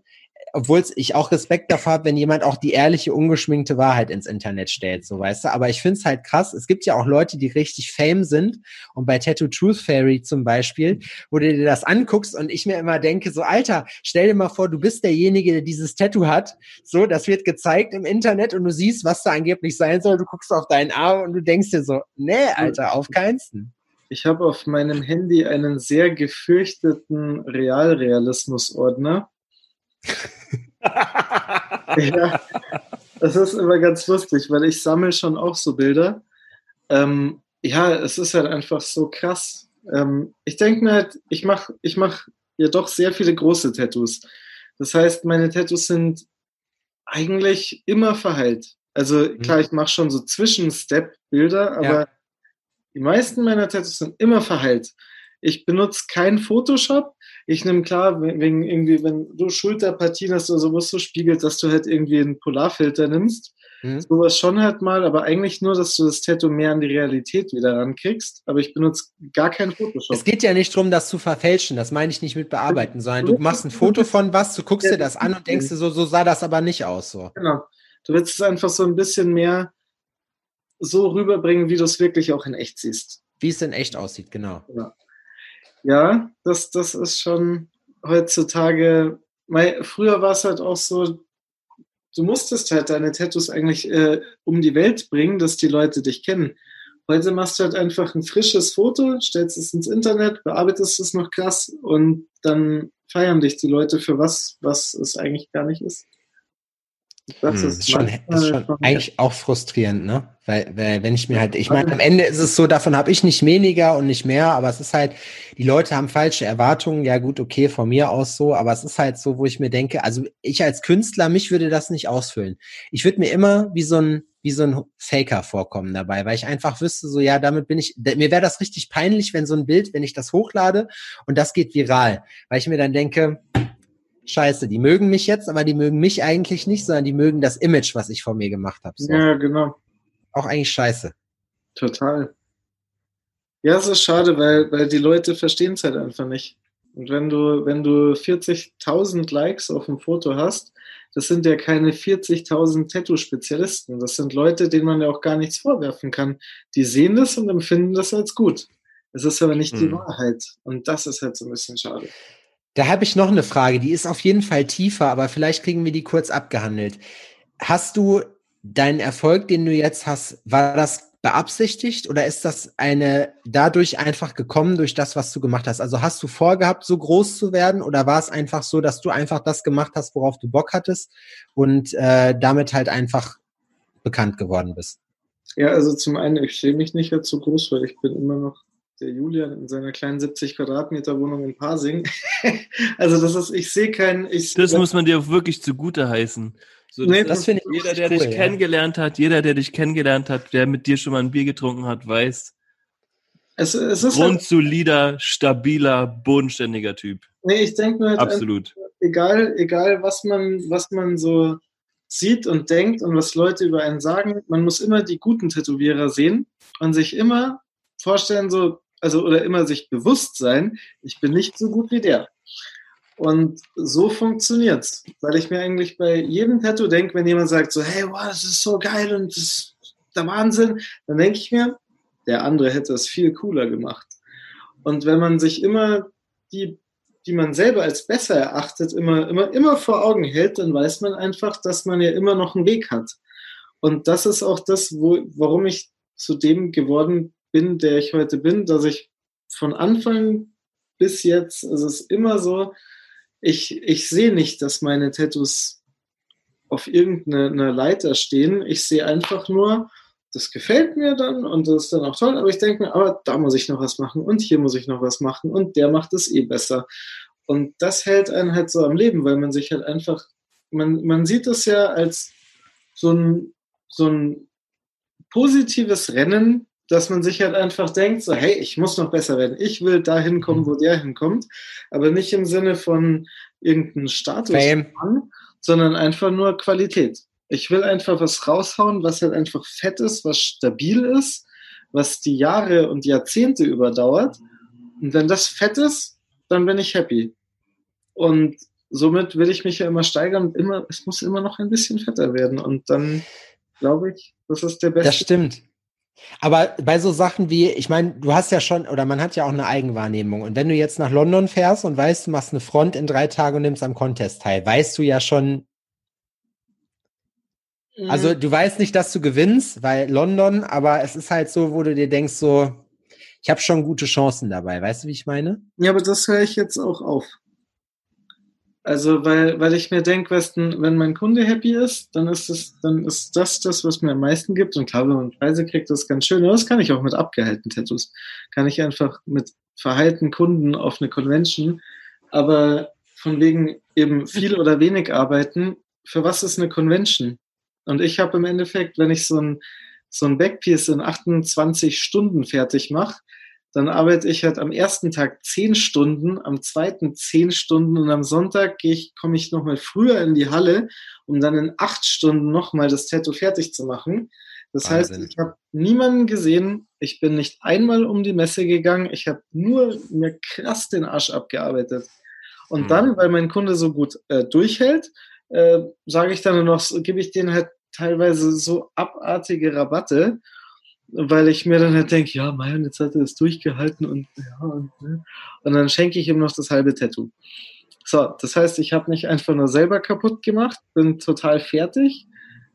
Speaker 1: Obwohl ich auch Respekt davor habe, wenn jemand auch die ehrliche, ungeschminkte Wahrheit ins Internet stellt, so weißt du. Aber ich finde es halt krass. Es gibt ja auch Leute, die richtig Fame sind. Und bei Tattoo Truth Fairy zum Beispiel, wo du dir das anguckst und ich mir immer denke, so Alter, stell dir mal vor, du bist derjenige, der dieses Tattoo hat. So, das wird gezeigt im Internet und du siehst, was da angeblich sein soll. Du guckst auf deinen Arm und du denkst dir so, nee, Alter, auf keinsten.
Speaker 3: Ich habe auf meinem Handy einen sehr gefürchteten Realrealismus-Ordner. Ja. Das ist immer ganz lustig, weil ich sammle schon auch so Bilder. Ähm, ja, es ist halt einfach so krass. Ähm, ich denke mir halt, ich mache ich mach ja doch sehr viele große Tattoos. Das heißt, meine Tattoos sind eigentlich immer verheilt. Also mhm. klar, ich mache schon so Zwischenstep-Bilder, aber ja. die meisten meiner Tattoos sind immer verheilt. Ich benutze kein Photoshop. Ich nehme klar, wegen irgendwie, wenn du Schulterpartien hast oder so, wo es so spiegelt, dass du halt irgendwie einen Polarfilter nimmst. Mhm. Sowas schon halt mal, aber eigentlich nur, dass du das Tattoo mehr an die Realität wieder rankriegst. Aber ich benutze gar kein Photoshop.
Speaker 1: Es geht ja nicht darum, das zu verfälschen. Das meine ich nicht mit bearbeiten, sondern du machst ein Foto von was, du guckst dir das an und denkst dir so, so sah das aber nicht aus. So.
Speaker 3: Genau. Du willst es einfach so ein bisschen mehr so rüberbringen, wie du es wirklich auch in echt siehst.
Speaker 1: Wie es in echt aussieht, genau.
Speaker 3: genau. Ja, das, das ist schon heutzutage, weil früher war es halt auch so, du musstest halt deine Tattoos eigentlich äh, um die Welt bringen, dass die Leute dich kennen. Heute machst du halt einfach ein frisches Foto, stellst es ins Internet, bearbeitest es noch krass und dann feiern dich die Leute für was, was es eigentlich gar nicht ist.
Speaker 1: Das hm, ist, schon, ist schon eigentlich auch frustrierend, ne? Weil, weil wenn ich mir halt, ich meine, am Ende ist es so, davon habe ich nicht weniger und nicht mehr, aber es ist halt, die Leute haben falsche Erwartungen, ja gut, okay, von mir aus so, aber es ist halt so, wo ich mir denke, also ich als Künstler, mich würde das nicht ausfüllen. Ich würde mir immer wie so ein, wie so ein Faker vorkommen dabei, weil ich einfach wüsste, so ja, damit bin ich, mir wäre das richtig peinlich, wenn so ein Bild, wenn ich das hochlade und das geht viral, weil ich mir dann denke, scheiße, die mögen mich jetzt, aber die mögen mich eigentlich nicht, sondern die mögen das Image, was ich von mir gemacht habe. So.
Speaker 3: Ja, genau.
Speaker 1: Auch eigentlich scheiße.
Speaker 3: Total. Ja, es ist schade, weil, weil die Leute verstehen es halt einfach nicht. Und wenn du, wenn du 40.000 Likes auf dem Foto hast, das sind ja keine 40.000 Tattoo-Spezialisten. Das sind Leute, denen man ja auch gar nichts vorwerfen kann. Die sehen das und empfinden das als gut. Es ist aber nicht hm. die Wahrheit. Und das ist halt so ein bisschen schade.
Speaker 1: Da habe ich noch eine Frage, die ist auf jeden Fall tiefer, aber vielleicht kriegen wir die kurz abgehandelt. Hast du deinen Erfolg, den du jetzt hast, war das beabsichtigt oder ist das eine dadurch einfach gekommen durch das, was du gemacht hast? Also hast du vorgehabt, so groß zu werden oder war es einfach so, dass du einfach das gemacht hast, worauf du Bock hattest und äh, damit halt einfach bekannt geworden bist?
Speaker 3: Ja, also zum einen, ich schäme mich nicht jetzt so groß, weil ich bin immer noch der Julian in seiner kleinen 70 Quadratmeter Wohnung in Pasing. also das ist, ich sehe keinen. Ich,
Speaker 2: das muss man dir auch wirklich zugute heißen. So, das, nee, das finde ich jeder, der cool, dich ja. kennengelernt hat, jeder, der dich kennengelernt hat, der mit dir schon mal ein Bier getrunken hat, weiß. Es, es ist halt grundsolider, halt, stabiler, bodenständiger Typ.
Speaker 3: Nee, ich denke mir halt
Speaker 2: absolut.
Speaker 3: Einfach, egal, egal was man, was man so sieht und denkt und was Leute über einen sagen, man muss immer die guten Tätowierer sehen und sich immer vorstellen, so, also oder immer sich bewusst sein, ich bin nicht so gut wie der. Und so funktioniert's, weil ich mir eigentlich bei jedem Tattoo denke, wenn jemand sagt so, hey, wow, das ist so geil und das ist der Wahnsinn, dann denke ich mir, der andere hätte es viel cooler gemacht. Und wenn man sich immer die, die man selber als besser erachtet, immer, immer, immer vor Augen hält, dann weiß man einfach, dass man ja immer noch einen Weg hat. Und das ist auch das, wo, warum ich zu dem geworden bin, der ich heute bin, dass ich von Anfang bis jetzt, es ist immer so, ich, ich sehe nicht, dass meine Tattoos auf irgendeiner Leiter stehen. Ich sehe einfach nur, das gefällt mir dann und das ist dann auch toll, aber ich denke mir, aber da muss ich noch was machen und hier muss ich noch was machen und der macht es eh besser. Und das hält einen halt so am Leben, weil man sich halt einfach, man, man sieht es ja als so ein, so ein positives Rennen dass man sich halt einfach denkt, so, hey, ich muss noch besser werden. Ich will da hinkommen, mhm. wo der hinkommt. Aber nicht im Sinne von irgendeinem Status, an, sondern einfach nur Qualität. Ich will einfach was raushauen, was halt einfach fett ist, was stabil ist, was die Jahre und Jahrzehnte überdauert. Und wenn das fett ist, dann bin ich happy. Und somit will ich mich ja immer steigern und immer, es muss immer noch ein bisschen fetter werden. Und dann glaube ich, das ist der beste.
Speaker 1: Das stimmt. Aber bei so Sachen wie, ich meine, du hast ja schon, oder man hat ja auch eine Eigenwahrnehmung. Und wenn du jetzt nach London fährst und weißt, du machst eine Front in drei Tagen und nimmst am Contest teil, weißt du ja schon, mhm. also du weißt nicht, dass du gewinnst, weil London, aber es ist halt so, wo du dir denkst, so, ich habe schon gute Chancen dabei. Weißt du, wie ich meine?
Speaker 3: Ja, aber das höre ich jetzt auch auf. Also, weil, weil ich mir denke, wenn mein Kunde happy ist, dann ist es, dann ist das das, was mir am meisten gibt. Und klar, wenn man Preise kriegt, das ist ganz schön. Und das kann ich auch mit abgehaltenen Tattoos. Kann ich einfach mit verhalten Kunden auf eine Convention. Aber von wegen eben viel oder wenig arbeiten, für was ist eine Convention? Und ich habe im Endeffekt, wenn ich so ein, so ein Backpiece in 28 Stunden fertig mache, dann arbeite ich halt am ersten Tag zehn Stunden, am zweiten zehn Stunden und am Sonntag ich, komme ich nochmal früher in die Halle, um dann in acht Stunden nochmal das Tattoo fertig zu machen. Das Wahnsinn. heißt, ich habe niemanden gesehen, ich bin nicht einmal um die Messe gegangen, ich habe nur mir krass den Arsch abgearbeitet. Und mhm. dann, weil mein Kunde so gut äh, durchhält, äh, sage ich dann noch, gebe ich denen halt teilweise so abartige Rabatte weil ich mir dann halt denke, ja, mein, jetzt hat er das durchgehalten und ja, und, ne? und dann schenke ich ihm noch das halbe Tattoo. So, das heißt, ich habe mich einfach nur selber kaputt gemacht, bin total fertig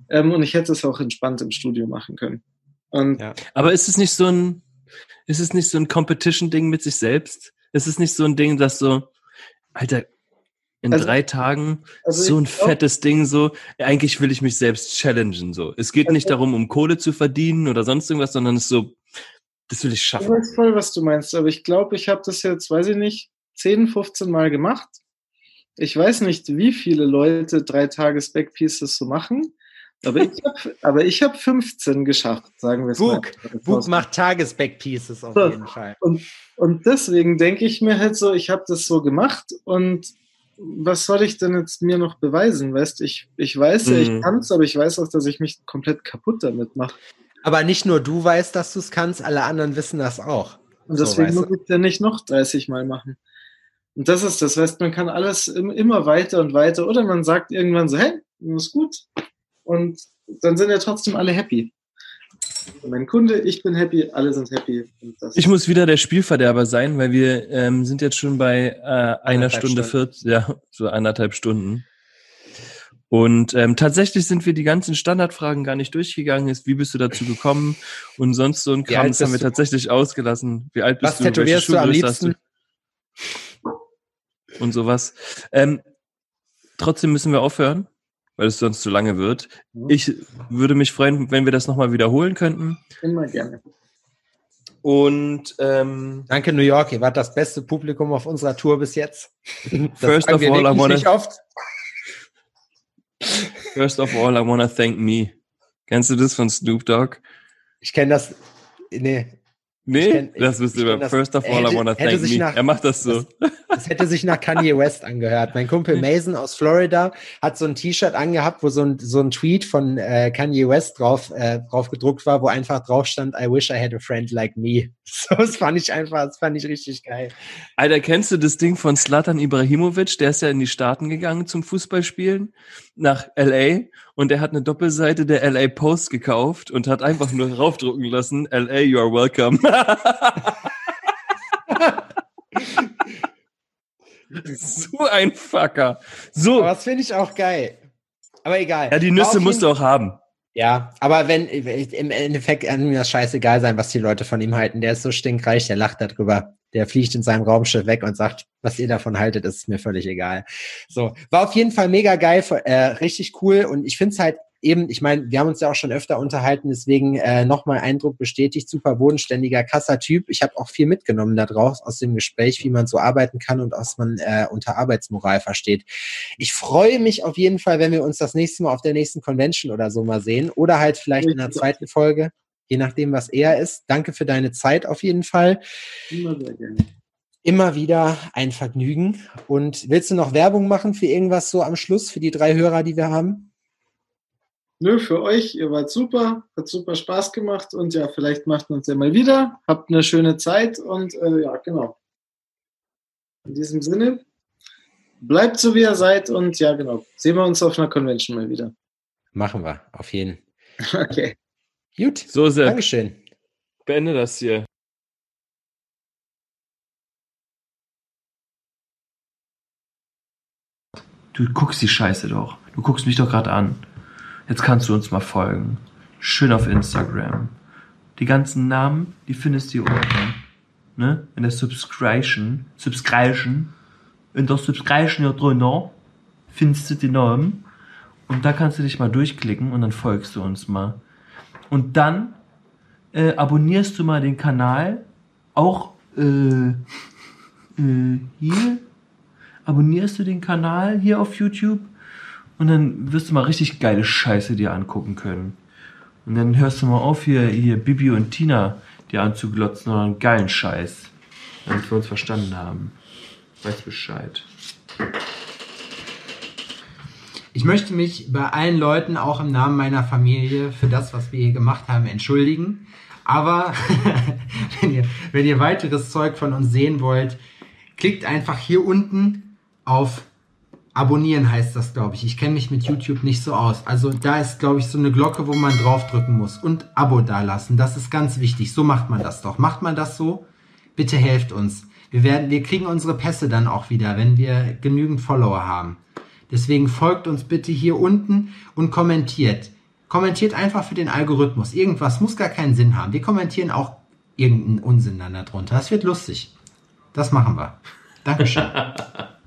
Speaker 3: ähm, und ich hätte es auch entspannt im Studio machen können. Und
Speaker 2: ja. Aber ist es nicht so ein, ist es nicht so ein Competition-Ding mit sich selbst? Ist es nicht so ein Ding, dass so, Alter, in also, drei Tagen also so ein glaub, fettes Ding so. Eigentlich will ich mich selbst challengen so. Es geht also, nicht darum, um Kohle zu verdienen oder sonst irgendwas, sondern es ist so, das will ich schaffen. Ich
Speaker 3: weiß voll, was du meinst, aber ich glaube, ich habe das jetzt, weiß ich nicht, 10, 15 Mal gemacht. Ich weiß nicht, wie viele Leute drei Tages Backpieces so machen. Aber ich habe hab 15 geschafft, sagen wir es
Speaker 1: mal. Book macht Tages-Backpieces auf so, jeden Fall.
Speaker 3: Und, und deswegen denke ich mir halt so, ich habe das so gemacht und was soll ich denn jetzt mir noch beweisen? Weißt ich, ich weiß ja, ich mhm. kann es, aber ich weiß auch, dass ich mich komplett kaputt damit mache.
Speaker 1: Aber nicht nur du weißt, dass du es kannst, alle anderen wissen das auch.
Speaker 3: Und deswegen so, muss ich ja nicht noch 30 Mal machen. Und das ist das, heißt, man kann alles immer weiter und weiter oder man sagt irgendwann so, hey, das ist gut. Und dann sind ja trotzdem alle happy mein Kunde, ich bin happy, alle sind happy.
Speaker 2: ich muss wieder der Spielverderber sein, weil wir ähm, sind jetzt schon bei äh, einer Stunde vierzig, ja, so anderthalb Stunden. Und ähm, tatsächlich sind wir die ganzen Standardfragen gar nicht durchgegangen. Ist, wie bist du dazu gekommen? Und sonst so ein Kram, das haben wir tatsächlich ausgelassen. Wie alt bist
Speaker 1: Was du? Was tätowierst du am liebsten?
Speaker 2: Du? Und sowas. Ähm, trotzdem müssen wir aufhören weil es sonst zu lange wird. Mhm. Ich würde mich freuen, wenn wir das nochmal wiederholen könnten.
Speaker 3: Immer gerne.
Speaker 2: Und ähm,
Speaker 1: danke New York, ihr wart das beste Publikum auf unserer Tour bis jetzt.
Speaker 2: First of all, I wanna, nicht oft. First of all, I wanna thank me. Kennst du das von Snoop Dogg?
Speaker 1: Ich kenne das. Nee,
Speaker 2: Nee, kenn, das bist du über. First of all, hätte, I wanna thank me. Nach, er macht das so.
Speaker 1: Das, das, hätte sich nach Kanye West angehört. Mein Kumpel Mason aus Florida hat so ein T-Shirt angehabt, wo so ein, so ein Tweet von äh, Kanye West drauf, äh, drauf gedruckt war, wo einfach drauf stand, I wish I had a friend like me. So, das fand ich einfach, das fand ich richtig geil.
Speaker 2: Alter, kennst du das Ding von Slatan Ibrahimovic? Der ist ja in die Staaten gegangen zum Fußballspielen nach LA und er hat eine Doppelseite der LA Post gekauft und hat einfach nur raufdrucken lassen, LA, you are welcome. so ein Fucker. So.
Speaker 1: Aber das finde ich auch geil. Aber egal.
Speaker 2: Ja, die Nüsse musst du auch haben.
Speaker 1: Ja, aber wenn im Endeffekt kann mir das scheißegal sein, was die Leute von ihm halten. Der ist so stinkreich, der lacht darüber. Der fliegt in seinem Raumschiff weg und sagt, was ihr davon haltet, ist mir völlig egal. So, war auf jeden Fall mega geil, äh, richtig cool. Und ich finde es halt eben, ich meine, wir haben uns ja auch schon öfter unterhalten, deswegen äh, nochmal Eindruck bestätigt, super bodenständiger, krasser Typ. Ich habe auch viel mitgenommen daraus aus dem Gespräch, wie man so arbeiten kann und was man äh, unter Arbeitsmoral versteht. Ich freue mich auf jeden Fall, wenn wir uns das nächste Mal auf der nächsten Convention oder so mal sehen oder halt vielleicht in der zweiten Folge, je nachdem, was eher ist. Danke für deine Zeit auf jeden Fall. Immer sehr gerne immer wieder ein Vergnügen. Und willst du noch Werbung machen für irgendwas so am Schluss, für die drei Hörer, die wir haben?
Speaker 3: Nö, für euch, ihr wart super, hat super Spaß gemacht und ja, vielleicht macht man uns ja mal wieder. Habt eine schöne Zeit und äh, ja, genau. In diesem Sinne, bleibt so wie ihr seid und ja, genau. Sehen wir uns auf einer Convention mal wieder.
Speaker 1: Machen wir, auf jeden.
Speaker 3: Okay.
Speaker 1: Gut.
Speaker 2: So, sehr.
Speaker 1: Dankeschön.
Speaker 2: Beende das hier. Du guckst die Scheiße doch. Du guckst mich doch gerade an. Jetzt kannst du uns mal folgen. Schön auf Instagram. Die ganzen Namen, die findest du hier unten. Ne? In der Subscription. Subscription. In der Subscription hier drunter. findest du die Norm und da kannst du dich mal durchklicken und dann folgst du uns mal. Und dann äh, abonnierst du mal den Kanal, auch äh, äh, hier, abonnierst du den Kanal hier auf YouTube und dann wirst du mal richtig geile Scheiße dir angucken können. Und dann hörst du mal auf, hier, hier Bibi und Tina dir anzuglotzen, sondern einen geilen Scheiß. Damit wir uns verstanden haben. Weiß Bescheid.
Speaker 1: Ich möchte mich bei allen Leuten, auch im Namen meiner Familie, für das, was wir hier gemacht haben, entschuldigen. Aber wenn, ihr, wenn ihr weiteres Zeug von uns sehen wollt, klickt einfach hier unten auf Abonnieren heißt das, glaube ich. Ich kenne mich mit YouTube nicht so aus. Also da ist, glaube ich, so eine Glocke, wo man draufdrücken muss. Und Abo dalassen. Das ist ganz wichtig. So macht man das doch. Macht man das so? Bitte helft uns. Wir werden, wir kriegen unsere Pässe dann auch wieder, wenn wir genügend Follower haben. Deswegen folgt uns bitte hier unten und kommentiert. Kommentiert einfach für den Algorithmus. Irgendwas muss gar keinen Sinn haben. Wir kommentieren auch irgendeinen Unsinn dann darunter. Das wird lustig. Das machen wir. Dankeschön.